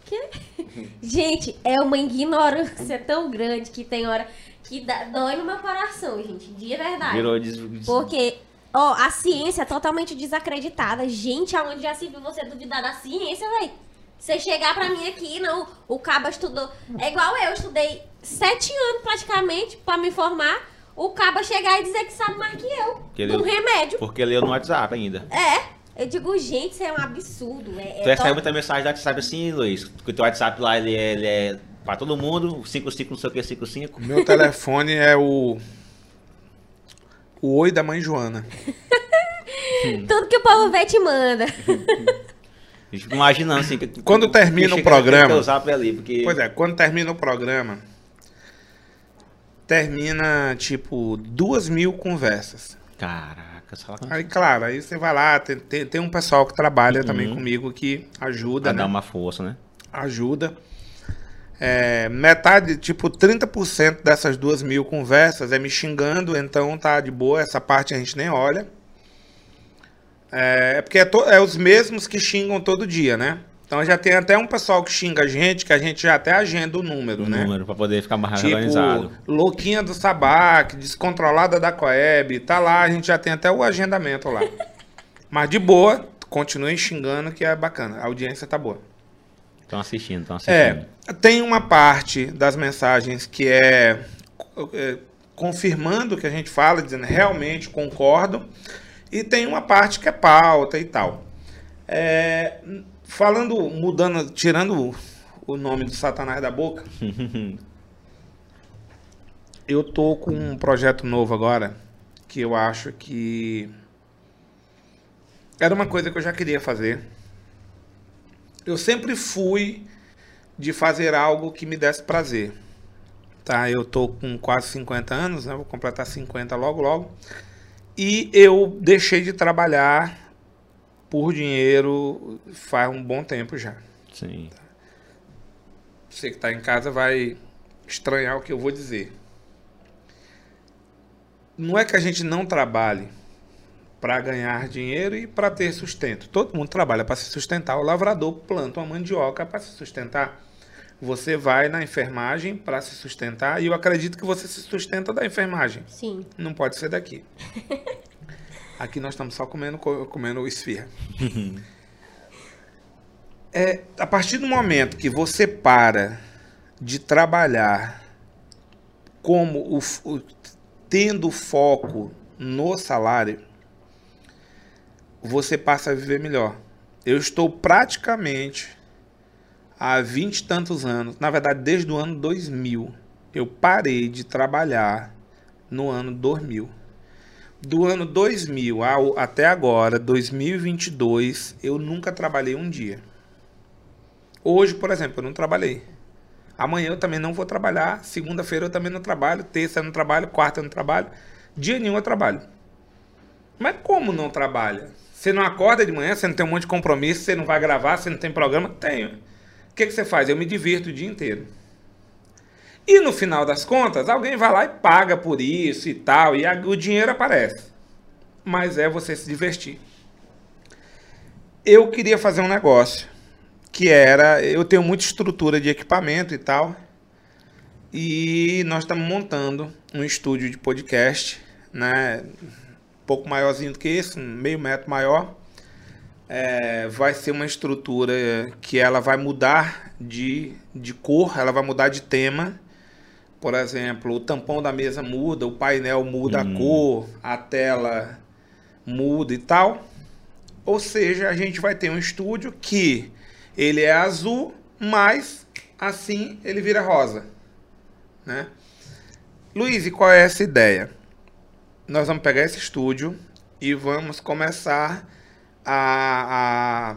Speaker 1: Quê? gente, é uma ignorância tão grande que tem hora que dá- dói no meu coração, gente. De verdade.
Speaker 2: Virou des...
Speaker 1: Porque, ó, a ciência é totalmente desacreditada. Gente, aonde já se viu você duvidar da ciência, velho? Você chegar pra mim aqui, não, o Caba estudou. É igual eu, estudei sete anos praticamente pra me formar. O Caba chegar e dizer que sabe mais que eu.
Speaker 2: Que
Speaker 1: de um remédio.
Speaker 2: Porque leu no WhatsApp ainda.
Speaker 1: É. Eu digo, gente, isso é um absurdo. É,
Speaker 2: Tu
Speaker 1: é
Speaker 2: recebe muita mensagem da WhatsApp assim, Luiz. Que o teu WhatsApp lá, ele é, ele é pra todo mundo. 55, não sei o que, 55.
Speaker 3: Meu telefone é o. O oi da mãe Joana.
Speaker 1: Tudo que o povo vê te manda.
Speaker 2: Imaginando assim. Que,
Speaker 3: Quando
Speaker 2: que
Speaker 3: termina o
Speaker 2: chega
Speaker 3: programa-
Speaker 2: ali, porque...
Speaker 3: Pois é, quando termina o programa, termina tipo duas mil conversas.
Speaker 2: Caraca,
Speaker 3: Aí, claro, aí você vai lá, tem, tem, tem um pessoal que trabalha também
Speaker 2: Uhum.
Speaker 3: comigo que ajuda,
Speaker 2: pra
Speaker 3: né?
Speaker 2: dar uma força, né?
Speaker 3: ajuda. É, metade, tipo, 30% dessas duas mil conversas é me xingando, então tá de boa, essa parte a gente nem olha. É, é porque é, to- é os mesmos que xingam todo dia, né? Então já tem até um pessoal que xinga a gente, que a gente já até agenda o número,
Speaker 2: O
Speaker 3: né?
Speaker 2: número, pra poder ficar mais
Speaker 3: Tipo,
Speaker 2: organizado.
Speaker 3: louquinha do Sabac, descontrolada da Coeb, tá lá, a gente já tem até o agendamento lá. Mas de boa, continuem xingando que é bacana, a audiência tá boa.
Speaker 2: Estão assistindo, estão assistindo.
Speaker 3: É, tem uma parte das mensagens que é, é, confirmando o que a gente fala, dizendo realmente concordo, e tem uma parte que é pauta e tal. É, falando, mudando, tirando o- o nome do Satanás da boca, eu tô com um projeto novo agora que eu acho que era uma coisa que eu já queria fazer. Eu sempre fui de fazer algo que me desse prazer. Tá, eu tô com quase 50 anos, né? Vou completar 50 logo logo. E eu deixei de trabalhar por dinheiro faz um bom tempo já.
Speaker 2: Sim.
Speaker 3: Você que está em casa vai estranhar o que eu vou dizer. Não é que a gente não trabalhe, para ganhar dinheiro e para ter sustento. Todo mundo trabalha para se sustentar. O lavrador planta uma mandioca para se sustentar. Você vai na enfermagem para se sustentar e eu acredito que você se sustenta da enfermagem.
Speaker 1: Sim.
Speaker 3: Não pode ser daqui. Aqui nós estamos só comendo, co- comendo esfirra. É, a partir do momento que você para de trabalhar como o, o- tendo foco no salário, você passa a viver melhor. Eu estou praticamente há 20 e tantos anos, na verdade desde o ano 2000, eu parei de trabalhar no ano 2000. Do ano 2000 ao, até agora, 2022, eu nunca trabalhei um dia. Hoje, por exemplo, eu não trabalhei. Amanhã eu também não vou trabalhar. Segunda-feira eu também não trabalho. Terça eu não trabalho. Quarta eu não trabalho. Dia nenhum eu trabalho. Mas como não trabalha? Você não acorda de manhã, você não tem um monte de compromisso, você não vai gravar, você não tem programa? Tenho. O que, que você faz? Eu me divirto o dia inteiro. E no final das contas, alguém vai lá e paga por isso e tal, e a- o dinheiro aparece. Mas é você se divertir. Eu queria fazer um negócio que era, eu tenho muita estrutura de equipamento e tal, e nós estamos montando um estúdio de podcast, né, um pouco maiorzinho do que esse, meio metro maior. É, vai ser uma estrutura que ela vai mudar de, de cor, ela vai mudar de tema. Por exemplo, o tampão da mesa muda, o painel muda a cor, a tela muda e tal. Ou seja, a gente vai ter um estúdio que ele é azul, mas assim ele vira rosa, né? Luiz, e qual é essa ideia? Nós vamos pegar esse estúdio e vamos começar a,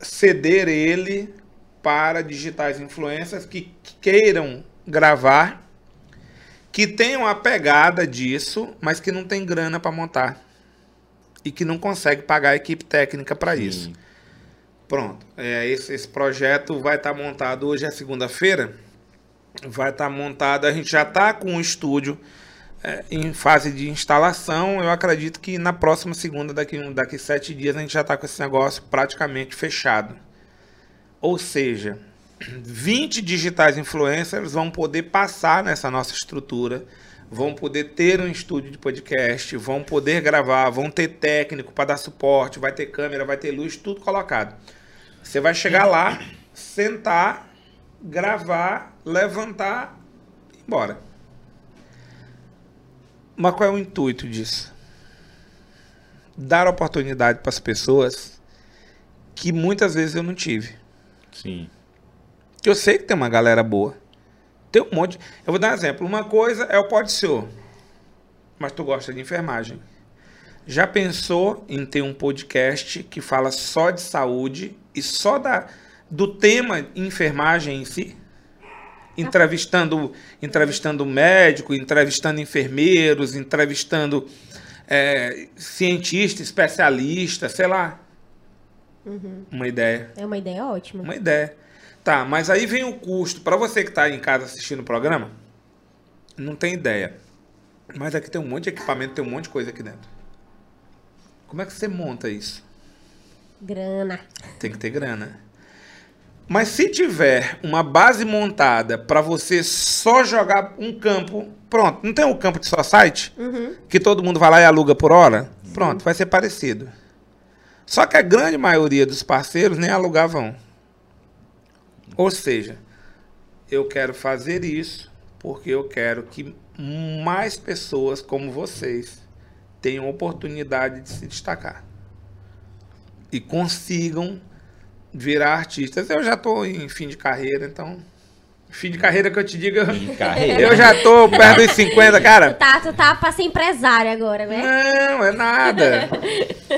Speaker 3: a ceder ele para digitais influencers que queiram gravar, que tenham a pegada disso, mas que não tem grana para montar e que não consegue pagar a equipe técnica para isso. Pronto, é, esse, esse projeto vai estar montado hoje é segunda-feira. Vai estar montado, a gente já está com o estúdio é, em fase de instalação. Eu acredito que na próxima segunda, daqui, daqui sete dias, a gente já está com esse negócio praticamente fechado. Ou seja, 20 digitais influencers vão poder passar nessa nossa estrutura, vão poder ter um estúdio de podcast, vão poder gravar, vão ter técnico para dar suporte, vai ter câmera, vai ter luz, tudo colocado. Você vai chegar lá, sentar, gravar, levantar e ir embora. Mas qual é o intuito disso? Dar oportunidade para as pessoas que muitas vezes eu não tive.
Speaker 2: Sim.
Speaker 3: Que eu sei que tem uma galera boa. Tem um monte. Eu vou dar um exemplo. Uma coisa é o pode ser, mas tu gosta de enfermagem. Já pensou em ter um podcast que fala só de saúde e só da, do tema enfermagem em si? Entrevistando, entrevistando médico, entrevistando enfermeiros, entrevistando é, cientista, especialista, sei lá. Uma ideia.
Speaker 1: É uma ideia ótima.
Speaker 3: Uma ideia. Tá, mas aí vem o custo. Para você que está em casa assistindo o programa, não tem ideia. Mas aqui tem um monte de equipamento, tem um monte de coisa aqui dentro. Como é que você monta isso?
Speaker 1: Grana.
Speaker 3: Tem que ter grana. Mas se tiver uma base montada para você só jogar um campo, pronto, não tem um campo de só site que todo mundo vai lá e aluga por hora? Pronto, vai ser parecido. Só que a grande maioria dos parceiros nem alugar vão. Ou seja, eu quero fazer isso porque eu quero que mais pessoas como vocês tenham oportunidade de se destacar e consigam virar artistas. Eu já estou em fim de carreira, então. Fim de carreira que eu te digo.
Speaker 2: Fim de carreira.
Speaker 3: Eu já tô perto dos 50,
Speaker 1: Tu
Speaker 3: cara.
Speaker 1: tá, tu tá pra ser empresário agora, né?
Speaker 3: Não, é nada.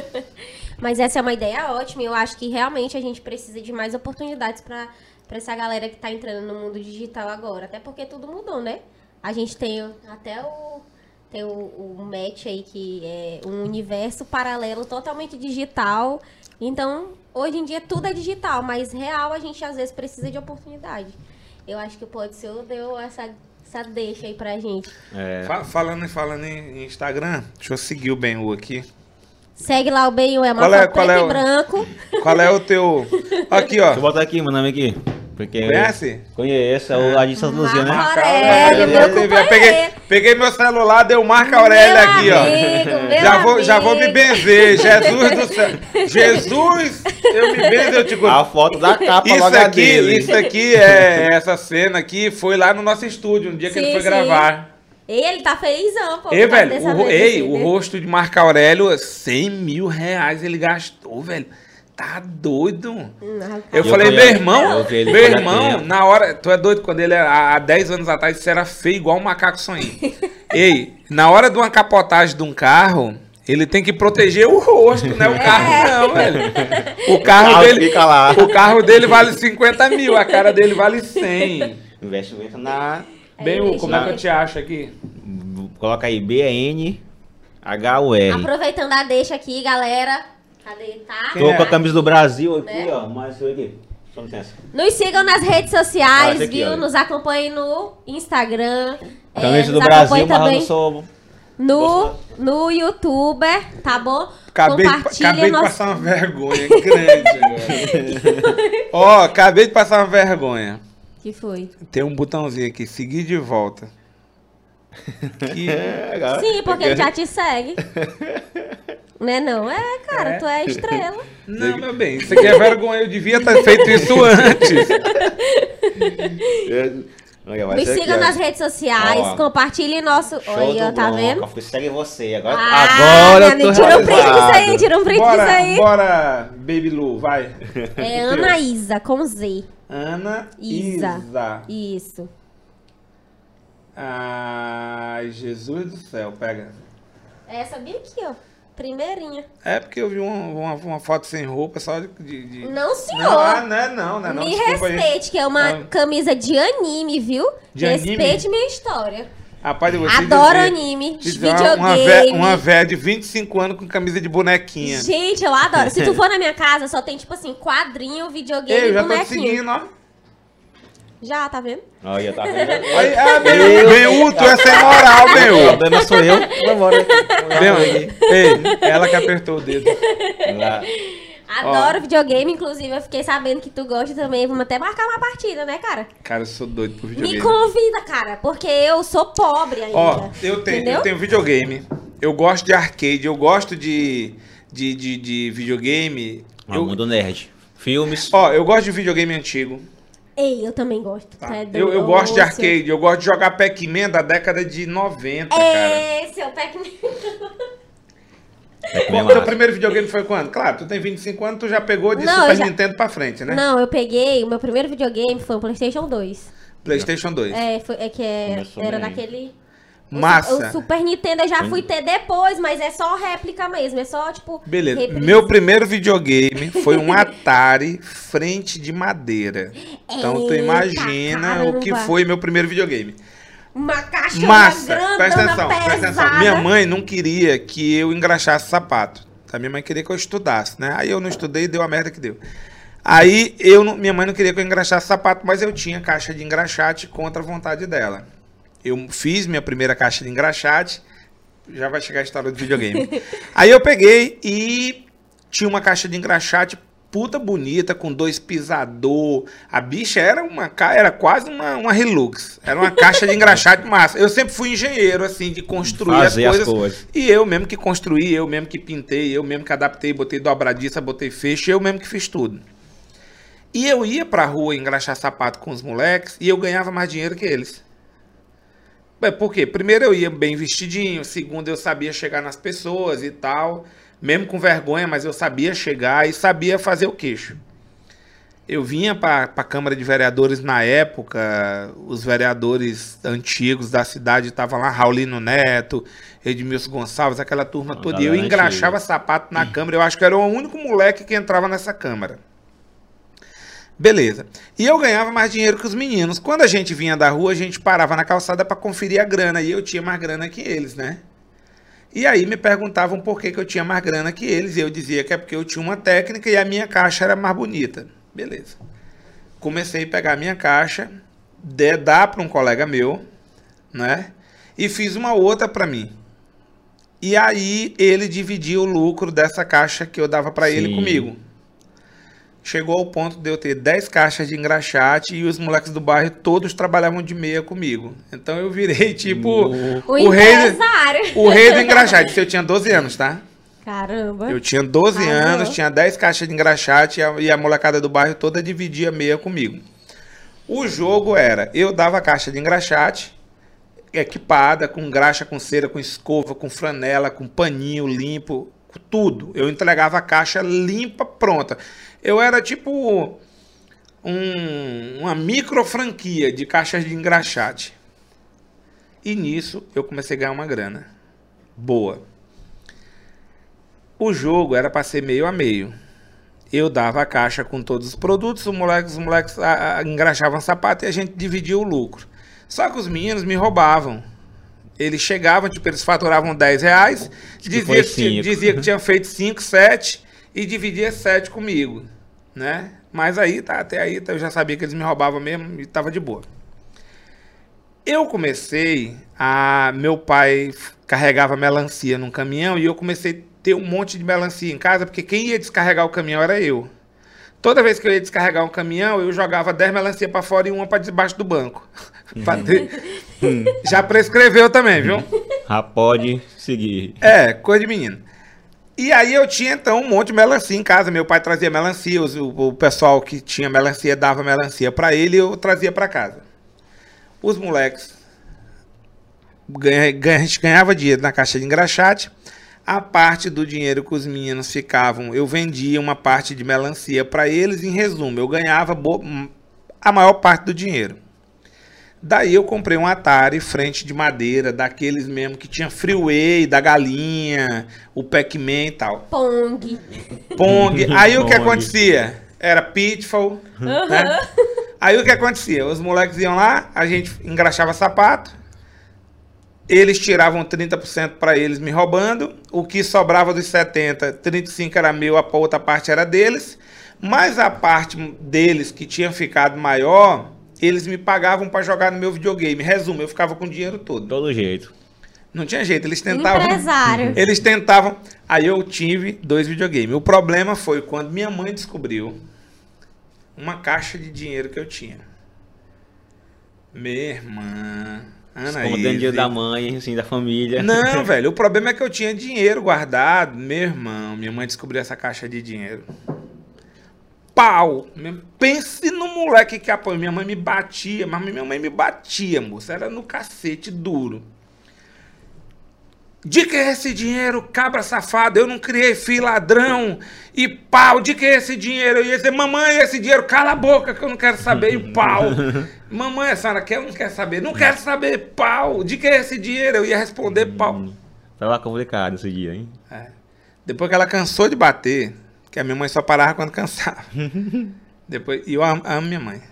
Speaker 1: Mas essa é uma ideia ótima e eu acho que realmente a gente precisa de mais oportunidades pra pra essa galera que tá entrando no mundo digital agora. Até porque tudo mudou, né? A gente tem até o. Tem o, o match aí que é um universo paralelo totalmente digital. Então, hoje em dia tudo é digital, mas real a gente às vezes precisa de oportunidade. Eu acho que o Pode Ser deu essa, essa deixa aí pra gente.
Speaker 2: É,
Speaker 3: Fa- falando, falando em Instagram, deixa eu seguir o Ben aqui.
Speaker 1: Segue lá o Bem é uma
Speaker 3: é-
Speaker 1: preto
Speaker 3: é
Speaker 1: e
Speaker 3: o-
Speaker 1: branco.
Speaker 3: Qual é o teu. Aqui,
Speaker 2: Deixa eu
Speaker 3: ó.
Speaker 2: botar aqui meu nome aqui. Porque
Speaker 3: Conhece?
Speaker 2: Conheço, é o Ladinho Santa Luzia, né?
Speaker 1: Marco
Speaker 3: Aurélio,
Speaker 1: Aurélio, meu
Speaker 3: eu
Speaker 1: companheiro.
Speaker 3: peguei, peguei meu celular, deu Marco Aurélio
Speaker 1: Meu
Speaker 3: aqui, ó.
Speaker 1: amigo, meu
Speaker 3: já, vou, já vou me
Speaker 1: amigo.
Speaker 3: benzer, Jesus do céu. Jesus, eu me benzo, eu te
Speaker 2: A foto da capa
Speaker 3: Isso
Speaker 2: logo
Speaker 3: aqui,
Speaker 2: dele.
Speaker 3: isso aqui é essa cena aqui foi lá no nosso estúdio, no dia que ele foi
Speaker 1: sim.
Speaker 3: gravar.
Speaker 1: Ele tá felizão, pô.
Speaker 3: Ei, velho, o,
Speaker 1: vez,
Speaker 3: ei,
Speaker 1: assim,
Speaker 3: o
Speaker 1: né?
Speaker 3: rosto de Marco Aurélio, 100 mil reais ele gastou, velho. Tá doido.
Speaker 1: Não,
Speaker 3: Eu
Speaker 2: Eu
Speaker 3: falei, meu irmão, meu irmão, na hora, tu é doido, quando ele, há há 10 anos atrás, isso era feio igual um macaco sonho. Ei, na hora de uma capotagem de um carro, ele tem que proteger o rosto, né? O carro não, velho. O carro
Speaker 2: carro
Speaker 3: dele,
Speaker 2: fica lá.
Speaker 3: o carro dele vale 50 mil, a cara dele vale 100.
Speaker 2: Investimento na.
Speaker 3: Bem,
Speaker 1: Aí,
Speaker 3: o- como é que eu
Speaker 1: gente.
Speaker 3: te acho aqui?
Speaker 2: Coloca aí B-N H-U-R.
Speaker 1: Aproveitando a deixa aqui, galera. Cadê? Tá?
Speaker 2: Tô
Speaker 3: é?
Speaker 2: com a camisa do Brasil aqui,
Speaker 1: Né?
Speaker 2: ó. Mas aqui.
Speaker 1: Nos sigam nas redes sociais,
Speaker 2: esse aqui,
Speaker 1: viu?
Speaker 2: olha.
Speaker 1: Nos acompanhem no Instagram. É,
Speaker 2: Camisa do
Speaker 1: nos
Speaker 2: Brasil, mas eu sou.
Speaker 1: no, no YouTuber, tá bom?
Speaker 3: Acabei, acabei de
Speaker 1: nosso...
Speaker 3: passar uma vergonha grande. Ó, acabei de passar uma vergonha.
Speaker 1: Que foi?
Speaker 3: Tem um botãozinho aqui, seguir de volta. Que-
Speaker 2: É,
Speaker 1: Sim, porque ele já te segue. né não? É, cara,
Speaker 3: É.
Speaker 1: tu é estrela.
Speaker 3: Não, meu bem, isso aqui é vergonha. Eu devia ter feito isso antes.
Speaker 1: Nos
Speaker 2: ser aqui,
Speaker 1: sigam nas redes sociais,
Speaker 2: Ó.
Speaker 1: compartilhe nosso...
Speaker 2: Show
Speaker 1: Olha,
Speaker 2: do
Speaker 1: tá vendo?
Speaker 2: Segue você. Agora,
Speaker 1: Ah,
Speaker 2: agora eu
Speaker 1: meu
Speaker 2: tô
Speaker 1: Tira um print disso aí, tira um print disso
Speaker 3: Bora,
Speaker 1: aí.
Speaker 3: bora, Baby Lu, vai.
Speaker 1: É Ana Isa, com Z.
Speaker 3: Ana
Speaker 1: Isa.
Speaker 3: Isa.
Speaker 1: Isso.
Speaker 3: Ai, Jesus do céu, pega.
Speaker 1: Essa bem aqui, ó. Primeirinha.
Speaker 3: É porque eu vi uma, uma, uma foto sem roupa só de. de,
Speaker 1: Não, senhor.
Speaker 3: Não, ah, não é não, não é não.
Speaker 1: Me
Speaker 3: Desculpa aí.
Speaker 1: respeite, que é uma
Speaker 3: Ah.
Speaker 1: camisa de anime, viu?
Speaker 3: De anime?
Speaker 1: respeite minha história.
Speaker 3: Rapaz, eu vou
Speaker 1: Adoro
Speaker 3: dizer-
Speaker 1: anime, videogame.
Speaker 3: uma véia de 25 anos com camisa de bonequinha.
Speaker 1: Gente, eu adoro. Se tu for na minha casa, só tem, tipo assim, quadrinho, videogame
Speaker 3: Ei, eu
Speaker 1: e
Speaker 3: já tô te
Speaker 1: bonequinho.
Speaker 3: seguindo, ó.
Speaker 1: Já, tá vendo?
Speaker 2: Olha, tá vendo?
Speaker 3: Aí, ah, Benhu, Benhu, tu é sem moral,
Speaker 2: O
Speaker 3: Benhu.
Speaker 2: problema sou eu. Vamos
Speaker 3: Benhu, ei, ela que apertou o dedo.
Speaker 2: Lá.
Speaker 1: Adoro videogame, inclusive eu fiquei sabendo que tu gosta também. Vamos até marcar uma partida, né, cara?
Speaker 3: Cara, eu sou doido por
Speaker 1: Me
Speaker 3: videogame.
Speaker 1: convida, cara, porque eu sou pobre ainda.
Speaker 3: Ó, eu tenho,
Speaker 1: Entendeu?
Speaker 3: eu tenho videogame. Eu gosto de arcade, eu gosto de, de, de, de videogame.
Speaker 2: Ah,
Speaker 3: Eu,
Speaker 2: Mundo Nerd. Filmes.
Speaker 3: ó, eu gosto de videogame antigo.
Speaker 1: Ei, eu também gosto.
Speaker 3: tá?
Speaker 1: É
Speaker 3: Eu, eu gosto de arcade, eu gosto de jogar Pac-Man da década de 90,
Speaker 1: seu-
Speaker 3: cara.
Speaker 1: Esse é o Pac-Man.
Speaker 2: É
Speaker 3: Qual o teu primeiro videogame foi quando? Claro, tu tem 25 anos, tu já pegou de
Speaker 1: Não,
Speaker 3: Super
Speaker 1: já-
Speaker 3: Nintendo pra frente, né?
Speaker 1: Não, eu peguei, o meu primeiro videogame foi o PlayStation 2.
Speaker 3: PlayStation 2.
Speaker 1: É, foi, é que é- era
Speaker 2: bem.
Speaker 1: o
Speaker 3: Massa.
Speaker 1: O Super Nintendo eu já fui ter depois, mas é só réplica mesmo. É só, tipo.
Speaker 3: Beleza.
Speaker 1: reprise.
Speaker 3: Meu primeiro videogame foi um Atari frente de madeira. Então tu
Speaker 1: Eita,
Speaker 3: imagina o que foi meu primeiro videogame.
Speaker 1: Uma caixa
Speaker 3: Massa, presta atenção,
Speaker 1: pesada.
Speaker 3: presta atenção. Minha mãe não queria que eu engraxasse sapato. A minha mãe queria que eu estudasse, né? Aí eu não estudei e deu a merda que deu. Aí eu não- minha mãe não queria que eu engraxasse sapato, mas eu tinha caixa de engraxate contra a vontade dela. Eu fiz minha primeira caixa de engraxate, já vai chegar a história do videogame. Aí eu peguei e tinha uma caixa de engraxate puta bonita, com dois pisador. A bicha era uma era quase uma, uma Hilux. Era uma caixa de engraxate massa. Eu sempre fui engenheiro, assim, de construir as
Speaker 2: as
Speaker 3: coisas.
Speaker 2: coisas.
Speaker 3: E eu mesmo que construí, eu mesmo que pintei, eu mesmo que adaptei, botei dobradiça, botei fecho, eu mesmo que fiz tudo. E eu ia pra rua engraxar sapato com os moleques e eu ganhava mais dinheiro que eles. Por quê? Primeiro eu ia bem vestidinho, segundo eu sabia chegar nas pessoas e tal, mesmo com vergonha, mas eu sabia chegar e sabia fazer o queixo. Eu vinha para a Câmara de Vereadores na época, os vereadores antigos da cidade estavam lá, Raulino Neto, Edmilson Gonçalves, aquela turma
Speaker 2: Uma
Speaker 3: toda. E eu engraxava sapato na Câmara, eu acho que era o único moleque que entrava nessa Câmara. Beleza. E eu ganhava mais dinheiro que os meninos. Quando a gente vinha da rua, a gente parava na calçada para conferir a grana. E eu tinha mais grana que eles, né? E aí me perguntavam por que, que eu tinha mais grana que eles. E eu dizia que é porque eu tinha uma técnica e a minha caixa era mais bonita. Beleza. Comecei a pegar a minha caixa, de, dar para um colega meu, né? E fiz uma outra para mim. E aí ele dividia o lucro dessa caixa que eu dava pra ele comigo. Chegou ao ponto de eu ter 10 caixas de engraxate e os moleques do bairro todos trabalhavam de meia comigo. Então eu virei tipo
Speaker 1: O,
Speaker 3: o rei, o rei do engraxate. Isso eu tinha 12 anos, tá?
Speaker 1: Caramba.
Speaker 3: Eu tinha 12
Speaker 1: Caramba.
Speaker 3: anos, tinha 10 caixas de engraxate e a, e a molecada do bairro toda dividia meia comigo. O jogo era, eu dava a caixa de engraxate, equipada, com graxa, com cera, com escova, com franela, com paninho limpo, com tudo. Eu entregava a caixa limpa, pronta. Eu era tipo um- uma micro franquia de caixas de engraxate. E nisso eu comecei a ganhar uma grana. Boa. O jogo era para ser meio a meio. Eu dava a caixa com todos os produtos, os moleques, os moleques ah, ah, engraxavam sapato e a gente dividia o lucro. Só que os meninos me roubavam. Eles chegavam, tipo, eles faturavam 10 reais,
Speaker 2: que
Speaker 3: dizia que, dizia que tinha feito 5, 7 e dividia 7 comigo, né? Mas aí, tá, até aí tá, eu já sabia que eles me roubavam mesmo e tava de boa. Eu comecei a. Meu pai carregava melancia num caminhão e eu comecei a ter um monte de melancia em casa, porque quem ia descarregar o caminhão era eu. Toda vez que eu ia descarregar um caminhão, eu jogava 10 melancia pra fora e uma pra debaixo do banco. Pra ter- Já prescreveu também, viu?
Speaker 2: Já pode seguir.
Speaker 3: É, coisa de menino. E aí eu tinha então um monte de melancia em casa. Meu pai trazia melancia, o, o pessoal que tinha melancia dava melancia pra ele e eu trazia pra casa. Os moleques ganha, ganha- a gente ganhava dinheiro na caixa de engraxate. A parte do dinheiro que os meninos ficavam, eu vendia uma parte de melancia pra eles. Em resumo, eu ganhava a maior parte do dinheiro. Daí eu comprei um Atari frente de madeira, daqueles mesmo que tinha Freeway, da galinha, o Pac-Man e tal.
Speaker 1: Pong.
Speaker 3: Pong. Aí o que
Speaker 2: Pong.
Speaker 3: acontecia? Era Pitfall, né? Aí o que acontecia? Os moleques iam lá, a gente engraxava sapato, eles tiravam 30% para eles me roubando, o que sobrava dos 70, 35 era meu, a outra parte era deles, mas a parte deles que tinha ficado maior, eles me pagavam para jogar no meu videogame. Resumo, eu ficava com o dinheiro todo.
Speaker 2: Todo jeito.
Speaker 3: Não tinha jeito, eles tentavam.
Speaker 1: Empresário.
Speaker 3: Eles tentavam. Aí eu tive dois videogames. O problema foi quando minha mãe descobriu uma caixa de dinheiro que eu tinha. Minha irmã. Ana
Speaker 2: Escondendo dinheiro da mãe, assim, da família.
Speaker 3: Não, velho. O problema é que eu tinha dinheiro guardado. Meu irmão, minha mãe descobriu essa caixa de dinheiro. Pau! Pense no moleque que apoia. Minha mãe me batia, mas minha mãe me batia, moça. Era no cacete duro. De que é esse dinheiro, cabra safado? Eu não criei filho ladrão. E pau, de que é esse dinheiro? Eu ia dizer, mamãe, esse dinheiro, cala a boca que eu não quero saber. E pau. mamãe, a senhora quer ou não quer saber? Não quero saber, pau. De que é esse dinheiro? Eu ia responder, pau.
Speaker 2: Tava complicado esse dia, hein?
Speaker 3: É. Depois que ela cansou de bater, que a minha mãe só parava quando cansava. Depois, e eu amo, amo minha mãe.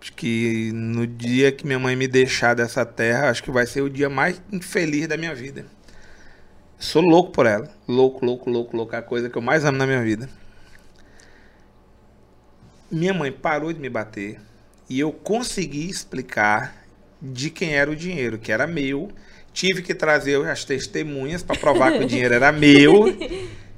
Speaker 3: Acho que no dia que minha mãe me deixar dessa terra, acho que vai ser o dia mais infeliz da minha vida. Sou louco por ela. Louco, louco, louco, louco. A coisa que eu mais amo na minha vida. Minha mãe parou de me bater e eu consegui explicar de quem era o dinheiro, que era meu. Tive que trazer as testemunhas para provar que o dinheiro era meu.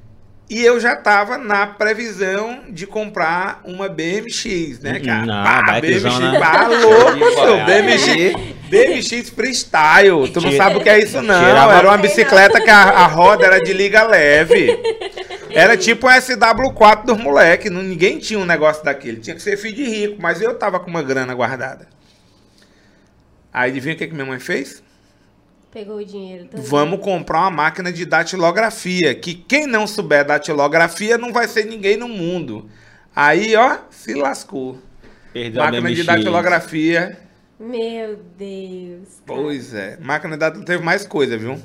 Speaker 3: E eu já estava na previsão de comprar uma BMX, né, cara?
Speaker 2: Não,
Speaker 3: BMX,
Speaker 2: né?
Speaker 3: louco, seu. BMX, BMX freestyle. Tu não sabe o que é isso, não. Era uma bicicleta que a, a roda era de liga leve. Era tipo um SW4 dos moleques. Ninguém tinha um negócio daquele. Tinha que ser filho de rico, mas eu tava com uma grana guardada. Aí adivinha o que, que minha mãe fez?
Speaker 1: Pegou o dinheiro todo.
Speaker 3: Vamos comprar uma máquina de datilografia. Que quem não souber datilografia não vai ser ninguém no mundo. Aí, ó, se lascou.
Speaker 2: Perdeu a
Speaker 3: máquina de datilografia.
Speaker 1: Meu Deus. cara.
Speaker 3: Pois é. Máquina de datilografia teve mais coisa, viu?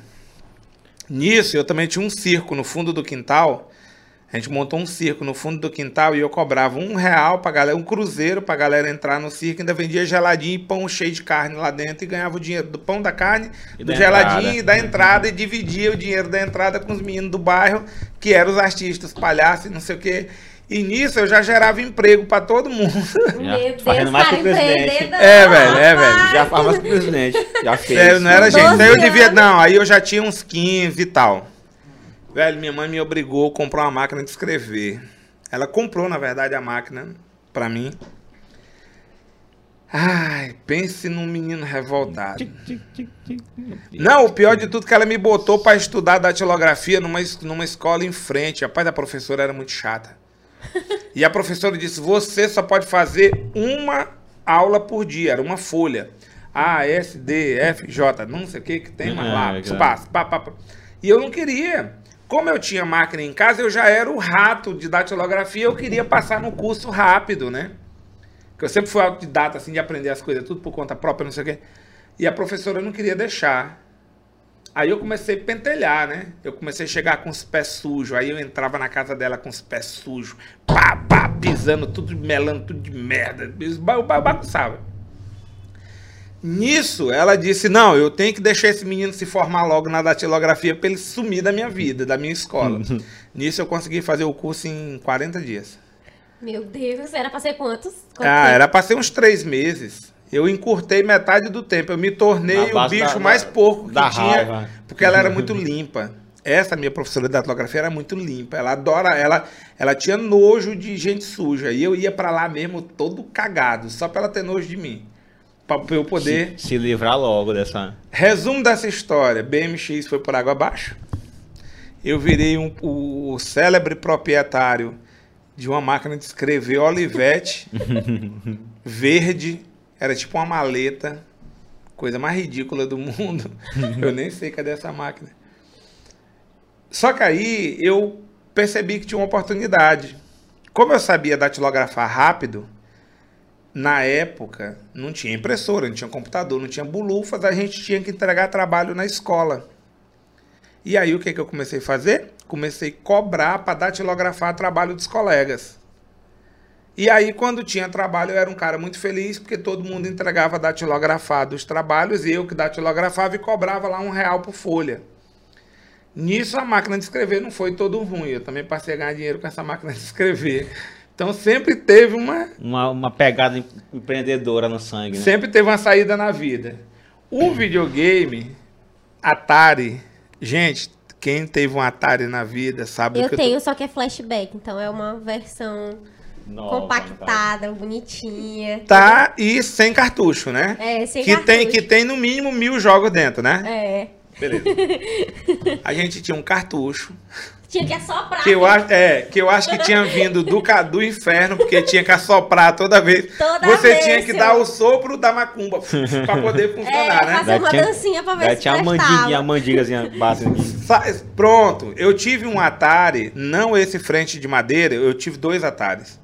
Speaker 3: Nisso, eu também tinha um circo no fundo do quintal. A gente montou um circo no fundo do quintal e eu cobrava um real pra galera, um cruzeiro pra galera entrar no circo, ainda vendia geladinho e pão cheio de carne lá dentro e ganhava o dinheiro do pão da carne,
Speaker 2: E
Speaker 3: do
Speaker 2: da
Speaker 3: geladinho
Speaker 2: entrada.
Speaker 3: e da entrada e dividia o dinheiro da entrada com os meninos do bairro, que eram os artistas, palhaços e não sei o quê. E nisso eu já gerava emprego pra todo mundo.
Speaker 2: Já
Speaker 1: Meu Deus,
Speaker 2: fazendo mais que o presidente.
Speaker 3: É, velho, é, velho.
Speaker 2: Já faz mais que o presidente. Já fez.
Speaker 3: Sério, não era gente. Aí eu
Speaker 1: 12
Speaker 3: devia. Não, aí eu já tinha uns 15 e tal. Velho, minha mãe me obrigou a comprar uma máquina de escrever. Ela comprou, na verdade, a máquina pra mim. Ai, pense num menino revoltado. Não, o pior de tudo é que ela me botou pra estudar datilografia numa, numa escola em frente. Rapaz, a professora era muito chata. E a professora disse: você só pode fazer uma aula por dia, era uma folha. A, S, D, F, J, não sei o que que tem mais
Speaker 2: Ah,
Speaker 3: lá. Espaço, pá, pá, pá. E eu não queria. Como eu tinha máquina em casa, eu já era o rato de datilografia, eu queria passar no curso rápido, né? Porque eu sempre fui autodidata, assim, de aprender as coisas, tudo por conta própria, não sei o quê. E a professora não queria deixar. Aí eu comecei a pentelhar, né? Eu comecei a chegar com os pés sujos. Aí eu entrava na casa dela com os pés sujos. Pá, pá, pisando, tudo melando, tudo de merda. Eu bagunçava. Nisso, ela disse: Não, eu tenho que deixar esse menino se formar logo na datilografia para ele sumir da minha vida, da minha escola. Nisso, eu consegui fazer o curso em 40 dias.
Speaker 1: Meu Deus, era pra ser quantos? Quanto
Speaker 3: Ah,
Speaker 1: tempo?
Speaker 3: era pra ser uns três meses. Eu encurtei metade do tempo. Eu me tornei o bicho
Speaker 2: da-
Speaker 3: mais porco que
Speaker 2: da
Speaker 3: tinha.
Speaker 2: raiva.
Speaker 3: Porque ela era muito limpa. Essa minha professora de datilografia era muito limpa. Ela adora, ela, ela tinha nojo de gente suja. E eu ia pra lá mesmo todo cagado, só pra ela ter nojo de mim. Pra eu poder.
Speaker 2: Se, se livrar logo dessa.
Speaker 3: Resumo dessa história: BMX foi por água abaixo. Eu virei um- o, o célebre proprietário de uma máquina de escrever Olivetti verde. Era tipo uma maleta. Coisa mais ridícula do mundo. Eu nem sei cadê essa máquina. Só que aí eu percebi que tinha uma oportunidade. Como eu sabia datilografar rápido, na época não tinha impressora, não tinha computador, não tinha bulufas, a gente tinha que entregar trabalho na escola. E aí o que, que eu comecei a fazer? Comecei a cobrar para datilografar trabalho dos colegas. E aí, quando tinha trabalho, eu era um cara muito feliz, porque todo mundo entregava datilografado os trabalhos, e eu que datilografava e cobrava lá um real por folha. Nisso, a máquina de escrever não foi todo ruim. Eu também passei a ganhar dinheiro com essa máquina de escrever. Então, sempre teve uma,
Speaker 2: Uma, uma pegada em- empreendedora no sangue, né?
Speaker 3: Sempre teve uma saída na vida. O videogame, Atari, gente, quem teve um Atari na vida sabe o
Speaker 1: Eu
Speaker 3: que
Speaker 1: tenho, só que é flashback, então é uma versão
Speaker 2: Nova,
Speaker 1: compactada, bonitinha.
Speaker 3: eu tô... Tá e sem cartucho, né?
Speaker 1: É, sem
Speaker 3: que tem
Speaker 1: cartucho.
Speaker 3: que tem no mínimo mil jogos dentro, né?
Speaker 1: É.
Speaker 3: Beleza. A gente tinha um cartucho
Speaker 1: Tinha que assoprar.
Speaker 3: que eu acho, é, que eu acho que tinha vindo do, do inferno, porque tinha que assoprar toda vez.
Speaker 1: Toda
Speaker 3: Você
Speaker 1: vez,
Speaker 3: tinha que
Speaker 1: seu-
Speaker 3: dar o sopro da macumba para poder
Speaker 1: É,
Speaker 3: funcionar, né?
Speaker 1: fazer uma
Speaker 2: tinha-
Speaker 1: dancinha pra ver se
Speaker 2: tinha a
Speaker 1: prestava.
Speaker 2: mandiguinha, a mandingazinha básica
Speaker 3: Pronto, eu tive um Atari, não esse frente de madeira, eu tive dois Atares.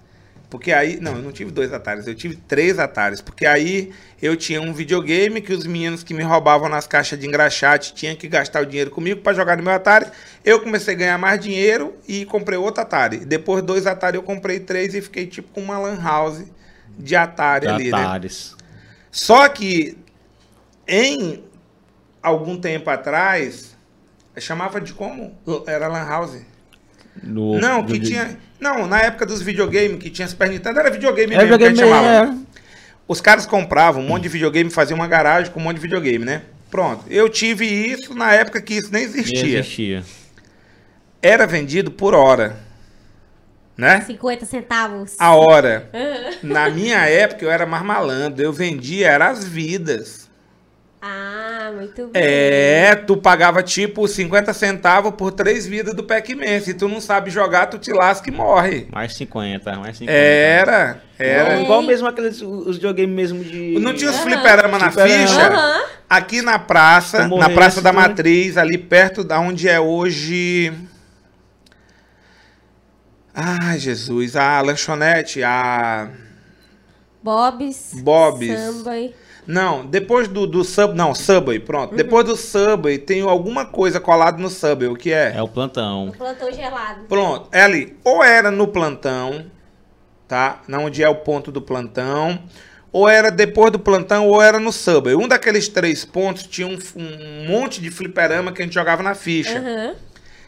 Speaker 3: Porque aí, não, eu não tive dois Atares, eu tive três Atares. Porque aí eu tinha um videogame que os meninos que me roubavam nas caixas de engraxate tinham que gastar o dinheiro comigo para jogar no meu Atari. Eu comecei a ganhar mais dinheiro e comprei outro Atari. Depois dois Atari eu comprei três e fiquei tipo com uma lan house de Atari ali, né?
Speaker 2: Atares.
Speaker 3: Só que em algum tempo atrás, chamava de como? Era Lan House.
Speaker 2: No,
Speaker 3: Não, que tinha. Não, na época dos videogames que tinha Super Nintendo, era videogame
Speaker 2: É,
Speaker 3: mesmo que a gente
Speaker 2: videogame,
Speaker 3: chamava.
Speaker 2: é.
Speaker 3: Os caras compravam um monte de videogame, faziam uma garagem com um monte de videogame, né? Pronto. Eu tive isso na época que isso nem
Speaker 2: Nem
Speaker 3: existia.
Speaker 2: existia.
Speaker 3: Era vendido por hora. Né?
Speaker 1: 50 centavos.
Speaker 3: A hora. Na minha época eu era mais malandro. Eu vendia, era as vidas.
Speaker 1: Ah, muito bem.
Speaker 3: É, tu pagava tipo 50 centavos por três vidas do Pac-Man. Se tu não sabe jogar, tu te lasca e morre.
Speaker 2: Mais 50, mais 50.
Speaker 3: Era, era.
Speaker 2: Igual, igual mesmo aqueles os videogames mesmo de.
Speaker 3: Não tinha os
Speaker 1: Aham.
Speaker 3: fliperama na
Speaker 2: Fliperama.
Speaker 3: ficha?
Speaker 1: Aham.
Speaker 3: Aqui na praça, na Praça da. Matriz, ali perto da onde é hoje. Ai, Jesus, a lanchonete, a.
Speaker 1: Bob's.
Speaker 3: Bob's.
Speaker 1: Subway.
Speaker 3: Não, depois do, do sub. Não, Subway, pronto.
Speaker 1: Uhum.
Speaker 3: Depois do Subway tem alguma coisa colada no Subway, o que é?
Speaker 2: É o plantão.
Speaker 1: Plantou gelado.
Speaker 3: Pronto, é ali. Ou era no plantão, tá? Na onde é o ponto do plantão. Ou era depois do plantão, ou era no Subway. Um daqueles três pontos tinha um, um monte de fliperama que a gente jogava na ficha.
Speaker 1: Aham.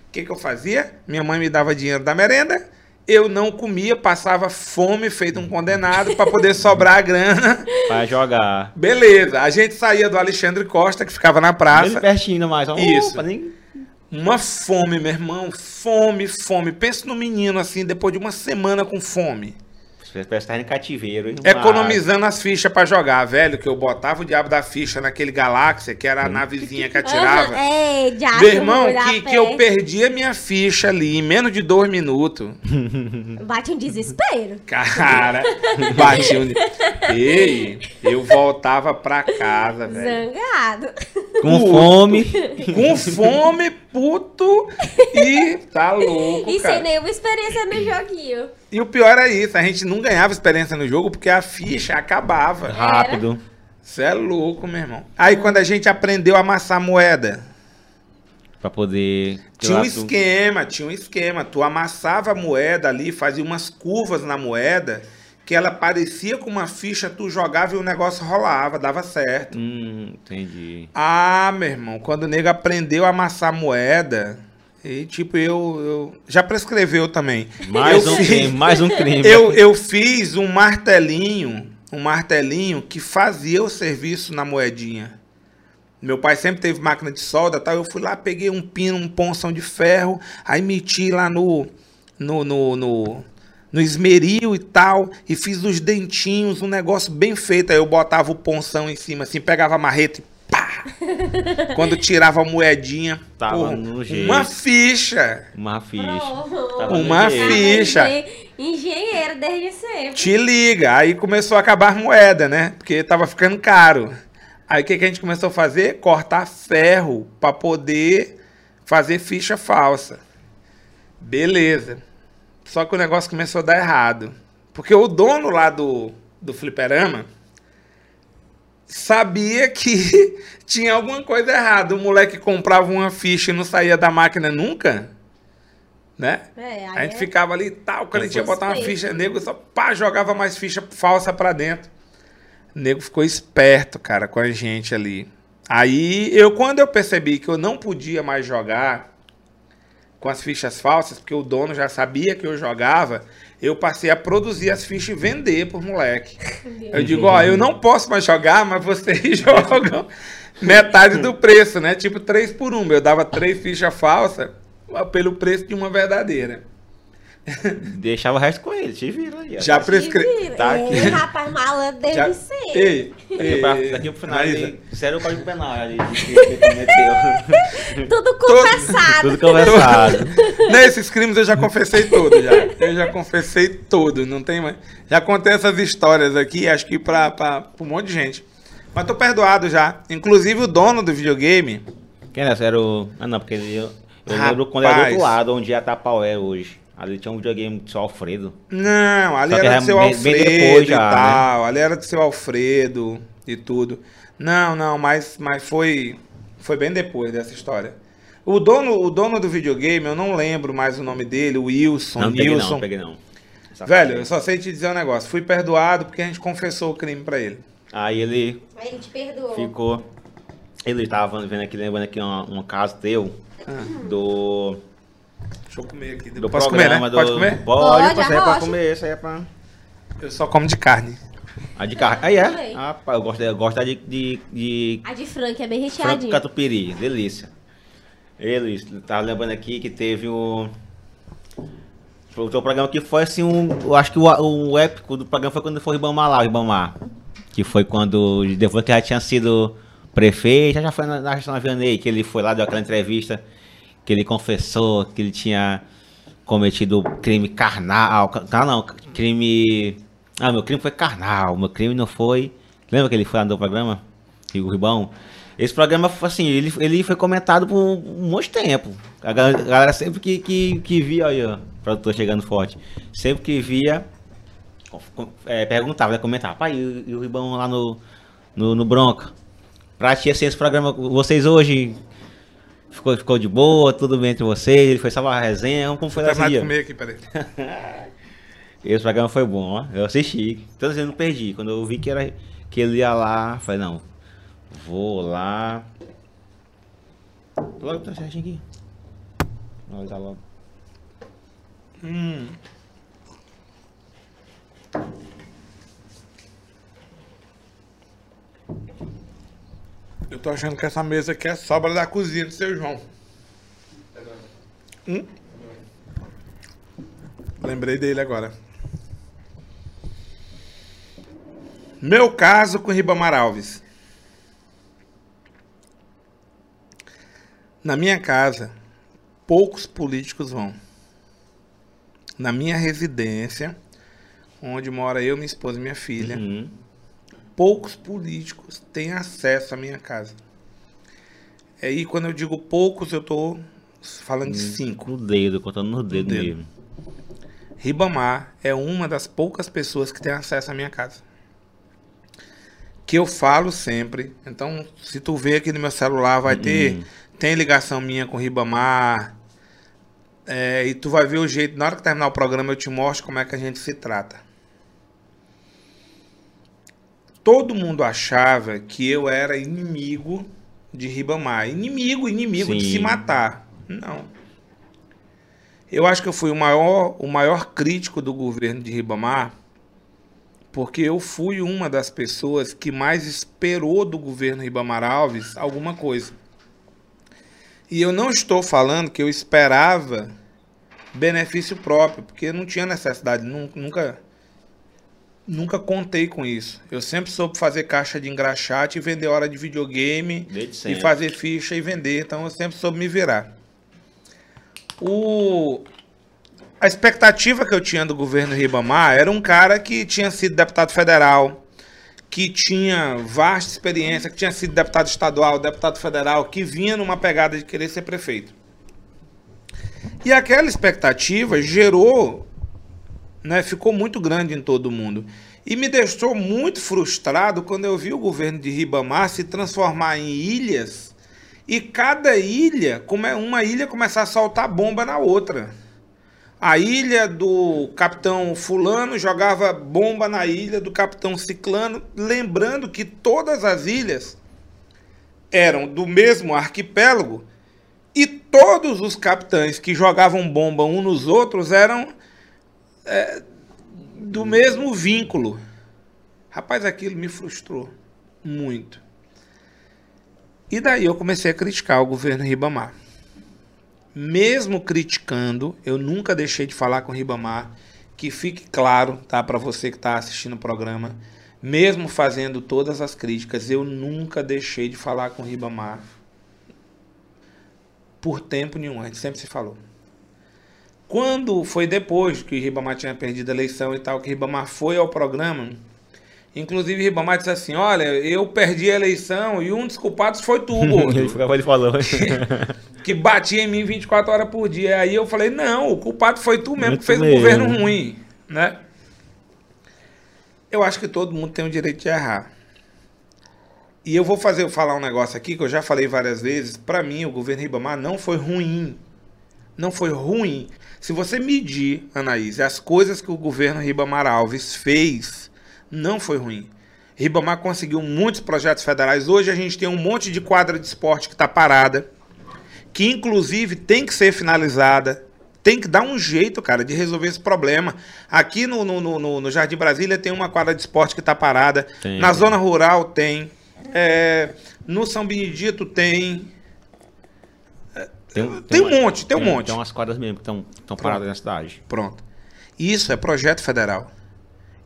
Speaker 3: O que, que eu fazia? Minha mãe me dava dinheiro da merenda. Eu não comia, passava fome, feito um condenado, para poder sobrar a grana.
Speaker 2: Pra jogar.
Speaker 3: Beleza, a gente saía do Alexandre Costa, que ficava na
Speaker 2: Bem
Speaker 3: praça.
Speaker 2: pertinho mais. Ó,
Speaker 3: Isso.
Speaker 2: opa, nem-
Speaker 3: Uma fome, meu irmão, fome, fome. Pensa no menino assim, depois de uma semana com fome.
Speaker 2: Parece que tá em cativeiro, hein?
Speaker 3: Economizando as fichas pra jogar, velho, que eu botava o diabo da ficha naquele Galáxia, que era a navezinha que atirava.
Speaker 1: É, diabo,
Speaker 3: Meu irmão, que, que eu perdi a minha ficha ali em menos de dois minutos.
Speaker 1: Bate um desespero.
Speaker 3: Cara, bati um... Ei, eu voltava pra casa, velho.
Speaker 1: Zangado.
Speaker 2: Com fome.
Speaker 3: Com fome, puto, e tá louco,
Speaker 1: E
Speaker 3: cara.
Speaker 1: sem nenhuma experiência no joguinho.
Speaker 3: E o pior é isso, a gente não ganhava experiência no jogo porque a ficha acabava.
Speaker 2: Rápido.
Speaker 3: Você é louco, meu irmão. Aí quando a gente aprendeu a amassar moeda,
Speaker 2: Pra poder.
Speaker 3: tinha um esquema, tinha um esquema. Tu amassava a moeda ali, fazia umas curvas na moeda, que ela parecia com uma ficha, tu jogava e o negócio rolava, dava certo.
Speaker 2: Hum, entendi.
Speaker 3: Ah, meu irmão, quando o nego aprendeu a amassar moeda, e tipo, eu, eu já prescreveu também.
Speaker 2: Mais
Speaker 3: eu
Speaker 2: um
Speaker 3: fiz-
Speaker 2: crime, mais um crime.
Speaker 3: Eu, eu fiz um martelinho, um martelinho que fazia o serviço na moedinha. Meu pai sempre teve máquina de solda, tal. Eu fui lá, peguei um pino, um ponção de ferro, aí meti lá no no, no, no, no esmeril e tal, e fiz os dentinhos, um negócio bem feito. Aí eu botava o ponção em cima, assim, pegava a marreta e pá! Quando tirava a moedinha,
Speaker 2: Tava
Speaker 3: porra,
Speaker 2: no jeito.
Speaker 3: uma ficha.
Speaker 2: Uma ficha.
Speaker 3: Uma ficha.
Speaker 1: Engen- Engenheiro desde sempre.
Speaker 3: Te liga. Aí começou a acabar as moedas, né? Porque tava ficando caro. Aí o que, que a gente começou a fazer? Cortar ferro para poder fazer ficha falsa. Beleza. Só que o negócio começou a dar errado. Porque o dono lá do, do fliperama sabia que tinha alguma coisa errada. O moleque comprava uma ficha e não saía da máquina nunca, né?
Speaker 1: É,
Speaker 3: A gente
Speaker 1: é-
Speaker 3: ficava ali e tal, quando a gente ia botar uma ficha, nego só pá, jogava mais ficha falsa pra dentro. O nego ficou esperto, cara, com a gente ali. Aí, eu quando eu percebi que eu não podia mais jogar com as fichas falsas, porque o dono já sabia que eu jogava, eu passei a produzir as fichas e vender pros moleque. Eu digo, ó, eu não posso mais jogar, mas vocês jogam metade do preço, né? Tipo 3 por 1. Eu dava três fichas falsas pelo preço de uma verdadeira.
Speaker 2: Deixava o resto com ele, te vira aí.
Speaker 3: Já prescreveu.
Speaker 2: Tá
Speaker 1: É,
Speaker 2: aqui.
Speaker 1: rapaz, malandro desde
Speaker 3: Já...
Speaker 1: sempre.
Speaker 3: Ei, ei,
Speaker 2: Daqui pro final, ele- sério o código penal ali.
Speaker 1: Tudo conversado.
Speaker 2: Tudo conversado.
Speaker 3: Nesses crimes eu já confessei tudo, já. Eu já confessei tudo, não tem mais. Já contei essas histórias aqui, acho que pra, pra, pra um monte de gente. Mas tô perdoado já. Inclusive o dono do videogame,
Speaker 2: Quem era? Era o. Ah, não, porque ele, eu, eu lembro quando era do outro lado, onde ia Tapaué hoje. Ali tinha um videogame do seu Alfredo.
Speaker 3: Não, ali era
Speaker 2: era
Speaker 3: do seu
Speaker 2: bem-
Speaker 3: Alfredo e
Speaker 2: já, né?
Speaker 3: tal. Ali era do seu Alfredo e tudo. Não, não, mas, mas foi, foi bem depois dessa história. O dono, o dono do videogame, eu não lembro mais o nome dele, o Wilson,
Speaker 2: Não, não peguei não, peguei não. Essa
Speaker 3: Velho, eu só sei te dizer um negócio. Fui perdoado porque a gente confessou o crime pra ele.
Speaker 2: Aí ele
Speaker 1: Aí ele te perdoou.
Speaker 2: ficou. Ele tava vendo aqui, lembrando aqui um, um caso teu
Speaker 3: Ah.
Speaker 2: do.
Speaker 3: Deixa eu comer aqui.
Speaker 2: do
Speaker 3: Posso comer, né?
Speaker 2: do-
Speaker 3: Pode comer?
Speaker 2: Pode,
Speaker 1: Pode,
Speaker 2: pode, isso aí é pra comer, isso aí é pra.
Speaker 3: Eu só como de carne.
Speaker 2: A de carne. Aí é? Ah, pá, eu gosto, eu gosto de, de, de
Speaker 1: A de frango é bem
Speaker 2: frango
Speaker 1: recheadinho.
Speaker 2: catupiry, delícia. Ele tava lembrando aqui que teve um. O teu programa que foi assim, um, eu acho que o, o épico do programa foi quando foi o Ribamar lá, o Ribamar. Que foi quando, depois que já tinha sido prefeito, já, já foi na, na gestão da Vianney, que ele foi lá, deu aquela entrevista, que ele confessou que ele tinha cometido crime carnal, ca- carnal não, crime... Ah, meu crime foi carnal, meu crime não foi... Lembra que ele foi lá no programa? O Ribão? Esse programa, assim, ele, ele foi comentado por um monte de tempo. A gal- a galera sempre que, que, que via, aí, ó, produtor chegando forte, sempre que via, é, perguntava, né, comentava, pai, e, e o Ribão lá no, no, no Bronca? Pra ti, assim, esse programa, vocês hoje, Ficou, ficou de boa, tudo bem entre vocês? Ele foi só uma resenha? Como foi
Speaker 3: essa
Speaker 2: dia?
Speaker 3: comer aqui, peraí.
Speaker 2: Esse programa foi bom, ó. Eu assisti. Então eu não perdi. Quando eu vi que, era, que ele ia lá, falei, não. Vou lá. Logo tá certinho aqui. Vamos tá logo.
Speaker 3: Hum. Eu tô achando que essa mesa aqui é sobra da cozinha do seu João. Hum? Lembrei dele agora. Meu caso com Ribamar Alves. Na minha casa, poucos políticos vão. Na minha residência, onde mora eu, minha esposa e minha filha,
Speaker 2: Uhum.
Speaker 3: Poucos políticos têm acesso à minha casa. É aí quando eu digo poucos, eu tô falando de cinco.
Speaker 2: No dedo, contando no dedo,
Speaker 3: dedo.
Speaker 2: mesmo.
Speaker 3: Ribamar é uma das poucas pessoas que tem acesso à minha casa. Que eu falo sempre. Então, se tu vê aqui no meu celular, vai ter. Tem ligação minha com Ribamar. É, e tu vai ver o jeito. Na hora que terminar o programa, eu te mostro como é que a gente se trata. Todo mundo achava que eu era inimigo de Ribamar. Inimigo, inimigo de
Speaker 2: Sim.
Speaker 3: se matar. Não. Eu acho que eu fui o maior, o maior crítico do governo de Ribamar, porque eu fui uma das pessoas que mais esperou do governo Ribamar Alves alguma coisa. E eu não estou falando que eu esperava benefício próprio, porque não tinha necessidade, nu- nunca nunca contei com isso. Eu sempre soube fazer caixa de engraxate e vender hora de videogame e fazer ficha e vender, então eu sempre soube me virar. O a expectativa que eu tinha do governo Ribamar era um cara que tinha sido deputado federal, que tinha vasta experiência, que tinha sido deputado estadual, deputado federal, que vinha numa pegada de querer ser prefeito. E aquela expectativa gerou, né, ficou muito grande em todo mundo. E me deixou muito frustrado quando eu vi o governo de Ribamar se transformar em ilhas e cada ilha, como é uma ilha começar a soltar bomba na outra. A ilha do capitão fulano jogava bomba na ilha do capitão ciclano, lembrando que todas as ilhas eram do mesmo arquipélago e todos os capitães que jogavam bomba um nos outros eram é, do mesmo vínculo. Rapaz, aquilo me frustrou muito. E daí eu comecei a criticar o governo Ribamar. Mesmo criticando, eu nunca deixei de falar com o Ribamar. Que fique claro, tá, para você que está assistindo o programa. Mesmo fazendo todas as críticas, eu nunca deixei de falar com o Ribamar por tempo nenhum. A gente sempre se falou. Quando foi depois que o Ribamar tinha perdido a eleição e tal, que o Ribamar foi ao programa, inclusive o Ribamar disse assim: Olha, eu perdi a eleição e um dos culpados foi tu,
Speaker 2: Ele
Speaker 3: gordo,
Speaker 2: ficava ele falando.
Speaker 3: que batia em mim 24 horas por dia. Aí eu falei: Não, o culpado foi tu mesmo
Speaker 2: Muito
Speaker 3: que fez
Speaker 2: mesmo.
Speaker 3: um governo ruim, né? Eu acho que todo mundo tem o direito de errar. E eu vou fazer falar um negócio aqui que eu já falei várias vezes. Para mim, o governo Ribamar não foi ruim. Não foi ruim. Se você medir, Anaís, as coisas que o governo Ribamar Alves fez, não foi ruim. Ribamar conseguiu muitos projetos federais. Hoje a gente tem um monte de quadra de esporte que está parada, que inclusive tem que ser finalizada. Tem que dar um jeito, cara, de resolver esse problema. Aqui no, no, no, no Jardim Brasília tem uma quadra de esporte que está parada.
Speaker 2: Tem.
Speaker 3: Na zona rural tem. É, no São Benedito tem. Tem um monte, tem um monte.
Speaker 2: Tem umas quadras mesmo que estão paradas na cidade.
Speaker 3: Pronto. Isso é projeto federal.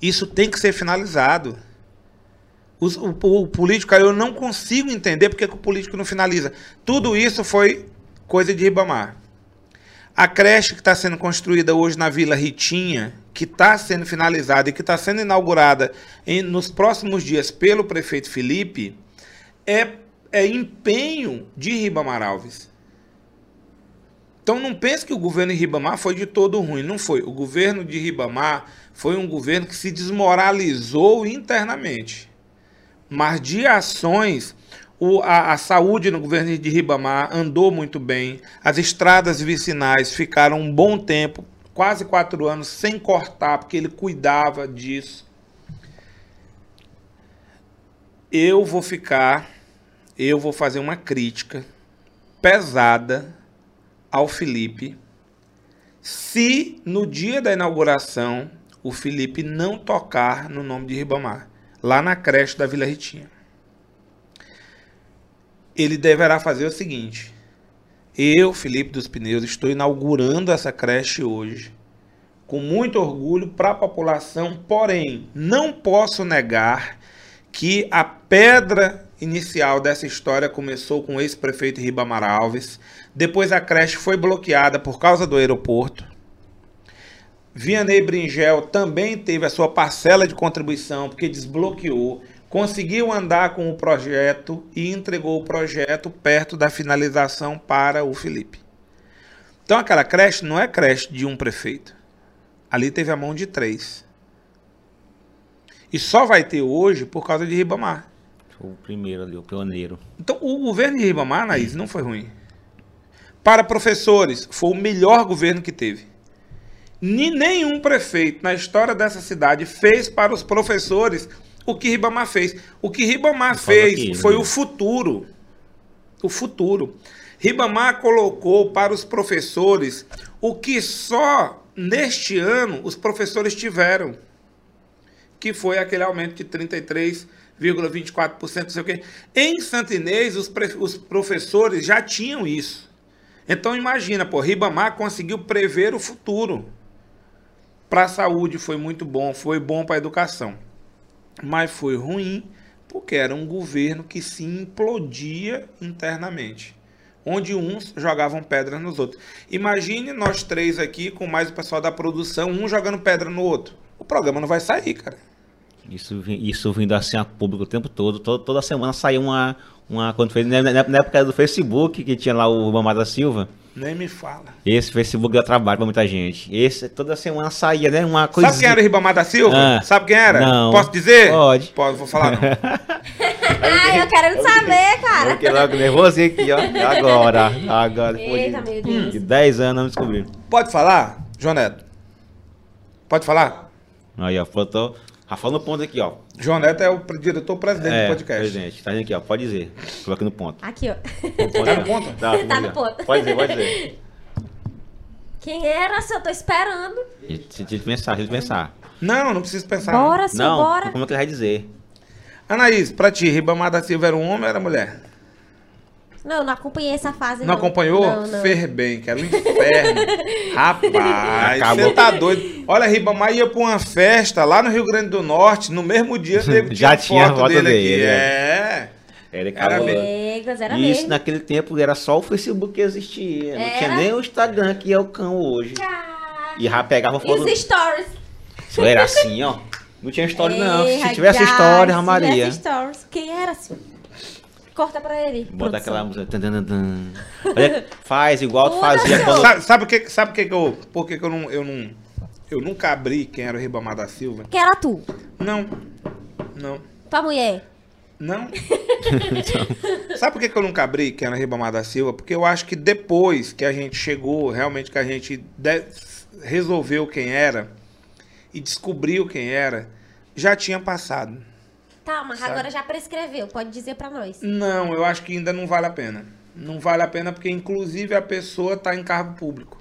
Speaker 3: Isso tem que ser finalizado. Os- o, o político, eu não consigo entender porque que o político não finaliza. Tudo isso foi coisa de Ribamar. A creche que está sendo construída hoje na Vila Ritinha, que está sendo finalizada e que está sendo inaugurada em- nos próximos dias pelo prefeito Felipe, é, é empenho de Ribamar Alves. Então não pense que o governo de Ribamar foi de todo ruim. Não foi. O governo de Ribamar foi um governo que se desmoralizou internamente. Mas de ações, o- a, a saúde no governo de Ribamar andou muito bem. As estradas vicinais ficaram um bom tempo, quase quatro anos, sem cortar, porque ele cuidava disso. Eu vou ficar, eu vou fazer uma crítica pesada ao Felipe se no dia da inauguração o Felipe não tocar no nome de Ribamar, lá na creche da Vila Ritinha. ele deverá fazer o seguinte: eu, Felipe dos Pneus, estou inaugurando essa creche hoje, com muito orgulho para a população, porém, não posso negar que a pedra inicial dessa história começou com o ex-prefeito Ribamar Alves, depois a creche foi bloqueada por causa do aeroporto. Vianney Bringel também teve a sua parcela de contribuição, porque desbloqueou, conseguiu andar com o projeto e entregou o projeto perto da finalização para o Felipe. Então aquela creche não é creche de um prefeito. Ali teve a mão de três. E só vai ter hoje por causa de Ribamar.
Speaker 2: Foi o primeiro ali, o pioneiro.
Speaker 3: Então o governo de Ribamar, Anaís, não foi ruim. Para professores, foi o melhor governo que teve. Nenhum prefeito na história dessa cidade fez para os professores o que Ribamar fez. O que Ribamar fez
Speaker 2: aqui,
Speaker 3: foi
Speaker 2: né?
Speaker 3: o futuro. O futuro. Ribamar colocou para os professores o que só neste ano os professores tiveram que foi aquele aumento de 33,24%, não sei o quê. Em Santo Inês, os, os professores já tinham isso. Então imagina, pô, Ribamar conseguiu prever o futuro. Para a saúde foi muito bom, foi bom para a educação. Mas foi ruim porque era um governo que se implodia internamente. Onde uns jogavam pedra nos outros. Imagine nós três aqui, com mais o pessoal da produção, um jogando pedra no outro. O programa não vai sair, cara.
Speaker 2: Isso, isso vindo assim a público o tempo todo. Toda, toda semana saía uma. Uma quando foi, na, na- na época do Facebook, que tinha lá o Mamar da Silva.
Speaker 3: Nem me fala.
Speaker 2: Esse Facebook deu trabalho pra muita gente. Esse toda semana saía, né? Uma coisa.
Speaker 3: Sabe quem era o Ribamar da Silva?
Speaker 2: Ah,
Speaker 3: Sabe quem era?
Speaker 2: não.
Speaker 3: Posso dizer?
Speaker 2: Pode.
Speaker 3: Pode, vou falar não.
Speaker 1: Ai, eu quero saber, cara.
Speaker 2: Fiquei logo nervoso aqui, ó. Agora. Agora. depois
Speaker 1: Eita,
Speaker 2: de-
Speaker 1: meu Deus.
Speaker 2: De 10 anos, não descobri.
Speaker 3: Pode falar, João Neto? Pode falar?
Speaker 2: Aí, ó. Faltou. Rafael no ponto aqui, ó.
Speaker 3: João Neto é o diretor-presidente
Speaker 2: É,
Speaker 3: do podcast.
Speaker 2: presidente. Tá aqui, ó. Pode dizer. Coloca no ponto.
Speaker 1: Aqui, ó.
Speaker 2: Ponto,
Speaker 3: Tá no ponto?
Speaker 2: Tá,
Speaker 1: Tá no
Speaker 2: lá.
Speaker 1: ponto.
Speaker 2: Pode dizer, pode dizer.
Speaker 1: Quem era? Se eu tô esperando.
Speaker 2: Se te pensar, se te pensar.
Speaker 3: Não, não preciso pensar.
Speaker 1: Bora, senhor,
Speaker 2: Não,
Speaker 1: bora.
Speaker 2: como é que ele vai dizer?
Speaker 3: Anaís, pra ti, Ribamar da Silva era um homem ou era mulher?
Speaker 1: Não, não acompanhei essa fase.
Speaker 3: Não, acompanhou?
Speaker 1: Não, não.
Speaker 3: Fer bem, que era um inferno. Rapaz,
Speaker 2: Acabou.
Speaker 3: você tá doido. Olha, Ribamar ia pra uma festa lá no Rio Grande do Norte, no mesmo dia nego
Speaker 2: Já tinha
Speaker 3: foto,
Speaker 2: foto
Speaker 3: dele,
Speaker 2: dele,
Speaker 3: aqui.
Speaker 2: é.
Speaker 3: É.
Speaker 2: Ele
Speaker 3: Era mesmo.
Speaker 1: Egos, era
Speaker 2: Isso
Speaker 1: mesmo.
Speaker 2: naquele tempo era só o Facebook que existia. Não tinha
Speaker 1: Era?
Speaker 2: nem o Instagram que é o cão hoje.
Speaker 1: Caraca.
Speaker 2: E já pegava
Speaker 1: E
Speaker 2: foto.
Speaker 1: os stories?
Speaker 2: Isso era assim, ó. Não tinha história, não.
Speaker 1: Ei,
Speaker 2: Se tivesse história,
Speaker 1: se
Speaker 2: Maria.
Speaker 1: tivesse stories. Quem era, senhor? Corta pra ele.
Speaker 2: Bota
Speaker 1: produção.
Speaker 2: aquela música. Olha, faz igual tu fazia quando.
Speaker 3: Sabe, sabe o que, sabe o que, que eu. Por que, que eu não. Eu não. Eu nunca abri quem era o Ribamar da Silva.
Speaker 1: Quem era tu?
Speaker 3: Não. Não.
Speaker 1: Tua mulher?
Speaker 3: Não. Sabe por que, que eu nunca abri quem era Ribamar da Silva? Porque eu acho que depois que a gente chegou, realmente que a gente de- resolveu quem era e descobriu quem era, já tinha passado.
Speaker 1: Tá, mas
Speaker 3: Sabe?
Speaker 1: agora já prescreveu. Pode dizer pra nós.
Speaker 3: Não, eu acho que ainda não vale a pena. Não vale a pena porque, inclusive, a pessoa está em cargo público.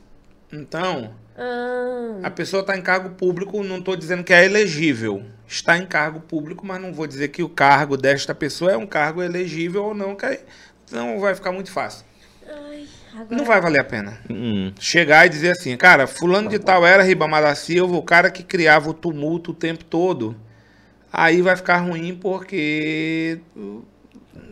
Speaker 3: Então,
Speaker 1: Ah,
Speaker 3: a pessoa está em cargo público, não estou dizendo que é elegível. Está em cargo público, mas não vou dizer que o cargo desta pessoa é um cargo elegível ou não, que aí- então vai ficar muito fácil.
Speaker 1: ai, agora...
Speaker 3: Não vai valer a pena.
Speaker 2: Hum,
Speaker 3: Chegar e dizer assim, cara, fulano de tal era Ribamar da Silva, o cara que criava o tumulto o tempo todo. Aí vai ficar ruim porque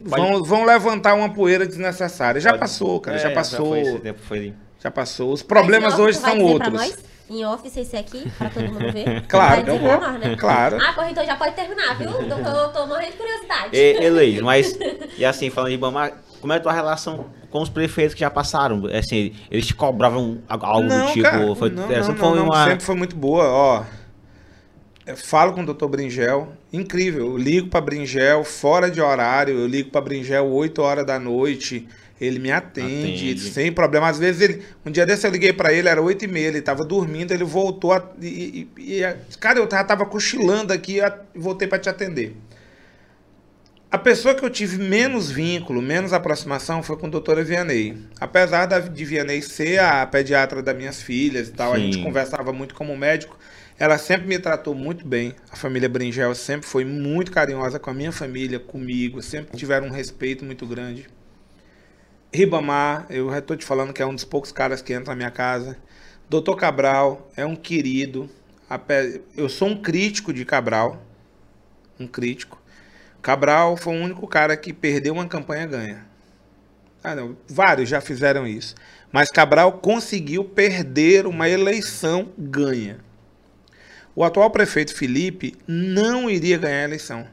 Speaker 3: vão, vão levantar uma poeira desnecessária. Já
Speaker 2: Pode-
Speaker 3: passou, cara,
Speaker 2: é,
Speaker 3: já passou.
Speaker 2: foi esse tempo, foi-
Speaker 3: Já passou. Os problemas
Speaker 1: Mas em off,
Speaker 3: hoje são outros.
Speaker 1: Em off, sem ser aqui, pra todo mundo ver?
Speaker 3: Claro
Speaker 1: Vai
Speaker 3: eu vou.
Speaker 1: nós, né?
Speaker 3: Claro.
Speaker 1: Ah, então já pode terminar, viu? Eu tô, eu tô morrendo de curiosidade.
Speaker 2: E, mas, e assim, falando de Ibama, como é a tua relação com os prefeitos que já passaram? Assim, eles te cobravam algo do
Speaker 3: Não,
Speaker 2: tipo?
Speaker 3: cara,
Speaker 2: foi,
Speaker 3: não,
Speaker 2: é,
Speaker 3: não,
Speaker 2: sempre
Speaker 3: não,
Speaker 2: foi
Speaker 3: não,
Speaker 2: uma.
Speaker 3: sempre foi muito boa, ó. Falo com o Dr. Bringel, incrível. Eu ligo para Bringel fora de horário, eu ligo para Bringel 8 horas da noite, ele me atende,
Speaker 2: Atende.
Speaker 3: sem problema. Às vezes ele, um dia desse eu liguei para ele, era 8 e meia, ele tava dormindo, ele voltou a, e, e- e- cara, eu já tava cochilando aqui e voltei para te atender. A pessoa que eu tive menos vínculo, menos aproximação foi com a doutora Vianney. Apesar da, de Vianney ser a pediatra das minhas filhas e tal, a
Speaker 2: Sim.
Speaker 3: gente conversava muito como médico, ela sempre me tratou muito bem. A família Bringel sempre foi muito carinhosa com a minha família, comigo, sempre tiveram um respeito muito grande. Ribamar, eu já tô te falando que é um dos poucos caras que entra na minha casa. Doutor Cabral é um querido. Eu sou um crítico de Cabral. Um crítico. Cabral foi o único cara que perdeu uma campanha ganha. Ah, não. Vários já fizeram isso. Mas Cabral conseguiu perder uma eleição ganha. O atual prefeito Felipe não iria ganhar a eleição.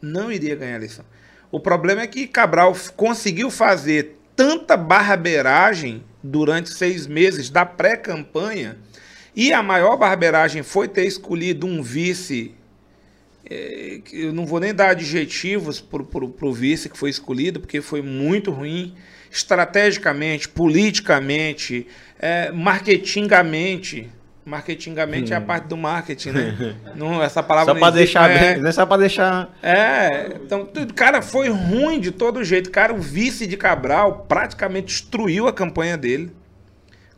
Speaker 3: Não iria ganhar a eleição. O problema é que Cabral conseguiu fazer tanta barbeiragem durante seis meses da pré-campanha e a maior barbeiragem foi ter escolhido um vice. que Eu não vou nem dar adjetivos para o vice que foi escolhido, porque foi muito ruim, estrategicamente, politicamente, eh, marketingamente. Marketingamente é a parte do marketing, né? Não, essa palavra
Speaker 2: Só
Speaker 3: existe,
Speaker 2: deixar
Speaker 3: é-
Speaker 2: bem, não é só pra deixar.
Speaker 3: é, então, cara, foi ruim de todo jeito. Cara, o vice de Cabral praticamente destruiu a campanha dele.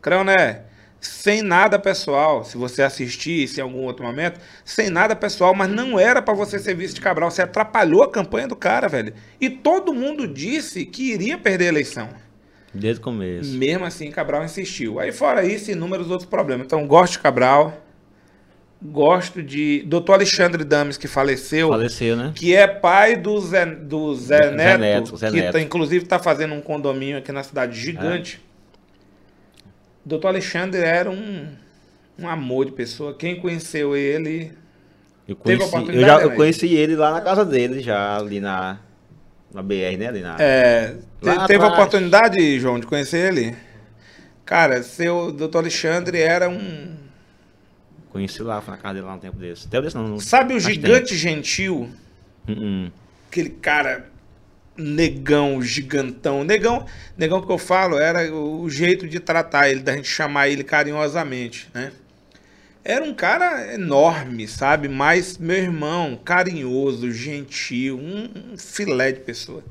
Speaker 3: Creoné, sem nada pessoal, se você assistisse em algum outro momento, sem nada pessoal, mas não era pra você ser vice de Cabral, você atrapalhou a campanha do cara, velho. E todo mundo disse que iria perder a eleição.
Speaker 2: Desde o começo.
Speaker 3: Mesmo assim, Cabral insistiu. Aí, fora isso, inúmeros outros problemas. Então, gosto de Cabral. Gosto de. Doutor Alexandre Dames, que faleceu
Speaker 2: Faleceu, né?
Speaker 3: que é pai do Zé, do Zé,
Speaker 2: Zé
Speaker 3: Neto,
Speaker 2: Neto, Zé
Speaker 3: que
Speaker 2: Neto.
Speaker 3: tá, inclusive está fazendo um condomínio aqui na cidade gigante. Doutor Alexandre era um, um amor de pessoa. Quem conheceu ele.
Speaker 2: Eu
Speaker 3: Teve
Speaker 2: conheci, eu já eu conheci ele lá na casa dele, já ali na, na BR, né? Ali na,
Speaker 3: É,
Speaker 2: Lá
Speaker 3: teve a
Speaker 2: atrás.
Speaker 3: oportunidade, João, de conhecer ele? Cara, seu doutor Alexandre era um.
Speaker 2: Conheci lá, fui na casa dele lá um tempo desse. Tempo desse não. não
Speaker 3: Sabe o gigante gentil?
Speaker 2: tempo. Uh -uh.
Speaker 3: aquele cara negão, gigantão. Negão, negão que eu falo era o jeito de tratar ele, da gente chamar ele carinhosamente, né? Era um cara enorme, sabe? Mas meu irmão, carinhoso, gentil, um, um filé de pessoa.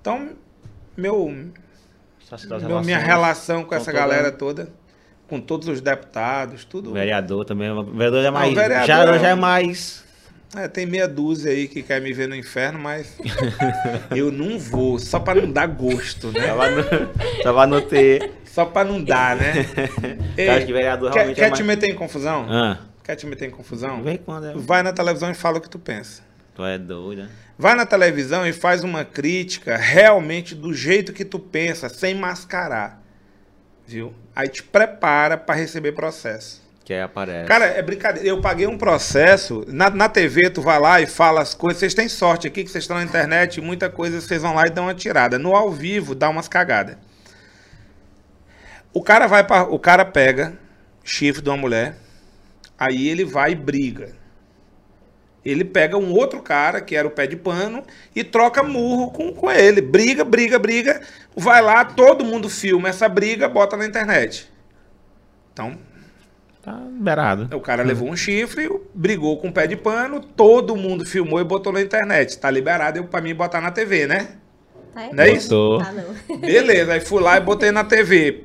Speaker 3: Então, meu,
Speaker 2: Só
Speaker 3: meu- minha relação com essa
Speaker 2: toda-
Speaker 3: galera toda, com todos os deputados, tudo.
Speaker 2: O vereador também. O vereador é mais.
Speaker 3: vereador
Speaker 2: já,
Speaker 3: é-
Speaker 2: já é mais.
Speaker 3: É, tem meia dúzia aí que quer me ver no inferno, mas eu não vou, só pra não dar gosto, né?
Speaker 2: Tava no, tava no T.
Speaker 3: Só pra não dar, né? Ei,
Speaker 2: Eu acho que vereador
Speaker 3: quer,
Speaker 2: realmente
Speaker 3: quer
Speaker 2: é
Speaker 3: te
Speaker 2: mais-
Speaker 3: meter em confusão?
Speaker 2: Ah,
Speaker 3: Quer te meter em confusão?
Speaker 2: vem quando é.
Speaker 3: Vai na televisão e fala o que tu pensa.
Speaker 2: Tu é doida.
Speaker 3: Vai na televisão e faz uma crítica realmente do jeito que tu pensa, sem mascarar. Viu? Aí te prepara pra receber processo.
Speaker 2: Que aí aparece.
Speaker 3: Cara, é brincadeira. Eu paguei um processo. Na, na TV, tu vai lá e fala as coisas. Vocês têm sorte aqui que vocês estão na internet. Muita coisa vocês vão lá e dão uma tirada. No ao vivo, dá umas cagadas. O cara vai para, o cara pega chifre de uma mulher. Aí ele vai e briga. Ele pega um outro cara, que era o pé de pano, e troca murro com, com ele. Briga, briga, briga. Vai lá, todo mundo filma essa briga, bota na internet. Então,
Speaker 2: Tá liberado.
Speaker 3: o cara levou um chifre, brigou com o pé de pano, todo mundo filmou e botou na internet. Tá liberado eu, pra mim botar na TV, né?
Speaker 1: Tá
Speaker 3: Não é isso?
Speaker 1: Tá não.
Speaker 3: Beleza, aí fui lá e botei na TV.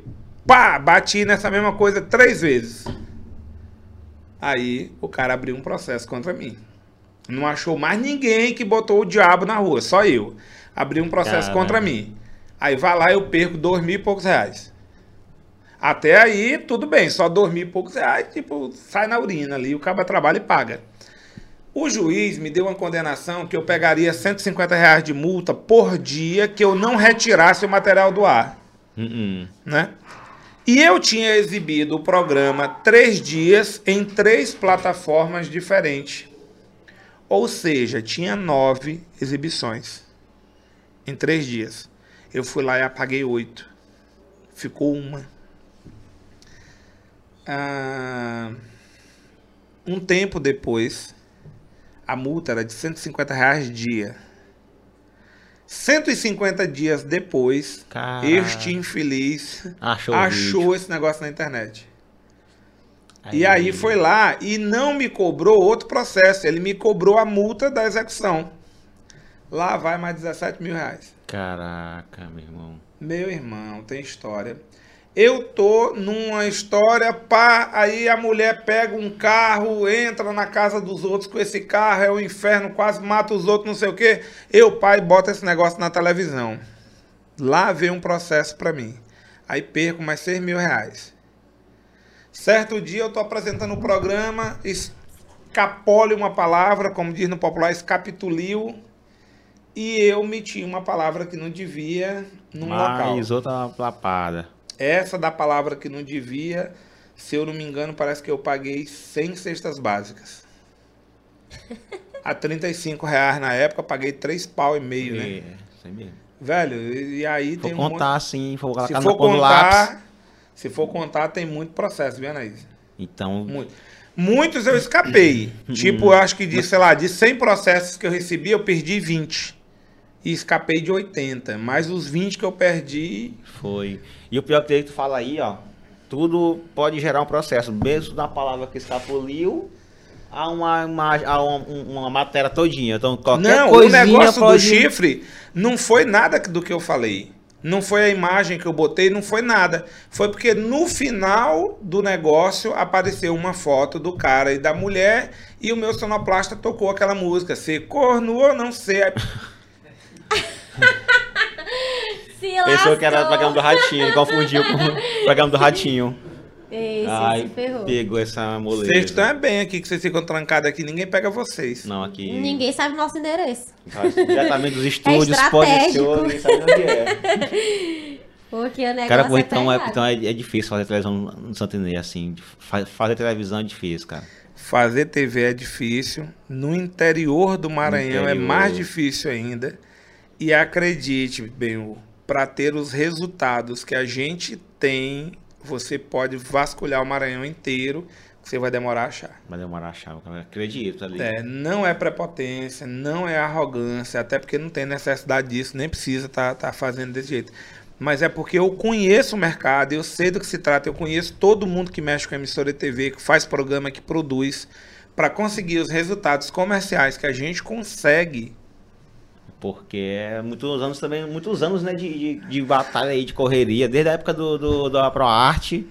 Speaker 3: Pá, bati nessa mesma coisa três vezes. Aí o cara abriu um processo contra mim. Não achou mais ninguém que botou o diabo na rua, só eu. Abriu um processo
Speaker 2: Caramba.
Speaker 3: contra mim. Aí vai lá eu perco dois mil e poucos reais. Até aí, tudo bem, só dois mil e poucos reais, tipo, sai na urina ali, o cara trabalha e paga. O juiz me deu uma condenação que eu pegaria 150 reais de multa por dia que eu não retirasse o material do ar,
Speaker 2: Uh -uh.
Speaker 3: né? E eu tinha exibido o programa três dias em três plataformas diferentes. Ou seja, tinha nove exibições em três dias. Eu fui lá e apaguei oito. Ficou uma. Ah, um tempo depois, a multa era de 150 reais dia. 150 dias depois,
Speaker 2: Caraca.
Speaker 3: este infeliz
Speaker 2: Achou,
Speaker 3: achou esse negócio na internet. E aí foi lá e não me cobrou outro processo. Ele me cobrou a multa da execução. Lá vai mais 17 mil reais.
Speaker 2: Caraca, meu irmão.
Speaker 3: Meu irmão, tem história. Eu tô numa história, pá, aí a mulher pega um carro, entra na casa dos outros com esse carro, é o inferno, quase mata os outros, não sei o quê. Eu, pai, bota esse negócio na televisão. Lá veio um processo para mim. Aí perco mais 6 mil reais. Certo dia eu tô apresentando o programa, escapole uma palavra, como diz no popular, escapituliu, e eu meti uma palavra que não devia num local.
Speaker 2: Mais outra lapada.
Speaker 3: Essa da palavra que não devia, se eu não me engano, parece que eu paguei 100 cestas básicas. A 35 reais na época, eu paguei 3 pau e meio, né?
Speaker 2: É, isso aí mesmo.
Speaker 3: Velho, e e aí
Speaker 2: Vou
Speaker 3: tem um monte-
Speaker 2: contar assim, vou colocar
Speaker 3: Se for
Speaker 2: lápis.
Speaker 3: contar, se for contar, tem muito processo, viu, Anaís?
Speaker 2: Então,
Speaker 3: Muito. Muitos eu escapei. tipo, eu acho que de, sei lá, de 100 processos que eu recebi, eu perdi 20. E escapei de 80. Mas os 20 que eu perdi,
Speaker 2: foi. E o pior que tu fala aí, ó, tudo pode gerar um processo. Mesmo da palavra que escapuliu, a uma, uma, a uma, uma matéria todinha. Então, qualquer
Speaker 3: não, o negócio
Speaker 2: pode...
Speaker 3: do chifre não foi nada do que eu falei. Não foi a imagem que eu botei, não foi nada. Foi porque no final do negócio apareceu uma foto do cara e da mulher e o meu sonoplasta tocou aquela música. Ser corno ou não ser.
Speaker 1: Se
Speaker 2: Pensou que era o programa do Ratinho, ele confundiu com o programa do Ratinho.
Speaker 1: Esse,
Speaker 2: Aí
Speaker 1: se ferrou.
Speaker 2: pegou essa moleza.
Speaker 3: Vocês estão é bem aqui, que vocês ficam trancados aqui, ninguém pega vocês.
Speaker 2: Não, aqui.
Speaker 1: Ninguém sabe o nosso endereço.
Speaker 2: Diretamente dos estúdios,
Speaker 1: estratégico.
Speaker 2: posiciona, ninguém sabe onde é.
Speaker 1: Porque o negócio
Speaker 2: Cara, pô,
Speaker 1: é
Speaker 2: então, é, então é, é difícil fazer televisão no Santinê, assim. fa- Fazer televisão é difícil, cara.
Speaker 3: Fazer TV é difícil. No interior do Maranhão é
Speaker 2: interior.
Speaker 3: mais difícil ainda. E acredite, bem, para ter os resultados que a gente tem, você pode vasculhar o Maranhão inteiro, que você vai demorar a achar.
Speaker 2: Vai demorar a achar, eu acredito ali.
Speaker 3: É, não é prepotência, não é arrogância, até porque não tem necessidade disso, nem precisa estar fazendo desse jeito. Mas é porque eu conheço o mercado, eu sei do que se trata, eu conheço todo mundo que mexe com emissora de TV, que faz programa, que produz, para conseguir os resultados comerciais que a gente consegue.
Speaker 2: Porque é muitos anos também, muitos anos, né, de, de, de batalha aí, de correria, desde a época do, do, da ProArte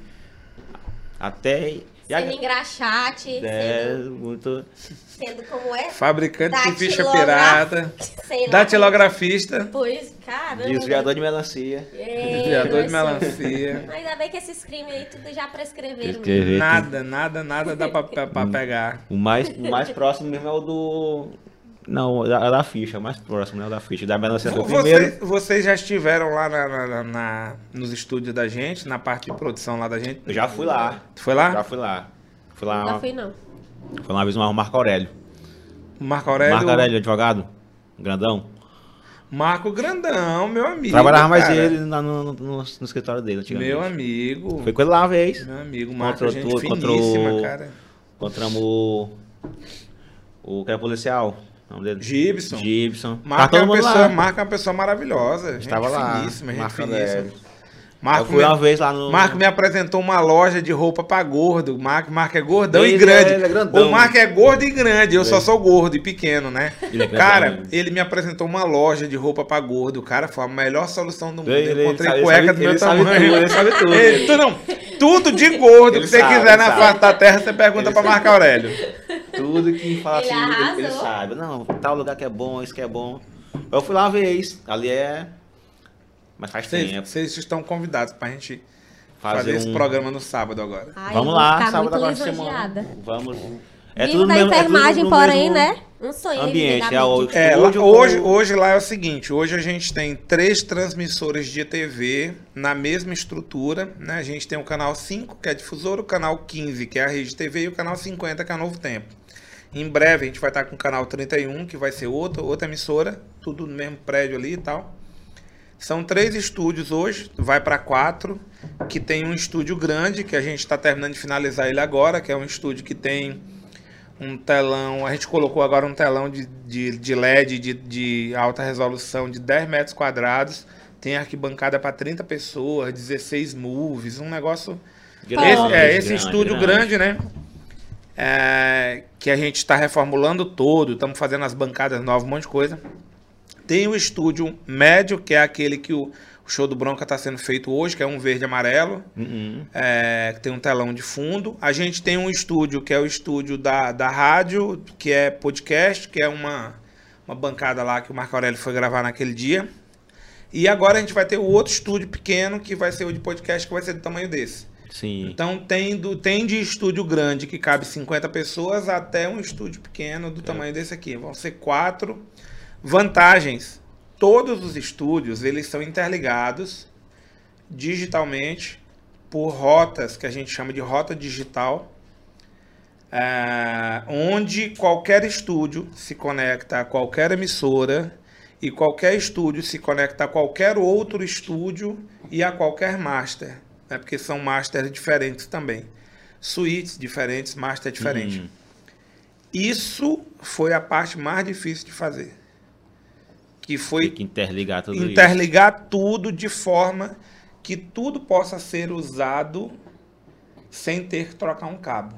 Speaker 2: até.
Speaker 1: Sendo engraxate,
Speaker 2: é,
Speaker 1: sendo,
Speaker 2: muito.
Speaker 1: sendo como é.
Speaker 3: Fabricante de ficha pirata,
Speaker 1: Sei lá.
Speaker 3: datilografista,
Speaker 1: Pois, caramba.
Speaker 2: Desviador de melancia.
Speaker 1: Ei,
Speaker 3: desviador de melancia.
Speaker 1: Ainda bem que esses crimes aí tudo já prescreveram.
Speaker 2: Escrever.
Speaker 3: Nada, nada, nada dá pra, pra- pra pegar.
Speaker 2: O mais, o mais próximo mesmo é o do. Não, é da ficha, o mais próximo, né? Da ficha. Da melancia foi o primeiro.
Speaker 3: Vocês, já estiveram lá na- na- na- nos estúdios da gente, na parte de produção lá da gente?
Speaker 2: Eu já fui lá.
Speaker 3: Tu foi lá?
Speaker 2: Já fui lá. Fui lá,
Speaker 1: Nunca fui, não.
Speaker 2: fui lá uma vez o Marco Aurélio.
Speaker 3: Marco Aurélio.
Speaker 2: Marco Aurélio, advogado. Grandão.
Speaker 3: Marco Grandão, meu amigo.
Speaker 2: Trabalhava mais
Speaker 3: cara.
Speaker 2: ele no, no, no- no escritório dele, antigamente.
Speaker 3: Meu amigo.
Speaker 2: Foi com ele lá uma vez.
Speaker 3: Meu amigo, Marco,
Speaker 2: Contra
Speaker 3: é gente
Speaker 2: tu- contra
Speaker 3: finíssima,
Speaker 2: o-
Speaker 3: cara.
Speaker 2: Encontramos o. O que era policial. Dele?
Speaker 3: Gibson.
Speaker 2: Gibson.
Speaker 3: Marco,
Speaker 2: Tá
Speaker 3: uma pessoa,
Speaker 2: lá.
Speaker 3: É uma pessoa maravilhosa. Gente
Speaker 2: Estava lá.
Speaker 3: finíssima, gente finíssima.
Speaker 2: Aurélio. Eu
Speaker 3: Marco
Speaker 2: fui
Speaker 3: me,
Speaker 2: uma vez lá no.
Speaker 3: Marco me apresentou uma loja de roupa pra gordo. Marco, Marco é gordão e
Speaker 2: Ele
Speaker 3: grande.
Speaker 2: é- ele é grandão.
Speaker 3: o Marco é gordo e grande. Eu só sou gordo e pequeno, né?
Speaker 2: Ele é
Speaker 3: cara, ele me apresentou uma loja de roupa pra gordo. Cara, foi a melhor solução do mundo.
Speaker 2: Ele-
Speaker 3: eu
Speaker 2: ele
Speaker 3: encontrei
Speaker 2: sabe-
Speaker 3: cueca
Speaker 2: ele
Speaker 3: do meu
Speaker 2: sabe- ele sabe
Speaker 3: tamanho.
Speaker 2: tudo, ele sabe tudo.
Speaker 3: Ele- tu não, tudo de gordo
Speaker 2: Ele
Speaker 3: que você
Speaker 2: sabe,
Speaker 3: quiser
Speaker 2: ele
Speaker 3: na
Speaker 2: sabe.
Speaker 3: face da terra, você pergunta
Speaker 2: Ele
Speaker 3: pra
Speaker 2: sabe.
Speaker 3: Marco Aurélio.
Speaker 2: Tudo que fala
Speaker 1: Ele
Speaker 2: assim, ele, ele sabe. Não, tal lugar que é bom, isso que é bom. Eu fui lá uma vez. Ali é. Mas faz
Speaker 3: Vocês,
Speaker 2: tempo.
Speaker 3: vocês estão convidados pra gente fazer,
Speaker 2: Fazer
Speaker 3: esse
Speaker 2: um-
Speaker 3: programa no sábado agora.
Speaker 1: Ai,
Speaker 2: Vamos lá, sábado agora semana. Vamos.
Speaker 1: Vivo da
Speaker 2: mesmo- é tudo
Speaker 1: enfermagem,
Speaker 2: no
Speaker 1: porém,
Speaker 2: mesmo
Speaker 1: né? Um sonho.
Speaker 2: Ambiente, é o-
Speaker 3: É, hoje,
Speaker 2: com-
Speaker 3: hoje lá é o seguinte, hoje a gente tem três transmissores de TV na mesma estrutura, né? A gente tem o canal 5, que é a difusora, o canal 15, que é a rede TV, e o canal 50, que é a Novo Tempo. Em breve a gente vai estar com o canal 31, que vai ser outra, outra emissora, tudo no mesmo prédio ali e tal. São três estúdios hoje, vai para quatro, que tem um estúdio grande, que a gente está terminando de finalizar ele agora, que é um estúdio que tem um telão, a gente colocou agora um telão de, de, de LED de, de alta resolução de 10 metros quadrados, tem arquibancada para 30 pessoas, 16 movies, um negócio...
Speaker 2: Grande,
Speaker 3: esse, é, esse
Speaker 2: grande,
Speaker 3: estúdio grande, né? É, que a gente está reformulando todo, estamos fazendo as bancadas novas, um monte de coisa. Tem o estúdio médio, que é aquele que o, o show do Bronca está sendo feito hoje, que é um verde e amarelo,
Speaker 2: Uhum.
Speaker 3: é, que tem um telão de fundo. A gente tem um estúdio, que é o estúdio da, da rádio, que é podcast, que é uma, uma bancada lá que o Marco Aurélio foi gravar naquele dia. E agora a gente vai ter o outro estúdio pequeno, que vai ser o de podcast, que vai ser do tamanho desse.
Speaker 2: Sim.
Speaker 3: Então tem, do, tem de estúdio grande que cabe 50 pessoas até um estúdio pequeno do tamanho desse aqui. Vão ser quatro. Vantagens. Todos os estúdios eles são interligados digitalmente por rotas que a gente chama de rota digital, é, onde qualquer estúdio se conecta a qualquer emissora e qualquer estúdio se conecta a qualquer outro estúdio e a qualquer master, né? porque são masters diferentes também, suítes diferentes, master diferente.
Speaker 2: Hum.
Speaker 3: Isso foi a parte mais difícil de fazer, que foi
Speaker 2: Tem que interligar tudo isso.
Speaker 3: interligar tudo de forma que tudo possa ser usado sem ter que trocar um cabo.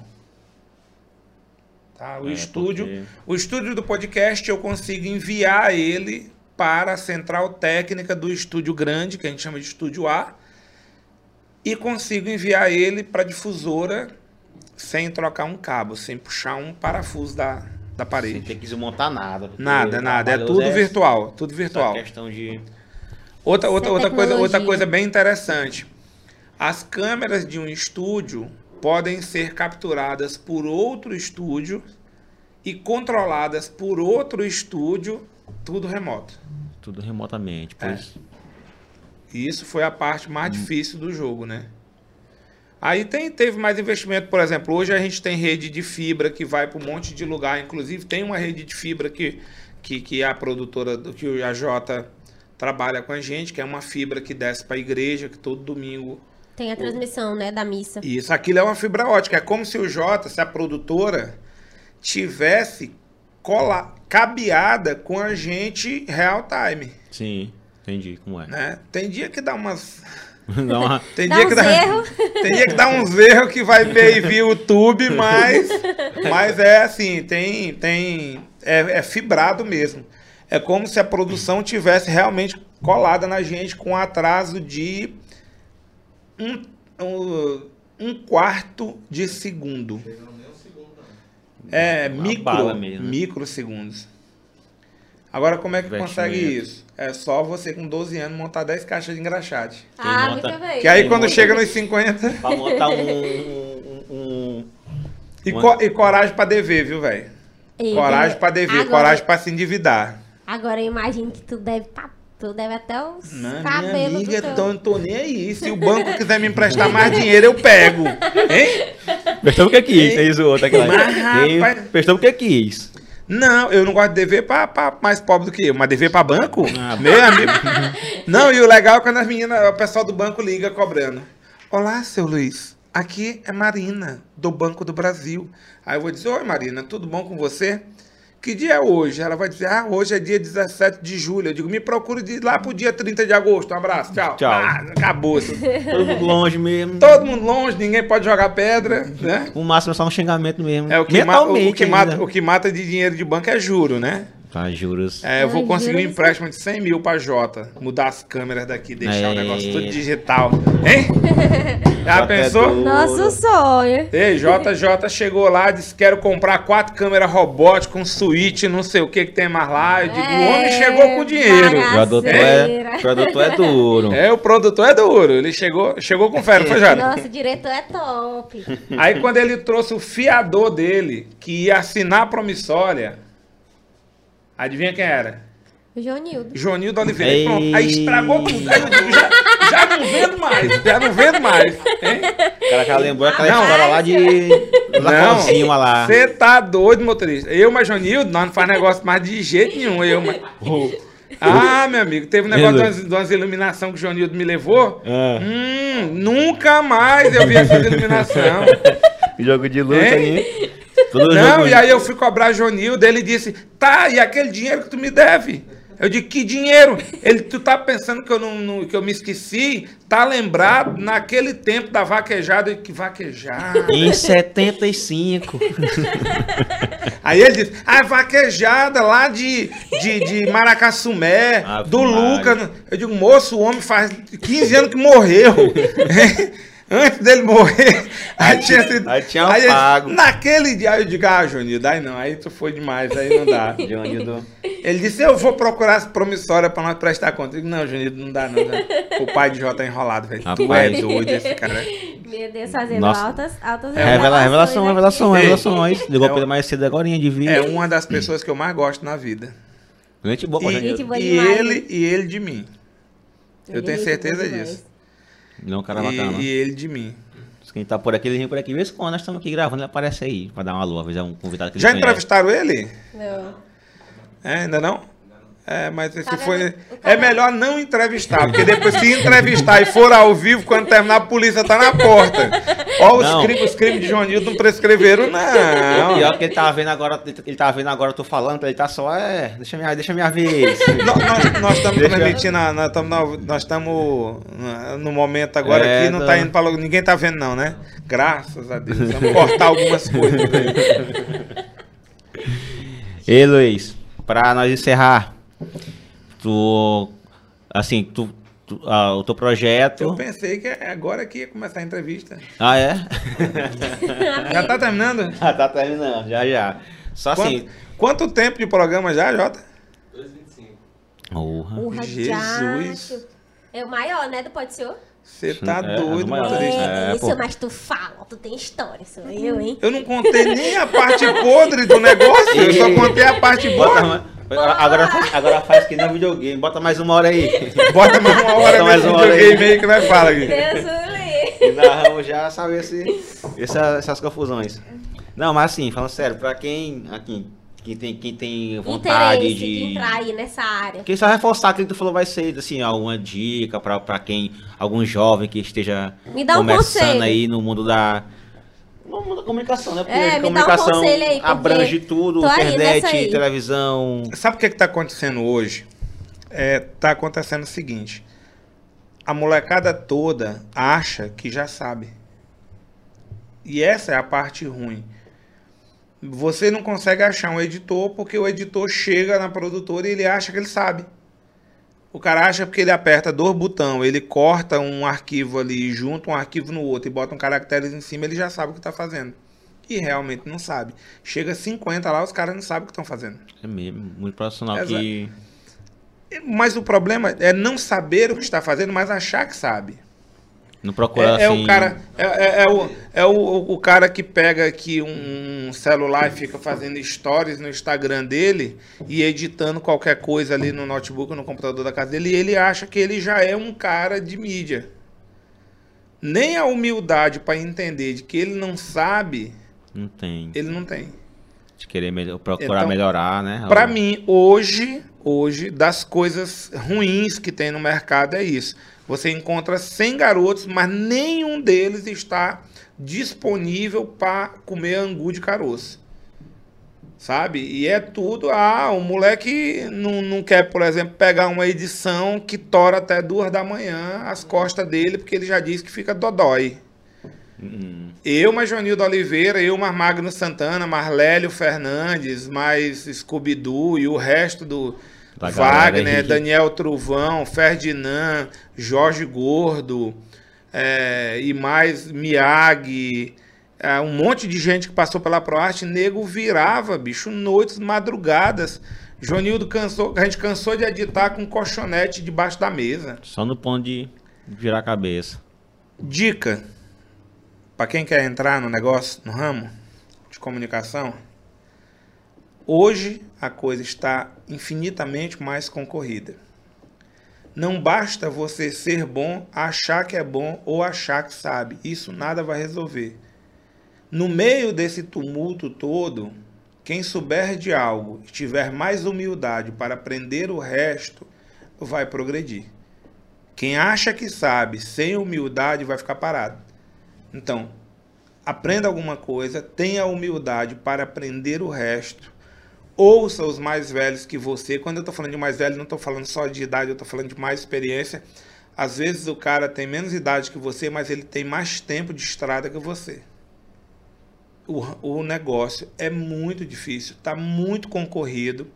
Speaker 3: Tá? O
Speaker 2: É,
Speaker 3: estúdio,
Speaker 2: porque-
Speaker 3: o estúdio do podcast eu consigo enviar ele para a central técnica do estúdio grande, que a gente chama de estúdio A, e consigo enviar ele para a difusora sem trocar um cabo, sem puxar um parafuso da, da
Speaker 2: Sem
Speaker 3: parede.
Speaker 2: ter que desmontar nada.
Speaker 3: Nada, nada, é tudo
Speaker 2: é
Speaker 3: virtual, tudo virtual.
Speaker 2: questão de...
Speaker 3: Outra, outra, outra, coisa, outra coisa bem interessante. As câmeras de um estúdio podem ser capturadas por outro estúdio e controladas por outro estúdio, tudo remoto.
Speaker 2: Tudo remotamente.
Speaker 3: É.
Speaker 2: Pois...
Speaker 3: E isso foi a parte mais difícil do jogo, né? Aí tem, teve mais investimento, por exemplo, hoje a gente tem rede de fibra que vai para um monte de lugar, inclusive tem uma rede de fibra que, que, que a produtora, do- que a Jota trabalha com a gente, que é uma fibra que desce para a igreja, que todo domingo
Speaker 1: Tem a transmissão, né, da missa.
Speaker 3: Isso, aquilo é uma fibra ótica. É como se o Jota, se a produtora tivesse cola, cabeada com a gente real time,
Speaker 2: Sim, entendi como é.
Speaker 3: né? Tem dia que dá umas
Speaker 2: uma...
Speaker 3: tem dia que dá
Speaker 1: erros.
Speaker 3: tem dia que dá uns erros que vai ver via YouTube, mas mas é assim, tem tem é, é fibrado mesmo. É como se a produção tivesse realmente colada na gente com atraso de um, um, um quarto de segundo. É,
Speaker 2: Uma
Speaker 3: micro,
Speaker 2: bala mesmo, né?
Speaker 3: microsegundos. Agora, como é que consegue isso? É só você com 12 anos montar 10 caixas de engraxate.
Speaker 1: Ah, muito bem.
Speaker 3: Que aí quando
Speaker 2: nota-
Speaker 3: chega nos 50...
Speaker 2: Pra montar um... um, um-
Speaker 3: E, co- e coragem pra dever, viu, velho?
Speaker 1: E-
Speaker 3: Coragem pra dever,
Speaker 1: Agora-
Speaker 3: coragem pra se endividar.
Speaker 1: Agora eu imagino que tu deve tá, tu deve até os
Speaker 3: Não, minha
Speaker 1: cabelos
Speaker 3: amiga,
Speaker 1: do teu...
Speaker 3: tô, tô nem aí. Se o banco quiser me emprestar mais dinheiro, eu pego. Hein?
Speaker 2: Prestou porque quis, fez o outro aquela.
Speaker 3: Mas, rapaz-
Speaker 2: Prestou porque quis.
Speaker 3: Não, eu não gosto de dever pra, pra mais pobre do que eu, mas dever pra banco?
Speaker 2: Ah,
Speaker 3: Meu amigo. Não, e o legal é quando as meninas, o pessoal do banco liga cobrando. Olá, seu Luiz. Aqui é Marina, do Banco do Brasil. Aí eu vou dizer, oi Marina, tudo bom com você? Que dia é hoje? Ela vai dizer, ah, hoje é dia 17 de julho. Eu digo, me procure de lá pro dia 30 de agosto. Um abraço, tchau.
Speaker 2: Tchau.
Speaker 3: Ah, acabou.
Speaker 2: Todo mundo longe mesmo.
Speaker 3: Todo mundo longe, ninguém pode jogar pedra, né?
Speaker 2: O máximo é só um xingamento mesmo.
Speaker 3: É o que, ma- o,
Speaker 2: Mentalmente
Speaker 3: que mata, o que mata de dinheiro de banco é juro, né?
Speaker 2: Tá, juros.
Speaker 3: É, eu vou
Speaker 1: Ai,
Speaker 3: conseguir um empréstimo de 100 mil pra Jota. Mudar as câmeras daqui, deixar o
Speaker 2: É.
Speaker 3: negócio tudo digital. Hein? Já
Speaker 2: é
Speaker 3: pensou?
Speaker 1: Nosso sonho.
Speaker 3: Ei, JJ chegou lá, disse quero comprar quatro câmeras robóticas, um suíte, não sei o que que tem mais lá. Eu digo, o homem
Speaker 1: É,
Speaker 3: chegou com dinheiro.
Speaker 2: O produtor é, o produtor é duro.
Speaker 3: É, o produtor é duro. Ele chegou, chegou com fé, não foi, Jota?
Speaker 1: Nosso diretor é top.
Speaker 3: Aí quando ele trouxe o fiador dele, que ia assinar a promissória, adivinha quem era?
Speaker 1: Jonildo.
Speaker 3: Joanildo Oliveira.
Speaker 2: Ei.
Speaker 3: Pronto, aí estragou tudo. Aí eu já, já não vendo mais, já não vendo mais. Hein?
Speaker 2: O cara já lembrou aquela
Speaker 3: Não.
Speaker 2: história lá de. Cima lá.
Speaker 3: Você tá doido, motorista. Eu, mas Joanildo, nós não faz negócio mais de jeito nenhum. Eu, mas... Ah, meu amigo, teve um negócio de umas, de umas iluminação que o Joanildo me levou.
Speaker 2: Ah,
Speaker 3: Hum, nunca mais eu vi essas iluminação.
Speaker 2: Jogo de luta
Speaker 3: Hein?
Speaker 2: aí. Todo
Speaker 3: Não, e aí eu fui cobrar Jonildo, ele disse, tá, e aquele dinheiro que tu me deve? Eu digo, que dinheiro? Ele, tu tá pensando que eu, não, não- que eu me esqueci? Tá lembrado naquele tempo da vaquejada? Eu digo, que vaquejada?
Speaker 2: Em 75.
Speaker 3: Aí ele disse, a vaquejada lá de, de, de Maracassumé,
Speaker 2: Ave
Speaker 3: do. Lucas. Eu digo, moço, o homem faz 15 anos que morreu. Antes dele morrer, aí tinha sido.
Speaker 2: aí tinha
Speaker 3: aí ele-
Speaker 2: pago.
Speaker 3: naquele dia, aí eu digo, ah, Jonildo, aí não, aí tu foi demais, aí não dá.
Speaker 2: Jonildo.
Speaker 3: Ele disse, eu vou procurar as promissórias pra nós prestar conta. Eu digo, não, Jonildo, não dá não. né? O pai de Jó tá enrolado, velho. Tu é
Speaker 2: Rapaz.
Speaker 3: doido esse cara.
Speaker 1: Meu Deus, fazendo
Speaker 2: Nossa.
Speaker 1: altas, altas
Speaker 2: Revela, revelação,
Speaker 1: aqui.
Speaker 2: revelação,
Speaker 3: Ei.
Speaker 2: revelações. Ligou
Speaker 3: É
Speaker 2: pra
Speaker 3: o-
Speaker 2: ele mais cedo agora de vir.
Speaker 3: É uma das pessoas que eu mais gosto na vida.
Speaker 2: Gente boa,
Speaker 3: E.
Speaker 1: Gente boa
Speaker 3: e ele, e ele de mim. Eu
Speaker 1: Ele
Speaker 3: tenho
Speaker 1: é
Speaker 3: certeza
Speaker 1: demais.
Speaker 3: disso.
Speaker 2: Ele é um cara bacana.
Speaker 3: E, e ele de mim.
Speaker 2: Quem tá por aqui, ele vem por aqui. Vê se quando nós estamos aqui gravando, ele aparece aí. Pra dar uma lua, avisar um convidado que ele
Speaker 3: Já
Speaker 2: conhece.
Speaker 3: entrevistaram ele?
Speaker 1: Não.
Speaker 3: É, ainda não? É, mas esse foi.
Speaker 1: O
Speaker 3: É
Speaker 1: cara-
Speaker 3: melhor não entrevistar, porque depois se entrevistar e for ao vivo, quando terminar, a polícia tá na porta. Ó, os,
Speaker 2: Não.
Speaker 3: crimes, os crimes de Joanildo não prescreveram,
Speaker 2: O
Speaker 3: não.
Speaker 2: pior que ele tava vendo agora, ele tava vendo agora, eu tô falando, ele tá só, é, deixa minha, deixa minha vez.
Speaker 3: Nó- Nós, nós estamos transmitindo, nós estamos na- nós estamos na- no momento agora
Speaker 2: É,
Speaker 3: aqui, não
Speaker 2: tá.
Speaker 3: tá indo pra logo, ninguém tá vendo não, né? Graças a Deus. Vamos cortar algumas coisas aí.
Speaker 2: Ei, Luiz, pra nós encerrar, tu, assim, tu, tu- ah, o teu
Speaker 3: Eu
Speaker 2: projeto...
Speaker 3: pensei que é agora que ia começar a entrevista.
Speaker 2: Ah, é?
Speaker 3: Já tá terminando?
Speaker 2: ah, tá terminando, já, já. Só assim...
Speaker 3: Quanto, quanto tempo de programa já, Jota?
Speaker 4: 2,25.
Speaker 2: Porra.
Speaker 3: Jesus.
Speaker 1: É o maior, né, do Pode Ser?
Speaker 3: Você tá
Speaker 2: É,
Speaker 3: doido,
Speaker 2: é maior.
Speaker 3: motorista.
Speaker 2: É,
Speaker 1: É, isso, mas tu fala, tu tem história, sou eu, hein?
Speaker 3: Eu não contei nem a parte podre do negócio, eu só contei a parte
Speaker 2: Bota
Speaker 3: boa.
Speaker 2: Ma- agora, agora faz que nem videogame, bota mais uma hora aí.
Speaker 3: Bota mais uma hora
Speaker 2: Bota mais uma hora aí.
Speaker 3: videogame aí que nós fala aqui.
Speaker 2: E narramos já saber esse, essa- essas confusões. Não, mas assim, falando sério, pra quem, aqui, quem tem, quem tem vontade
Speaker 1: Interesse de
Speaker 2: de...
Speaker 1: entrar aí nessa área.
Speaker 2: Quem só reforçar aquilo que tu falou vai ser, assim, alguma dica pra, pra quem, algum jovem que esteja
Speaker 1: Me dá um
Speaker 2: começando
Speaker 1: conselho.
Speaker 2: aí no mundo da... Mundo da comunicação, né? Porque
Speaker 1: É,
Speaker 2: a
Speaker 1: me dá um
Speaker 2: comunicação
Speaker 1: conselho aí, porque
Speaker 2: abrange tudo, internet, televisão...
Speaker 3: Sabe o que está acontecendo hoje? É, tá acontecendo o seguinte. A molecada toda acha que já sabe. E essa é a parte ruim. Você não consegue achar um editor porque o editor chega na produtora e ele acha que ele sabe. O cara acha porque ele aperta dois botões, ele corta um arquivo ali, junta um arquivo no outro e bota um caracteres em cima, ele já sabe o que está fazendo. E realmente não sabe. Chega 50 lá, os caras não sabem o que estão fazendo.
Speaker 2: É mesmo, muito profissional
Speaker 3: Exato.
Speaker 2: que...
Speaker 3: Mas o problema é não saber o que está fazendo, mas achar que sabe.
Speaker 2: Não procura
Speaker 3: É, é
Speaker 2: assim...
Speaker 3: o cara, é, é- é o, é o, o cara que pega aqui um celular e fica fazendo stories no Instagram dele e editando qualquer coisa ali no notebook, no computador da casa dele, e ele acha que ele já é um cara de mídia. Nem a humildade para entender de que ele não sabe,
Speaker 2: Não tem.
Speaker 3: ele não tem.
Speaker 2: De querer melhor, procurar
Speaker 3: Então,
Speaker 2: melhorar, né?
Speaker 3: Pra
Speaker 2: Ou-
Speaker 3: mim, hoje, hoje, das coisas ruins que tem no mercado é isso. Você encontra 100 garotos, mas nenhum deles está disponível para comer angu de caroço. Sabe? E é tudo. Ah, o moleque não, não quer, por exemplo, pegar uma edição que tora até duas da manhã as costas dele, porque ele já disse que fica dodói.
Speaker 2: Hum,
Speaker 3: Eu, mais Joanildo Oliveira, eu, mais Magno Santana, mais Lélio Fernandes, mais Scooby-Doo e o resto do
Speaker 2: Da
Speaker 3: Wagner,
Speaker 2: aí.
Speaker 3: Daniel Truvão, Ferdinand, Jorge Gordo, é, e mais Miyagi, é, um monte de gente que passou pela ProArte, nego virava, bicho, noites, madrugadas. Joanildo cansou, a gente cansou de editar com colchonete debaixo da mesa.
Speaker 2: Só no ponto de virar a cabeça.
Speaker 3: Dica para quem quer entrar no negócio, no ramo de comunicação. Hoje a coisa está infinitamente mais concorrida. Não basta você ser bom, achar que é bom ou achar que sabe. Isso nada vai resolver. No meio desse tumulto todo, quem souber de algo e tiver mais humildade para aprender o resto, vai progredir. Quem acha que sabe sem humildade vai ficar parado. Então, aprenda alguma coisa, tenha humildade para aprender o resto. Ouça os mais velhos que você. Quando eu estou falando de mais velho, não estou falando só de idade, eu estou falando de mais experiência. Às vezes o cara tem menos idade que você, mas ele tem mais tempo de estrada que você. O, o negócio é muito difícil, está muito concorrido.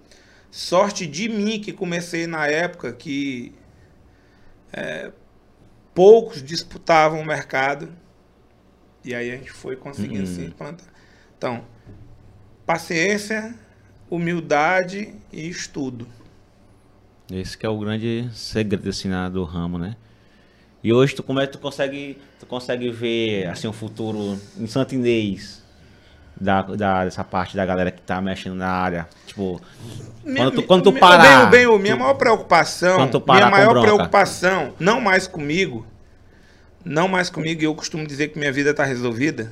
Speaker 3: Sorte de mim que comecei na época que poucos disputavam o mercado. E aí a gente foi conseguindo
Speaker 2: Uhum.
Speaker 3: se implantar. Então, paciência, humildade e estudo.
Speaker 2: Esse que é o grande segredo assim, do ramo, né? E hoje tu como é que tu consegue, tu consegue ver assim um futuro em Santo Inês da, da dessa parte da galera que tá mexendo na área, tipo, quando tu, quando tu
Speaker 3: Minha-
Speaker 2: parar,
Speaker 3: Bem, bem, minha
Speaker 2: tu-
Speaker 3: maior preocupação, minha maior preocupação, não mais comigo, não mais comigo, e eu costumo dizer que minha vida tá resolvida.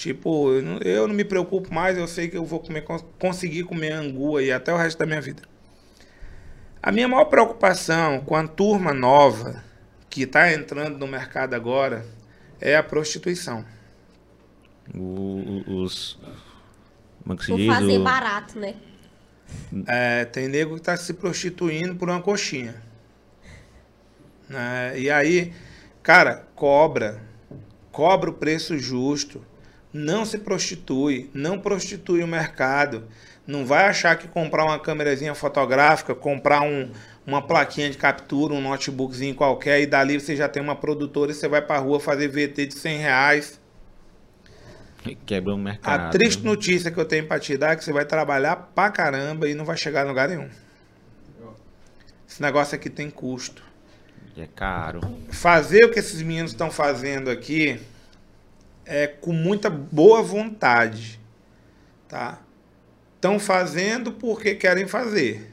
Speaker 3: Tipo, eu não, eu não me preocupo mais, eu sei que eu vou comer, cons- conseguir comer angu aí até o resto da minha vida. A minha maior preocupação com a turma nova que está entrando no mercado agora é a prostituição.
Speaker 2: o- os como é que se diz?
Speaker 1: fazer
Speaker 2: O-
Speaker 1: barato, né?
Speaker 3: É, tem nego que está se prostituindo por uma coxinha. Né? E aí, cara, cobra. Cobra o preço justo. Não se prostitui. Não prostitui o mercado. Não vai achar que comprar uma câmerazinha fotográfica, comprar um, uma plaquinha de captura, um notebookzinho qualquer, e dali você já tem uma produtora e você vai pra rua fazer VT de 100 reais.
Speaker 2: quebra o mercado.
Speaker 3: A triste notícia que eu tenho pra te dar é que você vai trabalhar pra caramba e não vai chegar em lugar nenhum. Esse negócio aqui tem custo.
Speaker 2: É caro.
Speaker 3: Fazer o que esses meninos estão fazendo aqui é com muita boa vontade, tá? Estão fazendo porque querem fazer.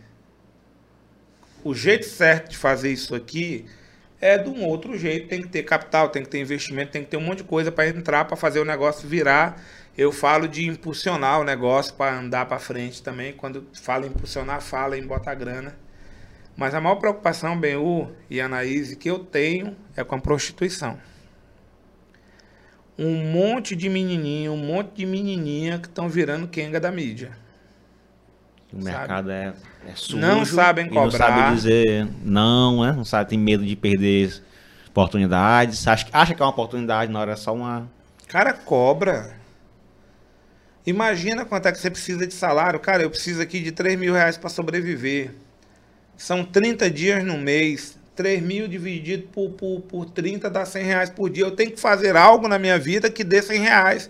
Speaker 3: O jeito certo de fazer isso aqui é de um outro jeito. Tem que ter capital, tem que ter investimento, tem que ter um monte de coisa para entrar, para fazer o negócio virar. Eu falo de impulsionar o negócio para andar para frente também. Quando falo em impulsionar, fala em botar grana. Mas a maior preocupação, Benhu e Anaíse, que eu tenho é com a prostituição. Um monte de menininho, um monte de menininha que estão virando quenga da mídia.
Speaker 2: O mercado é, é sujo.
Speaker 3: Não sabem
Speaker 2: e Não
Speaker 3: cobrar.
Speaker 2: sabe dizer não, né? Não sabe, tem medo de perder oportunidades. Acha, acha que é uma oportunidade, na hora é só uma.
Speaker 3: Cara, cobra. Imagina quanto é que você precisa de salário. Cara, eu preciso aqui de 3 mil reais para sobreviver. São 30 dias no mês. 3 mil dividido por, por, por 30 dá 100 reais por dia. Eu tenho que fazer algo na minha vida que dê 100 reais.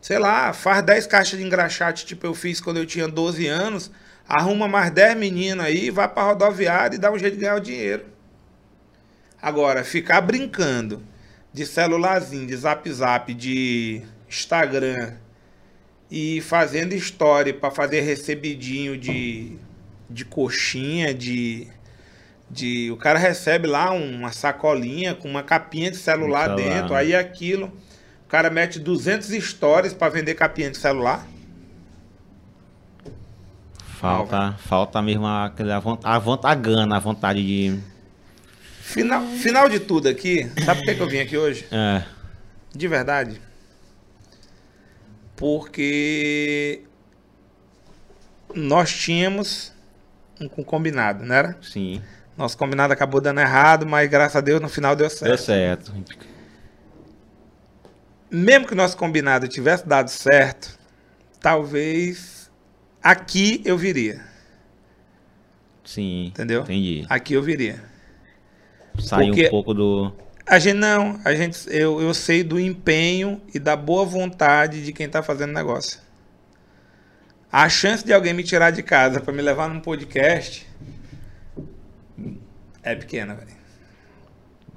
Speaker 3: Sei lá, faz 10 caixas de engraxate, tipo eu fiz quando eu tinha 12 anos. Arruma mais 10 meninos aí, vai pra rodoviária e dá um jeito de ganhar o dinheiro. Agora, ficar brincando de celularzinho, de zap zap, de Instagram e fazendo história para fazer recebidinho de, de coxinha, de, de. O cara recebe lá uma sacolinha com uma capinha de celular
Speaker 2: celular,
Speaker 3: dentro,
Speaker 2: né?
Speaker 3: aí aquilo. O cara mete 200 stories para vender capinha de celular.
Speaker 2: Falta, falta mesmo a, a, a, a gana, a vontade de.
Speaker 3: Final, final de tudo aqui, sabe por que que eu vim aqui hoje?
Speaker 2: É,
Speaker 3: De verdade. Porque nós tínhamos um um combinado, não era?
Speaker 2: sim.
Speaker 3: Nosso combinado acabou dando errado, mas graças a Deus no final deu certo.
Speaker 2: Deu certo.
Speaker 3: Mesmo que o nosso combinado tivesse dado certo, talvez aqui eu viria,
Speaker 2: Sim.
Speaker 3: entendeu?
Speaker 2: Entendi.
Speaker 3: Aqui eu viria.
Speaker 2: Saiu
Speaker 3: Porque-
Speaker 2: um pouco do.
Speaker 3: A gente não, a gente, eu, eu sei do empenho e da boa vontade de quem está fazendo negócio. A chance de alguém me tirar de casa para me levar num podcast é pequena, velho.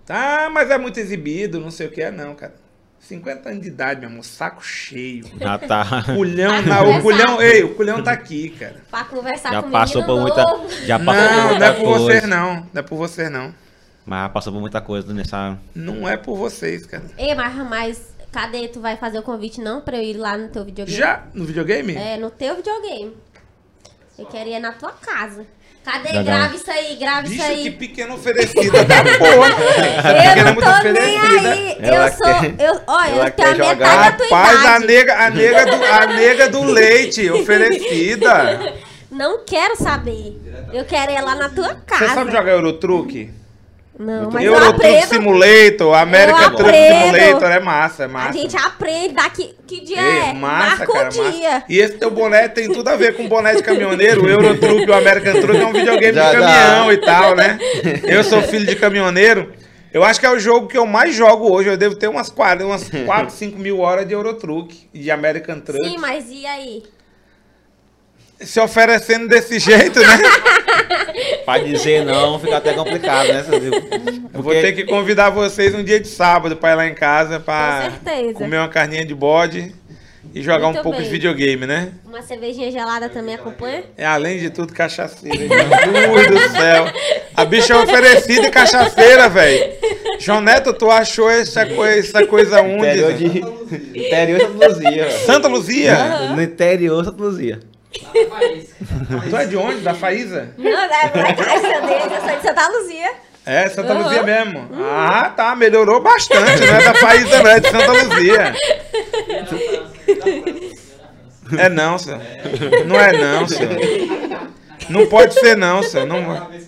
Speaker 3: Ah, mas é muito exibido, não sei o que é, não, cara. 50 anos de idade, meu amor, saco cheio.
Speaker 2: Já tá.
Speaker 3: Culhão, na, o culhão, ei, o culhão tá aqui, cara.
Speaker 1: Pra conversar
Speaker 2: Já
Speaker 1: com
Speaker 2: passou por muita.
Speaker 1: novo.
Speaker 2: Já passou por
Speaker 3: Não,
Speaker 2: muita
Speaker 3: não é por
Speaker 2: coisa.
Speaker 3: vocês não, não é por vocês não.
Speaker 2: Mas passou por muita coisa nessa.
Speaker 3: Não é por vocês, cara.
Speaker 1: Ei, mas, mas cadê? Tu vai fazer o convite não pra eu ir lá no teu videogame?
Speaker 3: Já no videogame?
Speaker 1: É, no teu videogame. Eu queria ir na tua casa. Cadê?
Speaker 2: Dá.
Speaker 1: grava isso aí, grava isso
Speaker 3: Bicho,
Speaker 1: aí.
Speaker 3: que pequena oferecida da porra.
Speaker 1: Eu não tô nem aí.
Speaker 2: Ela
Speaker 1: eu sou. Eu, olha, eu tenho a
Speaker 2: jogar.
Speaker 1: metade da tua
Speaker 3: Rapaz, a
Speaker 1: idade.
Speaker 3: nega, a, nega do, a nega do leite oferecida.
Speaker 1: Não quero saber. Eu quero ir lá na tua
Speaker 3: Você
Speaker 1: casa.
Speaker 3: sabe jogar Eurotruck?
Speaker 1: Não, mas eu
Speaker 3: Eurotruck
Speaker 1: aprendo.
Speaker 3: Simulator, American
Speaker 1: Eu
Speaker 3: Truck. Simulator, é massa, é
Speaker 1: A
Speaker 3: massa.
Speaker 1: gente aprende daqui. Que dia
Speaker 3: Ei,
Speaker 1: é?
Speaker 3: massa,
Speaker 1: Marca
Speaker 3: cara,
Speaker 1: um dia.
Speaker 3: massa. E esse teu boné tem tudo a ver com boné de caminhoneiro. O Eurotruck, o American Truck é um videogame
Speaker 2: Já
Speaker 3: de
Speaker 2: dá.
Speaker 3: caminhão e tal, né? Eu sou filho de caminhoneiro. Eu acho que é o jogo que eu mais jogo hoje. Eu devo ter umas 4, umas 4 5 mil horas de Eurotruck e de American Truck.
Speaker 1: Sim, mas e aí?
Speaker 3: Se oferecendo desse jeito, né?
Speaker 2: Pra dizer não, fica até complicado, né?
Speaker 3: Eu vou ter que convidar vocês um dia de sábado pra ir lá em casa pra comer uma carninha de bode e jogar
Speaker 1: Muito
Speaker 3: um pouco
Speaker 1: bem.
Speaker 3: de videogame, né?
Speaker 1: Uma cervejinha gelada também acompanha?
Speaker 3: É além de tudo cachaceira. Jesus do céu. A bicha é oferecida e cachaceira, velho. João Neto, tu achou essa, coi essa coisa
Speaker 2: Interior
Speaker 3: onde?
Speaker 2: de. Interior de Santa Luzia.
Speaker 3: Santa Luzia?
Speaker 2: No interior de Santa Luzia.
Speaker 3: Tu é de onde? Da Faísa?
Speaker 1: Não, é pra deles, eu sou de Santa Luzia.
Speaker 3: É, Santa
Speaker 1: Aham.
Speaker 3: Luzia mesmo. Ah, tá. Melhorou bastante, não é da Faísa, não é de Santa Luzia. É não, senhor. Não é não, senhor. Não pode ser não, senhor. Não...
Speaker 4: É.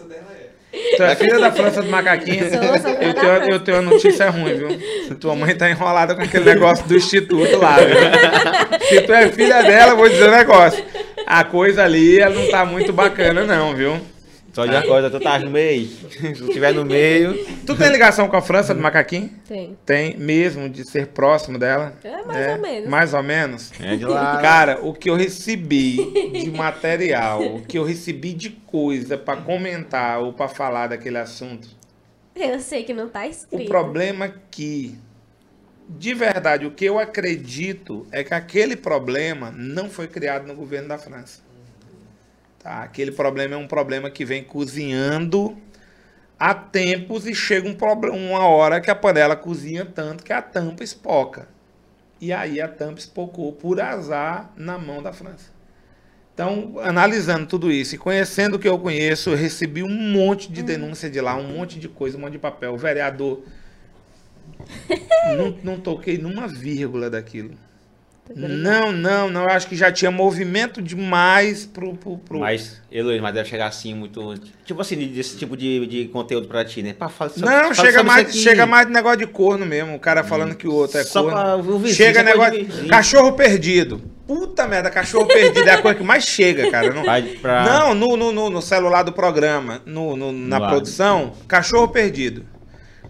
Speaker 3: Tu é filha da França do Macaquinho? Eu tenho, eu tenho uma notícia ruim, viu? Tua mãe tá enrolada com aquele negócio do instituto lá, viu? Se tu é filha dela, eu vou dizer um negócio. A coisa ali, ela não tá muito bacana, não, viu?
Speaker 2: Só de uma coisa, tu tá no meio. Se tu estiver no meio.
Speaker 3: Tu tem ligação com a França do Macaquinho?
Speaker 1: Tem.
Speaker 3: Tem mesmo, de ser próximo dela?
Speaker 1: É, mais ou menos.
Speaker 3: Mais ou menos?
Speaker 2: É de lá.
Speaker 3: Cara, o que eu recebi de material, o que eu recebi de coisa pra comentar ou pra falar daquele assunto,
Speaker 1: Eu sei que não tá
Speaker 3: O
Speaker 1: escrito.
Speaker 3: problema é que, de verdade, o que eu acredito é que aquele problema não foi criado no governo da França. Tá? Aquele problema é um problema que vem cozinhando há tempos e chega um proble- uma hora que a panela cozinha tanto que a tampa espoca. E aí a tampa espocou por azar na mão da França. Então, analisando tudo isso e conhecendo o que eu conheço, eu recebi um monte de denúncia de lá, um monte de coisa, um monte de papel. O vereador. Não, não toquei numa vírgula daquilo. Não, não, não. Eu acho que já tinha movimento demais pro. pro, pro-
Speaker 2: Mas, Heloísa, mas deve chegar assim muito. Tipo assim, desse tipo de, de conteúdo pra ti, né? Pra
Speaker 3: não,
Speaker 2: fala
Speaker 3: chega mais, chega mais de negócio de corno mesmo. O cara falando que o outro é
Speaker 2: Só
Speaker 3: corno.
Speaker 2: pra o vizinho,
Speaker 3: chega
Speaker 2: só pra
Speaker 3: negócio. Cachorro perdido. Puta merda, cachorro perdido é a coisa que mais chega, cara. Não,
Speaker 2: pra-
Speaker 3: não no, no, no, no celular do programa, no, no- na
Speaker 2: Vai.
Speaker 3: produção, cachorro perdido.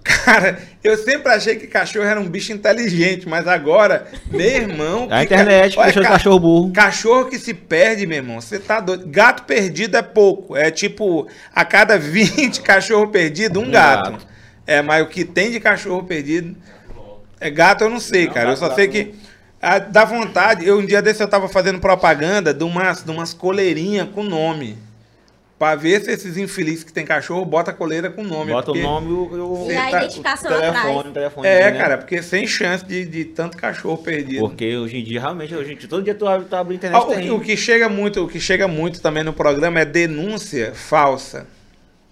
Speaker 3: Cara, eu sempre achei que cachorro era um bicho inteligente, mas agora, meu irmão.
Speaker 2: A internet,
Speaker 3: ca-
Speaker 2: deixou o
Speaker 3: ca-
Speaker 2: cachorro burro.
Speaker 3: Cachorro que se perde, meu irmão, você tá doido. Gato perdido é pouco. É tipo, a cada 20 cachorro perdido, um
Speaker 2: Um
Speaker 3: gato.
Speaker 2: gato.
Speaker 3: É, mas o que tem de cachorro perdido. É gato, eu não sei, cara. Eu só sei que. ah, dá vontade. Eu, um dia desse eu tava fazendo propaganda de umas, de umas coleirinhas com nome. Pra ver se esses infelizes que tem cachorro bota a coleira com nome.
Speaker 2: Bota o nome e o, o,
Speaker 1: E a
Speaker 3: tá-
Speaker 1: identificação
Speaker 2: o telefone,
Speaker 1: atrás.
Speaker 2: telefone.
Speaker 3: É,
Speaker 2: né?
Speaker 3: cara, porque sem chance de, de tanto cachorro perdido.
Speaker 2: Porque hoje em dia, realmente, hoje em dia, todo dia tu abre, tu abre a
Speaker 3: Ah,
Speaker 2: internet
Speaker 3: o, o que chega muito, o que chega muito também no programa é denúncia falsa.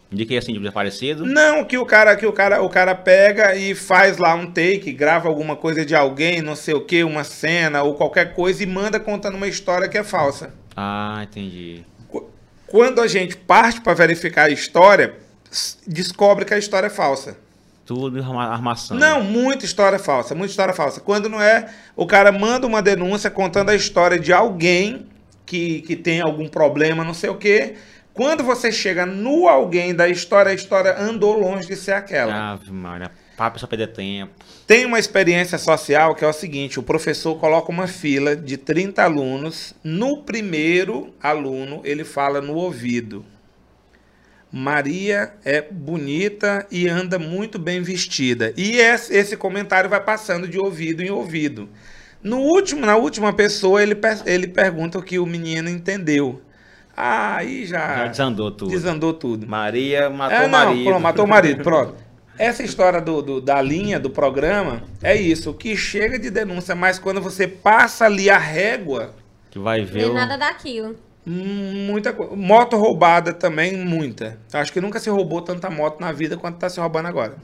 Speaker 2: De que assim, de desaparecido?
Speaker 3: Não, que o cara, que o cara, o cara pega e faz lá um take, grava alguma coisa de alguém, não sei o que, uma cena ou qualquer coisa e manda contando uma história que é falsa.
Speaker 2: Ah, entendi.
Speaker 3: Qu- Quando a gente parte para verificar a história, descobre que a história é falsa.
Speaker 2: Tudo arma- armação.
Speaker 3: Não, muita história falsa, muita história falsa. Quando não é, o cara manda uma denúncia contando a história de alguém que, que tem algum problema, não sei o quê. Quando você chega no alguém da história, a história andou longe de ser aquela.
Speaker 2: Ave Maria, pra pessoa perder tempo.
Speaker 3: Tem uma experiência social que é o seguinte: o professor coloca uma fila de 30 alunos. No primeiro aluno, ele fala no ouvido. Maria é bonita e anda muito bem vestida. E esse, comentário vai passando de ouvido em ouvido. No último, na última pessoa, ele, ele pergunta o que o menino entendeu. Ah, aí já,
Speaker 2: Já desandou tudo.
Speaker 3: desandou tudo.
Speaker 2: Maria matou
Speaker 3: É,
Speaker 2: o marido.
Speaker 3: pronto, matou o marido, pronto. Essa história do, do- da linha do programa é isso. O que chega de denúncia, mas quando você passa ali a régua,
Speaker 2: Que vai ver
Speaker 1: Tem
Speaker 2: o...
Speaker 1: nada daquilo.
Speaker 3: muita coisa. Moto roubada também, muita. Acho que nunca se roubou tanta moto na vida quanto tá se roubando agora.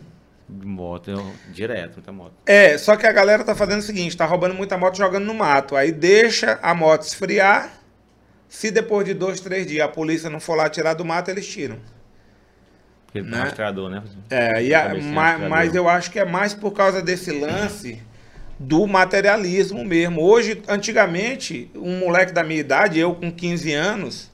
Speaker 2: moto, eu... direto, muita moto.
Speaker 3: É, só que a galera tá fazendo o seguinte, tá roubando muita moto jogando no mato. Aí deixa a moto esfriar. Se depois de dois, três dias a polícia não for lá tirar do mato, eles tiram. Né?
Speaker 2: rastreador, né?
Speaker 3: É, e a- ma- mas eu acho que é mais por causa desse lance do materialismo mesmo. Hoje, antigamente, um moleque da minha idade, eu com 15 anos,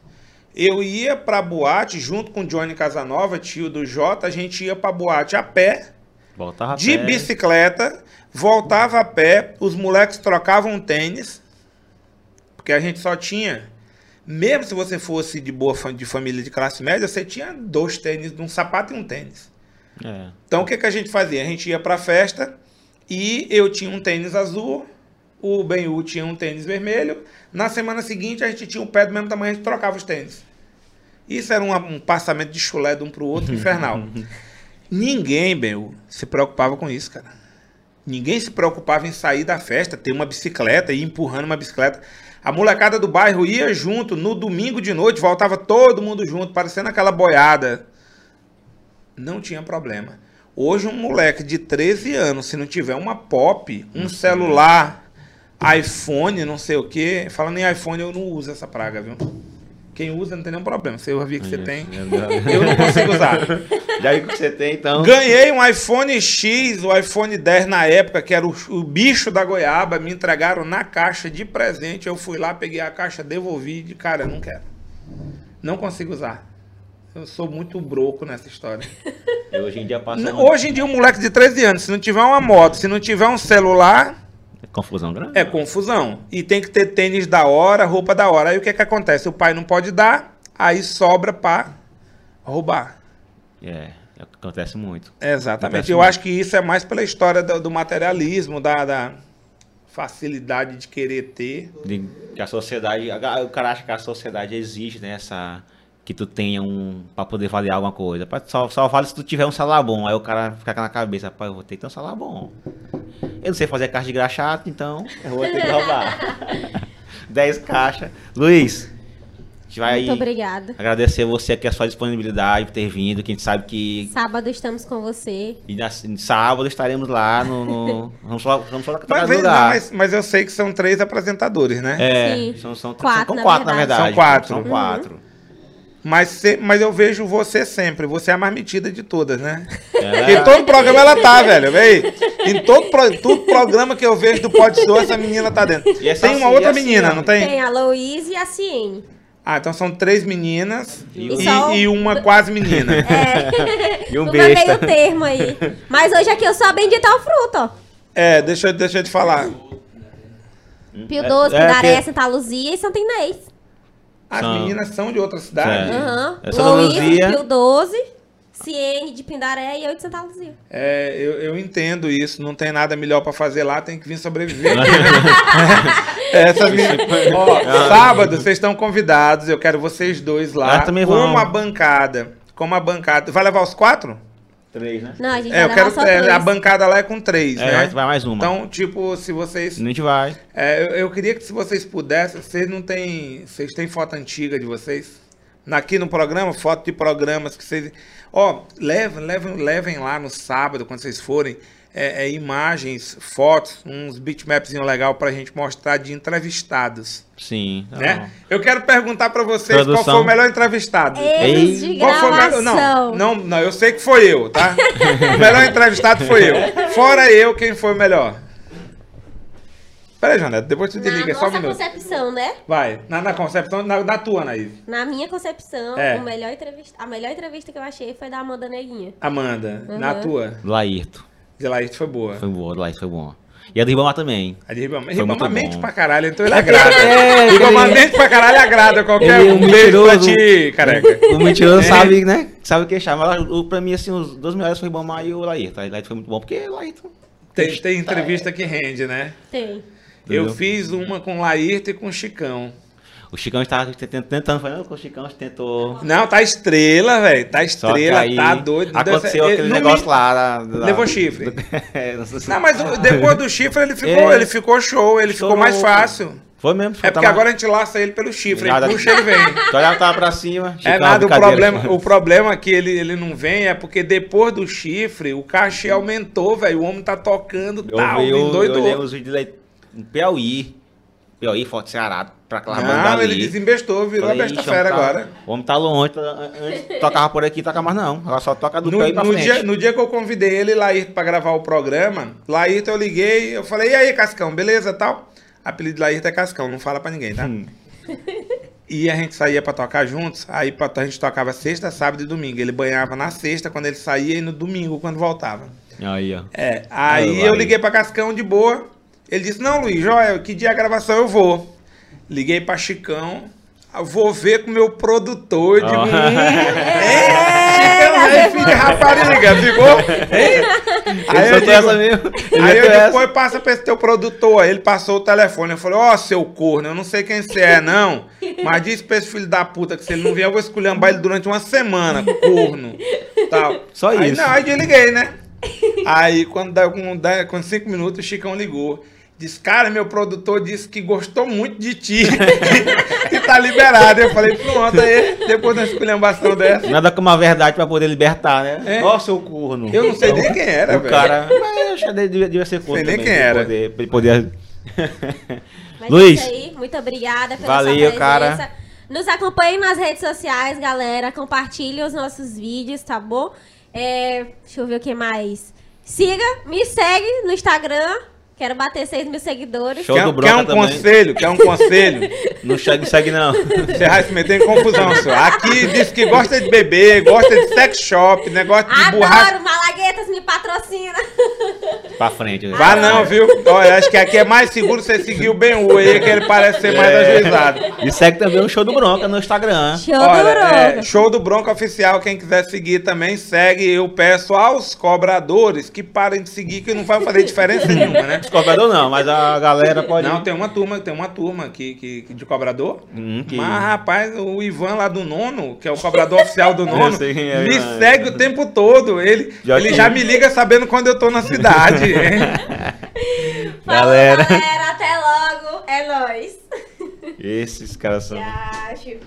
Speaker 3: eu ia pra boate junto com o Johnny Casanova, tio do Jota, a gente ia pra boate a pé
Speaker 2: Voltava a
Speaker 3: de
Speaker 2: pé.
Speaker 3: bicicleta, voltava a pé, os moleques trocavam tênis, porque a gente só tinha, mesmo se você fosse de boa de família de classe média, você tinha dois tênis, um sapato e um tênis.
Speaker 2: É.
Speaker 3: Então o que, que a gente fazia? A gente ia pra festa e eu tinha um tênis azul, o Benhu tinha um tênis vermelho. Na semana seguinte a gente tinha um pé do mesmo tamanho, a gente trocava os tênis. Isso era um, um passamento de chulé de um pro outro infernal. Ninguém, Benhu, se preocupava com isso, cara. Ninguém se preocupava em sair da festa, ter uma bicicleta e ir empurrando uma bicicleta. A molecada do bairro ia junto no domingo de noite, voltava todo mundo junto, parecendo aquela boiada não tinha problema. Hoje, um moleque de 13 anos, se não tiver uma pop, um celular, iPhone, não sei o quê. Falando em iPhone, eu não uso essa praga, viu? Quem usa não tem nenhum problema. Se eu vi que você tem, eu não consigo usar.
Speaker 2: Já vi que você tem, então.
Speaker 3: Ganhei um iPhone X, o iPhone 10 na época, que era o, o bicho da goiaba. Me entregaram na caixa de presente. Eu fui lá, peguei a caixa, devolvi. De cara, não quero. Não consigo usar. Eu sou muito broco nessa história.
Speaker 2: E hoje em dia passa
Speaker 3: Hoje em dia, um moleque de 13 anos, se não tiver uma moto, se não tiver um celular,
Speaker 2: confusão grande.
Speaker 3: é confusão. E tem que ter tênis da hora, roupa da hora. Aí o que que acontece? O pai não pode dar, aí sobra pra roubar.
Speaker 2: É, acontece muito.
Speaker 3: Exatamente.
Speaker 2: Acontece
Speaker 3: Eu
Speaker 2: muito.
Speaker 3: acho que isso é mais pela história do, do materialismo, da, da facilidade de querer ter.
Speaker 2: De- que a sociedade, o cara acha que a sociedade exige, né, essa que tu tenha um pra poder valer alguma coisa. Só, só vale se tu tiver um salário bom. Aí o cara fica na cabeça, rapaz, eu vou ter que ter um salário bom. Eu não sei fazer caixa de graxato, então eu vou ter que roubar. 10 caixas. Luiz, a gente vai
Speaker 1: Muito obrigada.
Speaker 2: agradecer você aqui a sua disponibilidade por ter vindo, que a gente sabe que
Speaker 1: Sábado estamos com você.
Speaker 2: e na, sábado estaremos lá no. no vamos só, vamos só na
Speaker 3: Mas, não, mas, mas eu sei que são três apresentadores, né?
Speaker 2: É,
Speaker 1: Sim.
Speaker 2: são, são,
Speaker 1: Quatro,
Speaker 2: são
Speaker 1: na
Speaker 2: quatro, na
Speaker 1: verdade.
Speaker 2: verdade.
Speaker 3: São quatro.
Speaker 2: São
Speaker 3: Uhum. Mas, se- mas eu vejo você sempre. Você é a mais metida de todas, né?
Speaker 2: Ela-
Speaker 3: Em todo programa ela tá, velho. Véi. Em todo, pro- todo programa que eu vejo do Pod Show, essa menina tá dentro.
Speaker 2: E essa
Speaker 3: tem uma outra
Speaker 2: assim,
Speaker 3: menina, não tem?
Speaker 1: Tem a Louise e a Ciene.
Speaker 3: Ah, então são três meninas
Speaker 2: E
Speaker 3: e,
Speaker 1: um-
Speaker 3: e uma quase menina.
Speaker 1: É.
Speaker 2: E um besta.
Speaker 1: meio termo aí. Mas hoje aqui eu sou a bendita ao fruto, ó.
Speaker 3: É, deixa, eu- deixa eu te falar.
Speaker 1: Pio 12,
Speaker 2: é,
Speaker 1: Pindaré,
Speaker 2: que-
Speaker 1: Santa Luzia e Santa Inês.
Speaker 3: As
Speaker 2: São-
Speaker 3: meninas são de outra cidade.
Speaker 2: É.
Speaker 1: Aham.
Speaker 2: Santa
Speaker 1: Louise,
Speaker 2: Luzia.
Speaker 1: Pio 12, Ciene de Pindaré e eu de Santa Luzia.
Speaker 3: É, eu, eu entendo isso. Não tem nada melhor pra fazer lá, tem que vir sobreviver. Essas meninas. Ó, sábado, vocês estão convidados. Eu quero vocês dois lá.
Speaker 2: Ah, também
Speaker 3: com
Speaker 2: vamos.
Speaker 3: a bancada. Com uma bancada. Vai levar os quatro?
Speaker 2: Três, né?
Speaker 1: Não, a gente
Speaker 3: É, eu
Speaker 1: vai
Speaker 3: quero.
Speaker 1: levar só
Speaker 3: é,
Speaker 1: três.
Speaker 3: a bancada lá é com três,
Speaker 2: É,
Speaker 3: né?
Speaker 2: vai- vai mais uma.
Speaker 3: Então, tipo, se vocês.
Speaker 2: A gente vai.
Speaker 3: É, eu, eu queria que se vocês pudessem, vocês não têm. Vocês têm foto antiga de vocês? Aqui no programa, foto de programas que vocês. Ó, levem, levem, levem lá no sábado, quando vocês forem, é, é, imagens, fotos, uns bitmapzinho legal pra gente mostrar de entrevistados.
Speaker 2: Sim. tá
Speaker 3: Né? Eu quero perguntar pra vocês qual foi o melhor entrevistado.
Speaker 1: Eles de
Speaker 3: Qual foi o melhor? Não, não, não, eu sei que foi eu, tá? o melhor entrevistado foi eu. Fora eu, quem foi o melhor? Peraí, Janete, depois tu
Speaker 1: Na
Speaker 3: desliga, só um
Speaker 1: nossa
Speaker 3: minuto.
Speaker 1: concepção, né?
Speaker 3: Vai, na, na concepção, na, na tua, Anaís.
Speaker 1: Na minha concepção,
Speaker 3: É.
Speaker 1: o melhor entrevista, a melhor entrevista que eu achei foi da Amanda Neguinha.
Speaker 3: Amanda, na
Speaker 1: Uhum.
Speaker 3: tua.
Speaker 2: Laírto.
Speaker 3: De Laís foi boa.
Speaker 2: Foi boa, Laírto foi bom. E a do Ribamar também.
Speaker 3: A de Ribamar.
Speaker 2: Foi
Speaker 3: Ribamar mente
Speaker 2: bom.
Speaker 3: pra caralho, então ele agrada.
Speaker 2: É,
Speaker 3: Ribamar
Speaker 2: ele-
Speaker 3: mente pra caralho agrada qualquer
Speaker 2: Ele é
Speaker 3: um.
Speaker 2: um
Speaker 3: beijo pra
Speaker 2: mentiroso.
Speaker 3: ti, careca.
Speaker 2: O mentiroso
Speaker 3: É.
Speaker 2: sabe, né? Sabe o que chama. Mas, o- Pra mim, assim, os dois melhores foi o Ribamar e o Laírto. O Laírto foi muito bom, porque o Laírto...
Speaker 3: Tem, tem entrevista que rende, né?
Speaker 1: Tem.
Speaker 3: Eu
Speaker 2: Entendeu?
Speaker 3: fiz uma com Laírto e com Chicão.
Speaker 2: O Chicão estava tentando, tentando falando com o Chicão, tentou...
Speaker 3: Não, tá estrela, velho. Tá estrela,
Speaker 2: aí
Speaker 3: tá doido.
Speaker 2: Aconteceu
Speaker 3: Ele-
Speaker 2: aquele
Speaker 3: no
Speaker 2: negócio
Speaker 3: mi-
Speaker 2: lá. da-
Speaker 3: Levou chifre.
Speaker 2: do- É, não
Speaker 3: mas depois do chifre ele ficou,
Speaker 2: É.
Speaker 3: ele ficou show, ele ficou
Speaker 2: Estourou,
Speaker 3: mais fácil.
Speaker 2: Foi mesmo.
Speaker 3: É porque agora a gente laça ele pelo chifre,
Speaker 2: Nada-
Speaker 3: ele puxa, ele vem.
Speaker 2: Tu olhava, tava pra cima.
Speaker 3: É nada, o problema, o problema que ele, ele não vem é porque depois do chifre, o cachê aumentou, velho. O homem tá tocando,
Speaker 2: Eu,
Speaker 3: tal,
Speaker 2: vi, eu, eu
Speaker 3: endoidou.
Speaker 2: dele em Piauí. Piauí, Forte Ceará, pra aquela banda
Speaker 3: Não,
Speaker 2: ali.
Speaker 3: ele desembestou, virou a
Speaker 2: Falei,
Speaker 3: besta
Speaker 2: "Ixi,
Speaker 3: fera
Speaker 2: tá-
Speaker 3: agora.
Speaker 2: O homem tá longe. tá- Antes tocava por aqui, toca mais não. Ela só toca do
Speaker 3: No,
Speaker 2: Piauí pra
Speaker 3: no
Speaker 2: frente.
Speaker 3: dia, no dia que eu convidei ele e Laírto pra gravar o programa, Laírto eu liguei, eu falei, e aí, Cascão, beleza, tal? Apelido de Laírto é Cascão, não fala pra ninguém, tá?
Speaker 2: Hum.
Speaker 3: E a gente saía pra tocar juntos, aí pra- a gente tocava sexta, sábado e domingo. Ele banhava na sexta quando ele saía e no domingo quando voltava.
Speaker 2: Aí, ó.
Speaker 3: É, aí
Speaker 2: Ah,
Speaker 3: eu liguei pra Cascão de boa. Ele disse: Não, Luiz, Joel, que dia é a gravação eu vou. Liguei pra Chicão. eu Vou ver com o meu produtor. Digo,
Speaker 2: Ó.
Speaker 3: hum, é, Chicão, aí filho de rapariga, ficou? Aí eu, digo,
Speaker 2: essa mesmo.
Speaker 3: Aí eu passa pra esse teu produtor. Aí ele passou o telefone. Eu falei, ó, seu corno, eu não sei quem você é, não. Mas diz pra esse filho da puta que se ele não vier, eu vou esculhambar ele durante uma semana, corno. Tal.
Speaker 2: Só
Speaker 3: aí,
Speaker 2: isso.
Speaker 3: Não, aí desliguei, né? Aí, quando dá com, dá- com cinco minutos, o Chicão ligou. Diz, cara, meu produtor disse que gostou muito de ti. e tá liberado. Eu falei, pronto, aí, depois da esculhambação dessa.
Speaker 2: Nada como a verdade pra poder libertar, né?
Speaker 3: É.
Speaker 2: Ó, seu corno.
Speaker 3: Eu não sei nem quem era,
Speaker 2: o
Speaker 3: velho.
Speaker 2: cara. Mas eu achei que devia, devia ser corno.
Speaker 3: Sei nem
Speaker 2: também,
Speaker 3: quem
Speaker 2: pra
Speaker 3: era.
Speaker 2: Poder, pra ele poder.
Speaker 1: Mas
Speaker 2: Luiz.
Speaker 1: é isso aí, muito obrigada pela
Speaker 2: Valeu,
Speaker 1: sua presença.
Speaker 2: cara.
Speaker 1: Nos acompanhem nas redes sociais, galera. Compartilhe os nossos vídeos, tá bom? É, deixa eu ver o que mais. Siga, me segue no Instagram. Quero bater 6 mil seguidores.
Speaker 2: Show
Speaker 3: Quer,
Speaker 2: do
Speaker 3: quer
Speaker 2: Bronca
Speaker 3: um
Speaker 2: também.
Speaker 3: conselho? Quer um conselho?
Speaker 2: Não segue, segue não.
Speaker 3: Você vai se meter em confusão, senhor. Aqui diz que gosta de beber, gosta de sex shop, negócio de borracha.
Speaker 1: Adoro, Malaguetas me patrocina.
Speaker 2: pra frente. né?
Speaker 3: Vá não, viu? Olha, acho que aqui é mais seguro você seguir o Ben U aí, que ele parece ser mais
Speaker 2: É.
Speaker 3: ajuizado.
Speaker 2: E segue também o show do Bronca no Instagram.
Speaker 1: Show do
Speaker 3: Olha, é,
Speaker 1: Bronca.
Speaker 3: show do Bronca Oficial, quem quiser seguir também, segue. Eu peço aos cobradores que parem de seguir, que não vai fazer diferença nenhuma, né?
Speaker 2: Os cobrador não, mas a galera pode.
Speaker 3: Não, tem uma turma, tem uma turma aqui que, que- de cobrador.
Speaker 2: Hum, que-
Speaker 3: Mas, rapaz, o Ivan lá do nono, que é o cobrador oficial do nono,
Speaker 2: sei é,
Speaker 3: me
Speaker 2: mas-
Speaker 3: segue o tempo todo. Ele
Speaker 2: Já
Speaker 3: ele já me liga sabendo quando eu tô na cidade.
Speaker 1: Falou,
Speaker 2: Galera.
Speaker 1: galera. Até logo. É nóis.
Speaker 2: Esses caras são.
Speaker 1: Acho.